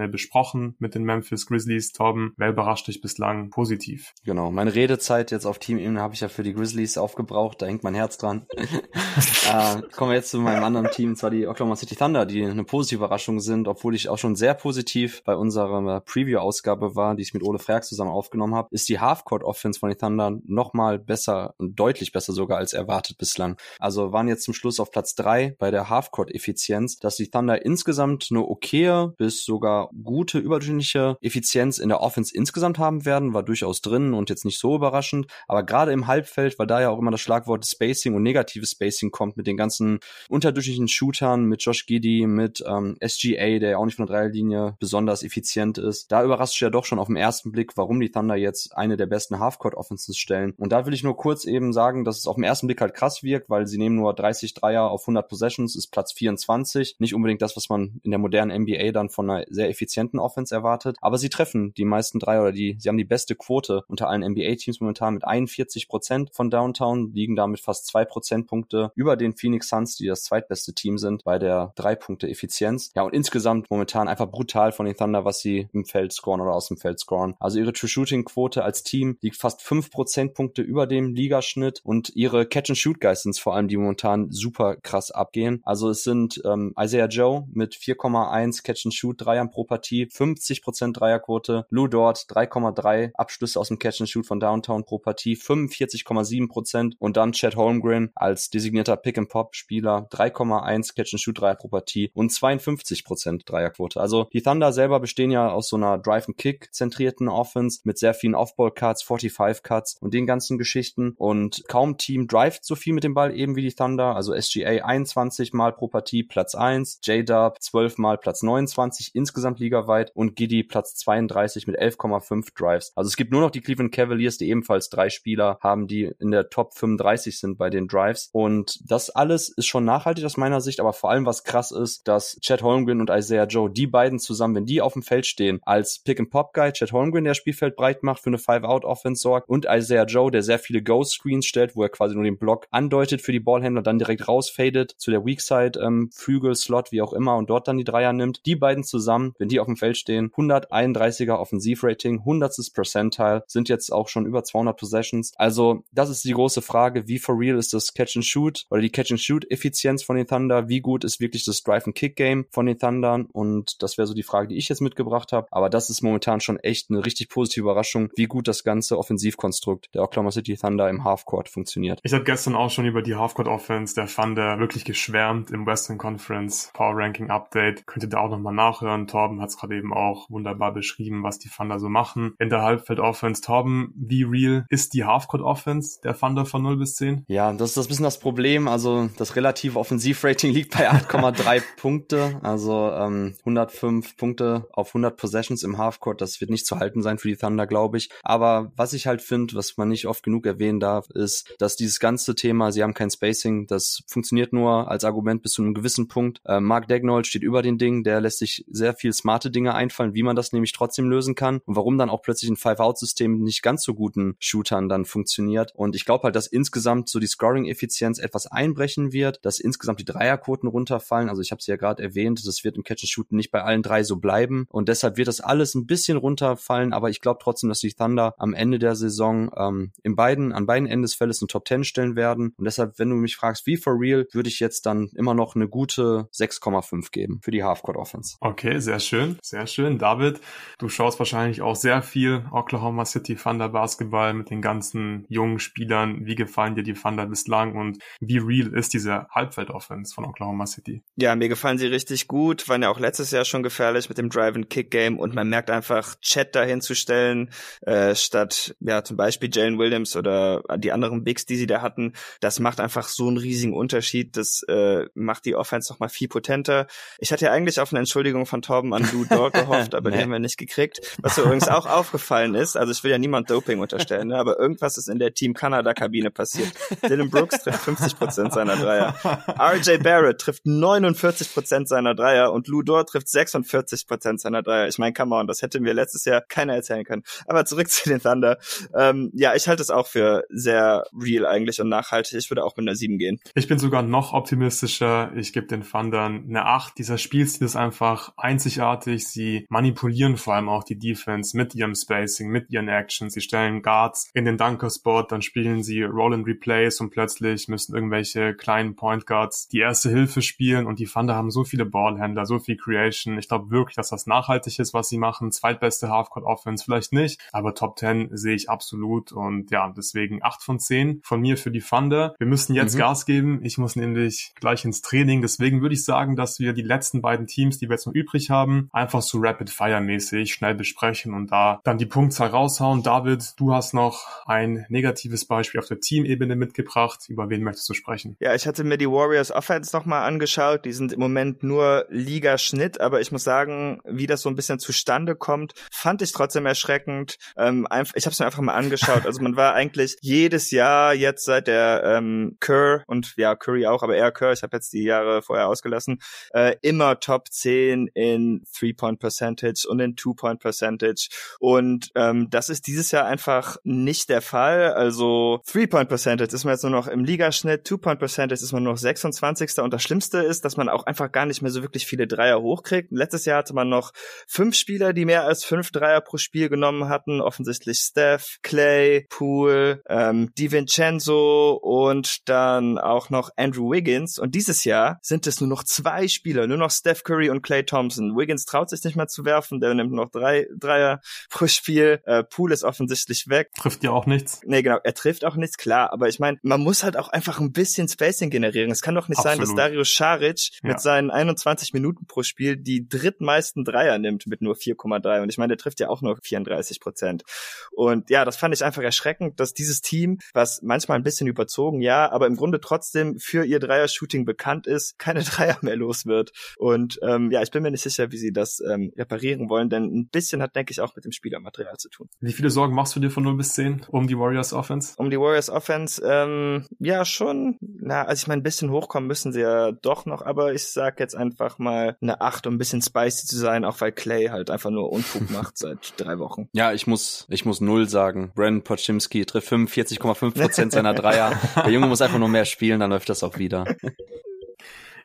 Teamebene besprochen mit den Memphis Grizzlies. Torben, wer überrascht dich bislang positiv? Genau, meine Redezeit jetzt auf Teamebene habe ich ja für die Grizzlies aufgebraucht, da hängt mein Herz dran. äh, kommen wir jetzt zu meinem anderen Team, zwar die Oklahoma City Thunder, die eine positive Überraschung sind, obwohl ich auch schon sehr positiv bei unserer Preview-Ausgabe war, die ich mit Ole Frerk zusammen aufgenommen habe, ist die Halfcourt-Offense von den Thunder nochmal besser und deutlich besser sogar als erwartet bislang. Also waren jetzt zum Schluss auf Platz drei bei der Halfcourt-Effizienz, dass die Thunder insgesamt eine okaye bis sogar gute überdurchschnittliche Effizienz in der Offense insgesamt haben werden, war durchaus drin und jetzt nicht so überraschend. Aber gerade im Halbfeld, weil da ja auch immer das Schlagwort Spacing und negatives Spacing kommt mit den ganzen unterdurchschnittlichen Shootern, mit Josh Giddy, mit ähm, SGA, der ja auch nicht von der Dreierlinie besonders effizient ist. Da überrascht ja doch schon auf den ersten Blick, warum die Thunder jetzt eine der besten Halfcourt-Offenses stellen. Und da will ich nur kurz eben sagen, dass es auf den ersten Blick halt krass wirkt, weil sie nehmen nur 30 Dreier auf 100 Possessions, ist Platz 24. Nicht unbedingt das, was man in der modernen NBA dann von einer sehr effizienten Offense erwartet. Aber sie treffen die meisten Dreier oder die, sie haben die beste Quote unter allen NBA-Teams momentan mit 41 Prozent von Downtown, liegen damit fast zwei Prozentpunkte über den Phoenix Suns, die das zweitbeste Team sind bei der Drei-Punkte-Effizienz. Ja, und insgesamt momentan einfach brutal von den Thunder, was sie im Feld scoren oder aus dem Feld scoren. Also ihre True-Shooting-Quote als Team liegt fast fünf Prozentpunkte über dem Ligaschnitt und ihre Catch-and-Shoot-Guys sind vor allem, die momentan super krass abgehen. Also es sind ähm, Isaiah Joe mit 4,1 Catch-and-Shoot-Dreiern pro Partie, 50% Dreierquote. Lou Dort 3,3 Abschlüsse aus dem Catch and Shoot von Downtown pro Partie, 45,7% und dann Chad Holmgren als designierter Pick-and-Pop-Spieler 3,1 Catch and Shoot Dreier pro Partie und 52% Dreierquote. Also die Thunder selber bestehen ja aus so einer Drive-and-Kick zentrierten Offense mit sehr vielen Off-Ball-Cuts, 45-Cuts und den ganzen Geschichten und kaum Team drivet so viel mit dem Ball eben wie die Thunder. Also SGA 21 Mal pro Partie Platz 1, J-Dub 12 Mal Platz 29 insgesamt ligaweit und Giddy Platz 32 mit 11,5 Drives. Also es gibt nur noch die Cleveland Cavaliers, die ebenfalls drei Spieler haben, die in der Top 35 sind bei den Drives. Und das alles ist schon nachhaltig aus meiner Sicht, aber vor allem was krass ist, dass Chad Holmgren und Isaiah Joe, die beiden zusammen, wenn die auf dem Feld stehen, als Pick-and-Pop-Guy, Chad Holmgren, der Spielfeld breit macht, für eine Five-Out-Offense sorgt und Isaiah Joe, der sehr viele Ghost-Screens stellt, wo er quasi nur den Block andeutet für die Ballhändler, dann direkt rausfadet zu der Weakside, ähm, Slot, wie auch immer und dort dann die Dreier nimmt. Die beiden zusammen, wenn die auf dem Feld stehen, 131er Offensivrating, 100. Percentile, sind jetzt auch schon über 200 Possessions. Also das ist die große Frage, wie for real ist das Catch and Shoot oder die Catch and Shoot Effizienz von den Thunder? Wie gut ist wirklich das Drive and Kick Game von den Thundern? Und das wäre so die Frage, die ich jetzt mitgebracht habe. Aber das ist momentan schon echt eine richtig positive Überraschung, wie gut das ganze Offensivkonstrukt der Oklahoma City Thunder im Halfcourt funktioniert. Ich habe gestern auch schon über die Halfcourt Offense der Thunder wirklich geschwärmt im Western Conference Power Ranking Update. Könnt ihr da auch nochmal nachhören. Torben hat es gerade eben auch wunderbar beschrieben, was die Thunder so machen. In der Halbfeld Offense, Torben, wie real ist die Halfcourt Offense der Thunder von 0 bis 10? Ja, das ist das bisschen das Problem. Also das relative Offensivrating liegt bei 8,3 Punkte. Also ähm, 105 Punkte auf 100 Possessions im Halfcourt. Das wird nicht zu halten sein für die Thunder, glaube ich. Aber was ich halt finde, was man nicht oft genug erwähnen darf, ist, dass dieses ganze Thema, sie haben kein Spacing, das funktioniert nur als Argument bis zu einem gewissen Punkt. Äh, Mark Dagnold steht über den Ding, der lässt sich sehr viel smarte Dinge einfallen, wie man das nämlich trotzdem lösen kann und warum dann auch plötzlich ein Five-Out-System nicht ganz so guten Shootern dann funktioniert. Und ich glaube halt, dass insgesamt so die Scoring-Effizienz etwas einbrechen wird, dass insgesamt die Dreierquoten runterfallen. Also ich habe es ja gerade erwähnt, das wird im Catch-and-Shoot nicht bei allen drei so bleiben und deshalb wird das alles ein bisschen runterfallen, aber ich glaube trotzdem, dass die Thunder am Ende der Saison ähm, in beiden, an beiden Enden des Feldes eine Top 10 stellen werden und deshalb, wenn du mich fragst, wie for real, würde ich jetzt dann immer noch eine gute 6,5 geben für die Halfcourt Offense. Okay, sehr schön, sehr schön. David, du schaust wahrscheinlich auch sehr viel Oklahoma City Thunder Basketball mit den ganzen jungen Spielern. Wie gefallen dir die Thunder bislang und wie real ist diese Halbfeld Offense von Oklahoma City? Ja, mir gefallen sie richtig gut, waren ja auch letztes Jahr schon gefährlich mit dem Drive and Kick Game und man merkt einfach Chat dahin zu stellen, äh, statt ja zum Beispiel Jalen Williams oder die anderen Bigs, die sie da hatten. Das macht einfach so einen riesigen Unterschied. Das äh, macht die Offense noch mal viel potenter. Ich hatte ja eigentlich auf eine Entschuldigung von Torben an Lou Dort gehofft, aber nee. die haben wir nicht gekriegt. Was übrigens auch aufgefallen ist, also ich will ja niemand Doping unterstellen, ne, aber irgendwas ist in der Team Kanada Kabine passiert. Dylan Brooks trifft 50 Prozent seiner Dreier. RJ Barrett trifft 49 Prozent seiner Dreier und Lou Dort trifft 46 Prozent seiner Dreier. Ich meine, come on, das hätte mir letztes Jahr keiner erzählen können. Aber zurück zu den Thunder. Ähm, ja, ich halte es auch für sehr real eigentlich und nachhaltig. Ich würde auch mit einer 7 gehen. Ich bin sogar noch optimistischer. Ich gebe den Thundern eine 8. Dieser Spielstil ist einfach einzigartig. Sie manipulieren vor allem auch die Defense mit ihrem Spacing, mit ihren Actions. Sie stellen Guards in den Dunker-Spot, dann spielen sie Roll and Replays und plötzlich müssen irgendwelche kleinen Point Guards die erste Hilfe spielen und die Thunder haben so viele Ballhändler, so viel Creation. Ich glaube wirklich, dass das nachhaltig ist, was sie machen. Zweitbeste Halfcourt Offense vielleicht nicht, aber Top 10 sehe ich absolut und ja, deswegen 8 von 10 von mir für die Thunder. Wir müssen jetzt mhm. Gas geben. Ich muss nämlich gleich ins Training. Deswegen würde ich sagen, dass wir die letzten beiden Teams, die wir jetzt noch übrig haben, einfach so Rapid Fire mäßig schnell besprechen und da dann die Punktzahl raushauen. David, du hast noch ein negatives Beispiel auf der Teamebene mitgebracht. Über wen möchtest du sprechen? Ja, ich hatte mir die Warriors Offense nochmal angeschaut. Die sind im Moment nur Ligaschnitt, aber ich muss sagen, wie das so ein bisschen zustande kommt, fand ich trotzdem erschreckend. Ähm, ich habe es mir einfach mal angeschaut. Also man war eigentlich jedes Jahr jetzt seit der ähm, Kerr und ja Curry auch, aber eher Kerr. Ich habe jetzt die Jahre vorher ausgelassen. Äh, immer Top 10 in Three-Point Percentage und in Two-Point Percentage. Und ähm, das ist dieses Jahr einfach nicht der Fall. Also Three-Point Percentage ist man jetzt nur noch im Ligaschnitt, Two-Point Percentage ist man nur noch 26. Und das Schlimmste ist, dass man auch einfach gar nicht mehr so wirklich viele Dreier hochkriegt. Letztes Jahr hatte man noch fünf Spieler, die mehr als fünf Dreier pro Spiel genommen hatten. Offensichtlich Steph, Clay, Poole, ähm, DiVincenzo und dann auch noch Andrew Wiggins. Und dieses Jahr sind es nur noch zwei Spieler, nur noch Steph Curry und Clay Thompson. Wiggins Wiggins traut sich nicht mehr zu werfen, der nimmt noch drei Dreier pro Spiel. Äh, Pool ist offensichtlich weg. Trifft ja auch nichts. Nee, genau, er trifft auch nichts, klar, aber ich meine, man muss halt auch einfach ein bisschen Spacing generieren. Es kann doch nicht Absolut. sein, dass Dario Saric ja. mit seinen 21 Minuten pro Spiel die drittmeisten Dreier nimmt mit nur 4,3 und ich meine, der trifft ja auch nur 34 Prozent. Und ja, das fand ich einfach erschreckend, dass dieses Team, was manchmal ein bisschen überzogen, ja, aber im Grunde trotzdem für ihr Dreier-Shooting bekannt ist, keine Dreier mehr los wird. Und ähm, ja, ich bin mir nicht sicher, wie sie das ähm, reparieren wollen, denn ein bisschen hat, denke ich, auch mit dem Spielermaterial zu tun. Wie viele Sorgen machst du dir von 0 bis 10 um die Warriors Offense? Um die Warriors Offense, ähm, ja, schon. Na, also ich meine, ein bisschen hochkommen müssen sie ja doch noch, aber ich sag jetzt einfach mal eine 8, um ein bisschen spicy zu sein, auch weil Clay halt einfach nur Unfug macht seit drei Wochen. Ja, ich muss, ich muss null sagen. Brandon Pochimski trifft 45,5 Prozent seiner Dreier. Der Junge muss einfach nur mehr spielen, dann läuft das auch wieder.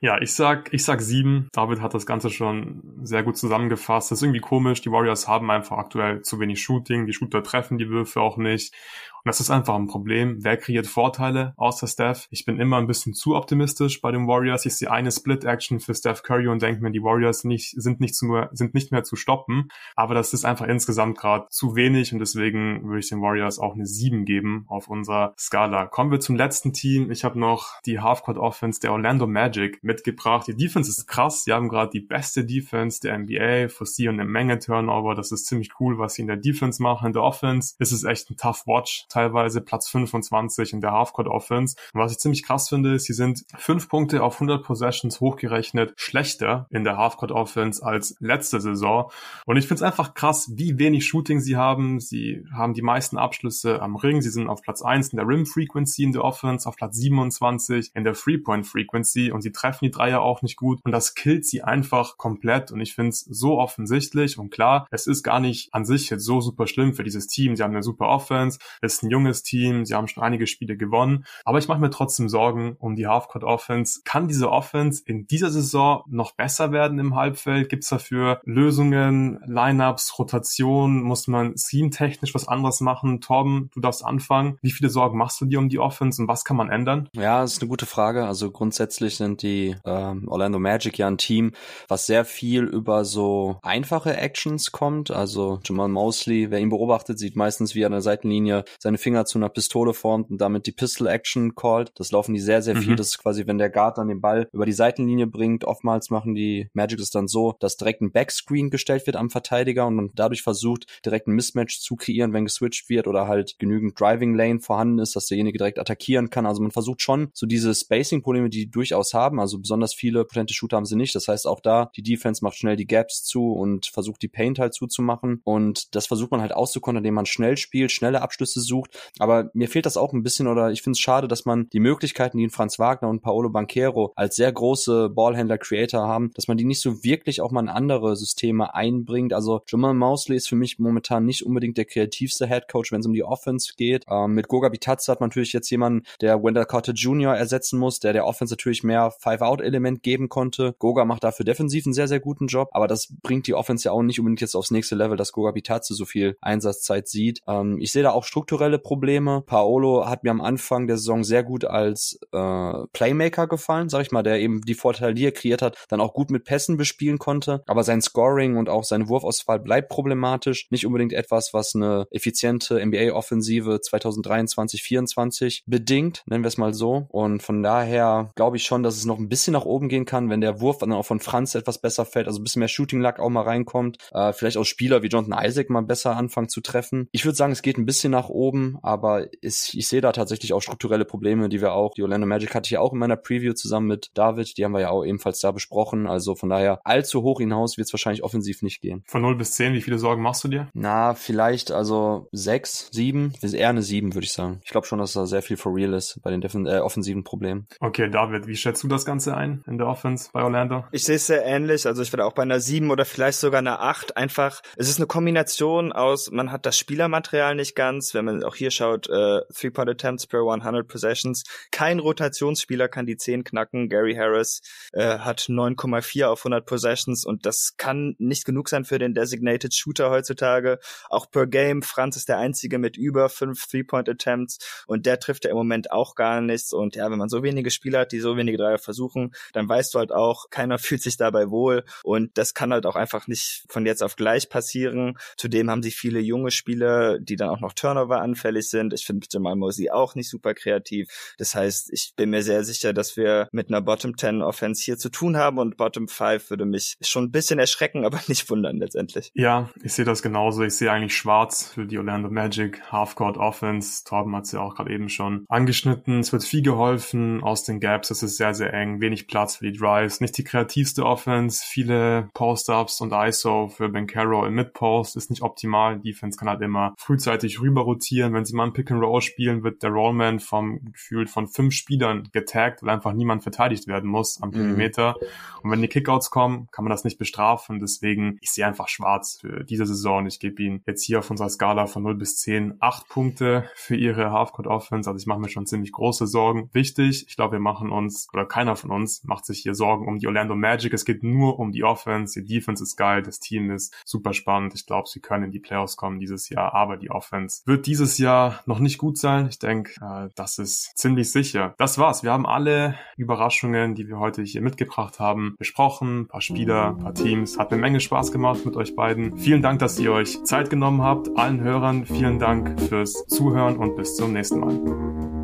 Ja, ich sag, ich sag sieben. David hat das Ganze schon sehr gut zusammengefasst. Das ist irgendwie komisch. Die Warriors haben einfach aktuell zu wenig Shooting. Die Shooter treffen die Würfe auch nicht. Und das ist einfach ein Problem. Wer kreiert Vorteile außer Steph? Ich bin immer ein bisschen zu optimistisch bei den Warriors. Ich sehe eine Split-Action für Steph Curry und denke mir, die Warriors nicht, sind, nicht zu, sind nicht mehr zu stoppen. Aber das ist einfach insgesamt gerade zu wenig und deswegen würde ich den Warriors auch eine 7 geben auf unserer Skala. Kommen wir zum letzten Team. Ich habe noch die Halfcourt Offense der Orlando Magic mitgebracht. Die Defense ist krass. Sie haben gerade die beste Defense der NBA, forcieren eine Menge Turnover. Das ist ziemlich cool, was sie in der Defense machen. In der Offense ist es echt ein tough Watch teilweise Platz 25 in der Halfcourt Offense. Und was ich ziemlich krass finde, ist, sie sind fünf Punkte auf 100 Possessions hochgerechnet schlechter in der Halfcourt Offense als letzte Saison. Und ich finde es einfach krass, wie wenig Shooting sie haben. Sie haben die meisten Abschlüsse am Ring. Sie sind auf Platz 1 in der Rim Frequency in der Offense, auf Platz 27 in der Three Point Frequency und sie treffen die Dreier auch nicht gut und das killt sie einfach komplett und ich finde es so offensichtlich und klar, es ist gar nicht an sich jetzt so super schlimm für dieses Team. Sie haben eine super Offense, es ist ein junges Team, sie haben schon einige Spiele gewonnen, aber ich mache mir trotzdem Sorgen um die Halfcourt Offense. Kann diese Offense in dieser Saison noch besser werden im Halbfeld? Gibt es dafür Lösungen, Lineups, Rotation? Muss man scheme-technisch was anderes machen? Torben, du darfst anfangen. Wie viele Sorgen machst du dir um die Offense und was kann man ändern? Ja, das ist eine gute Frage. Also grundsätzlich sind die ähm, Orlando Magic ja ein Team, was sehr viel über so einfache Actions kommt. Also Jamal Mosley, wer ihn beobachtet, sieht meistens, wie er an der Seitenlinie seine Finger zu einer Pistole formt und damit die Pistol Action callt. Das laufen die sehr, sehr mhm. viel. Das ist quasi, wenn der Guard dann den Ball über die Seitenlinie bringt. Oftmals machen die Magic es dann so, dass direkt ein Backscreen gestellt wird am Verteidiger und man dadurch versucht, direkt ein Mismatch zu kreieren, wenn geswitcht wird oder halt genügend Driving Lane vorhanden ist, dass derjenige direkt attackieren kann. Also man versucht schon so diese Spacing-Probleme, die, die durchaus haben. Also besonders viele potente Shooter haben sie nicht. Das heißt auch da, die Defense macht schnell die Gaps zu und versucht die Paint halt zuzumachen. Und das versucht man halt auszukontern, indem man schnell spielt, schnelle Abschlüsse sucht aber mir fehlt das auch ein bisschen oder ich finde es schade, dass man die Möglichkeiten, die in Franz Wagner und Paolo Banquero als sehr große Ballhändler-Creator haben, dass man die nicht so wirklich auch mal in andere Systeme einbringt. Also Jamal Mosley ist für mich momentan nicht unbedingt der kreativste Headcoach, wenn es um die Offense geht. Ähm, mit Goga Bitadze hat man natürlich jetzt jemanden, der Wendell Carter Jr. ersetzen muss, der der Offense natürlich mehr Five-Out-Element geben konnte. Goga macht dafür defensiv einen sehr, sehr guten Job, aber das bringt die Offense ja auch nicht unbedingt jetzt aufs nächste Level, dass Goga Bitadze so viel Einsatzzeit sieht. Ähm, ich sehe da auch strukturelle Probleme. Paolo hat mir am Anfang der Saison sehr gut als äh, Playmaker gefallen, sag ich mal, der eben die Vorteile, die er kreiert hat, dann auch gut mit Pässen bespielen konnte. Aber sein Scoring und auch seine Wurfauswahl bleibt problematisch. Nicht unbedingt etwas, was eine effiziente NBA-Offensive 2023, 2024 bedingt, nennen wir es mal so. Und von daher glaube ich schon, dass es noch ein bisschen nach oben gehen kann, wenn der Wurf dann auch von Franz etwas besser fällt, also ein bisschen mehr Shooting-Luck auch mal reinkommt. Äh, vielleicht auch Spieler wie Jonathan Isaac mal besser anfangen zu treffen. Ich würde sagen, es geht ein bisschen nach oben, aber ist, ich sehe da tatsächlich auch strukturelle Probleme, die wir auch, die Orlando Magic hatte ich ja auch in meiner Preview zusammen mit David, die haben wir ja auch ebenfalls da besprochen. Also von daher allzu hoch hinaus wird es wahrscheinlich offensiv nicht gehen. Von 0 bis 10, wie viele Sorgen machst du dir? Na, vielleicht also 6, 7, eher eine 7, würde ich sagen. Ich glaube schon, dass da sehr viel for real ist bei den äh, offensiven Problemen. Okay, David, wie schätzt du das Ganze ein in der Offense bei Orlando? Ich sehe es sehr ähnlich. Also ich würde auch bei einer 7 oder vielleicht sogar einer 8 einfach, es ist eine Kombination aus, man hat das Spielermaterial nicht ganz, wenn man auch hier schaut, äh, Three-Point Attempts per 100 Possessions. Kein Rotationsspieler kann die 10 knacken. Gary Harris äh, hat 9,4 auf 100 Possessions und das kann nicht genug sein für den Designated Shooter heutzutage. Auch per Game, Franz ist der Einzige mit über 5 Three-Point Attempts und der trifft ja im Moment auch gar nichts. Und ja, wenn man so wenige Spieler hat, die so wenige Dreier versuchen, dann weißt du halt auch, keiner fühlt sich dabei wohl und das kann halt auch einfach nicht von jetzt auf gleich passieren. Zudem haben sie viele junge Spieler, die dann auch noch Turnover anfällig sind. Ich finde Jamal Mosley auch nicht super kreativ. Das heißt, ich bin mir sehr sicher, dass wir mit einer Bottom 10 Offense hier zu tun haben und Bottom 5 würde mich schon ein bisschen erschrecken, aber nicht wundern letztendlich. Ja, ich sehe das genauso. Ich sehe eigentlich schwarz für die Orlando Magic Halfcourt Offense. Torben hat es ja auch gerade eben schon angeschnitten. Es wird viel geholfen aus den Gaps. Es ist sehr, sehr eng. Wenig Platz für die Drives. Nicht die kreativste Offense. Viele Post-Ups und ISO für Ben Caro im Mid-Post ist nicht optimal. Defense kann halt immer frühzeitig rüber rotieren. Wenn sie mal ein Pick and Roll spielen, wird der Rollman vom Gefühl von fünf Spielern getaggt, weil einfach niemand verteidigt werden muss am mhm. Perimeter. Mhm. Und wenn die Kickouts kommen, kann man das nicht bestrafen. Deswegen, ich sehe einfach schwarz für diese Saison. Ich gebe ihnen jetzt hier auf unserer Skala von 0 bis 10 acht Punkte für ihre Halfcourt Offense. Also ich mache mir schon ziemlich große Sorgen. Wichtig, ich glaube, wir machen uns, oder keiner von uns macht sich hier Sorgen um die Orlando Magic. Es geht nur um die Offense. Die Defense ist geil. Das Team ist super spannend. Ich glaube, sie können in die Playoffs kommen dieses Jahr. Aber die Offense wird dieses Jahr noch nicht gut sein. Ich denke, äh, das ist ziemlich sicher. Das war's. Wir haben alle Überraschungen, die wir heute hier mitgebracht haben, besprochen. Ein paar Spieler, ein paar Teams. Hat eine Menge Spaß gemacht mit euch beiden. Vielen Dank, dass ihr euch Zeit genommen habt. Allen Hörern vielen Dank fürs Zuhören und bis zum nächsten Mal.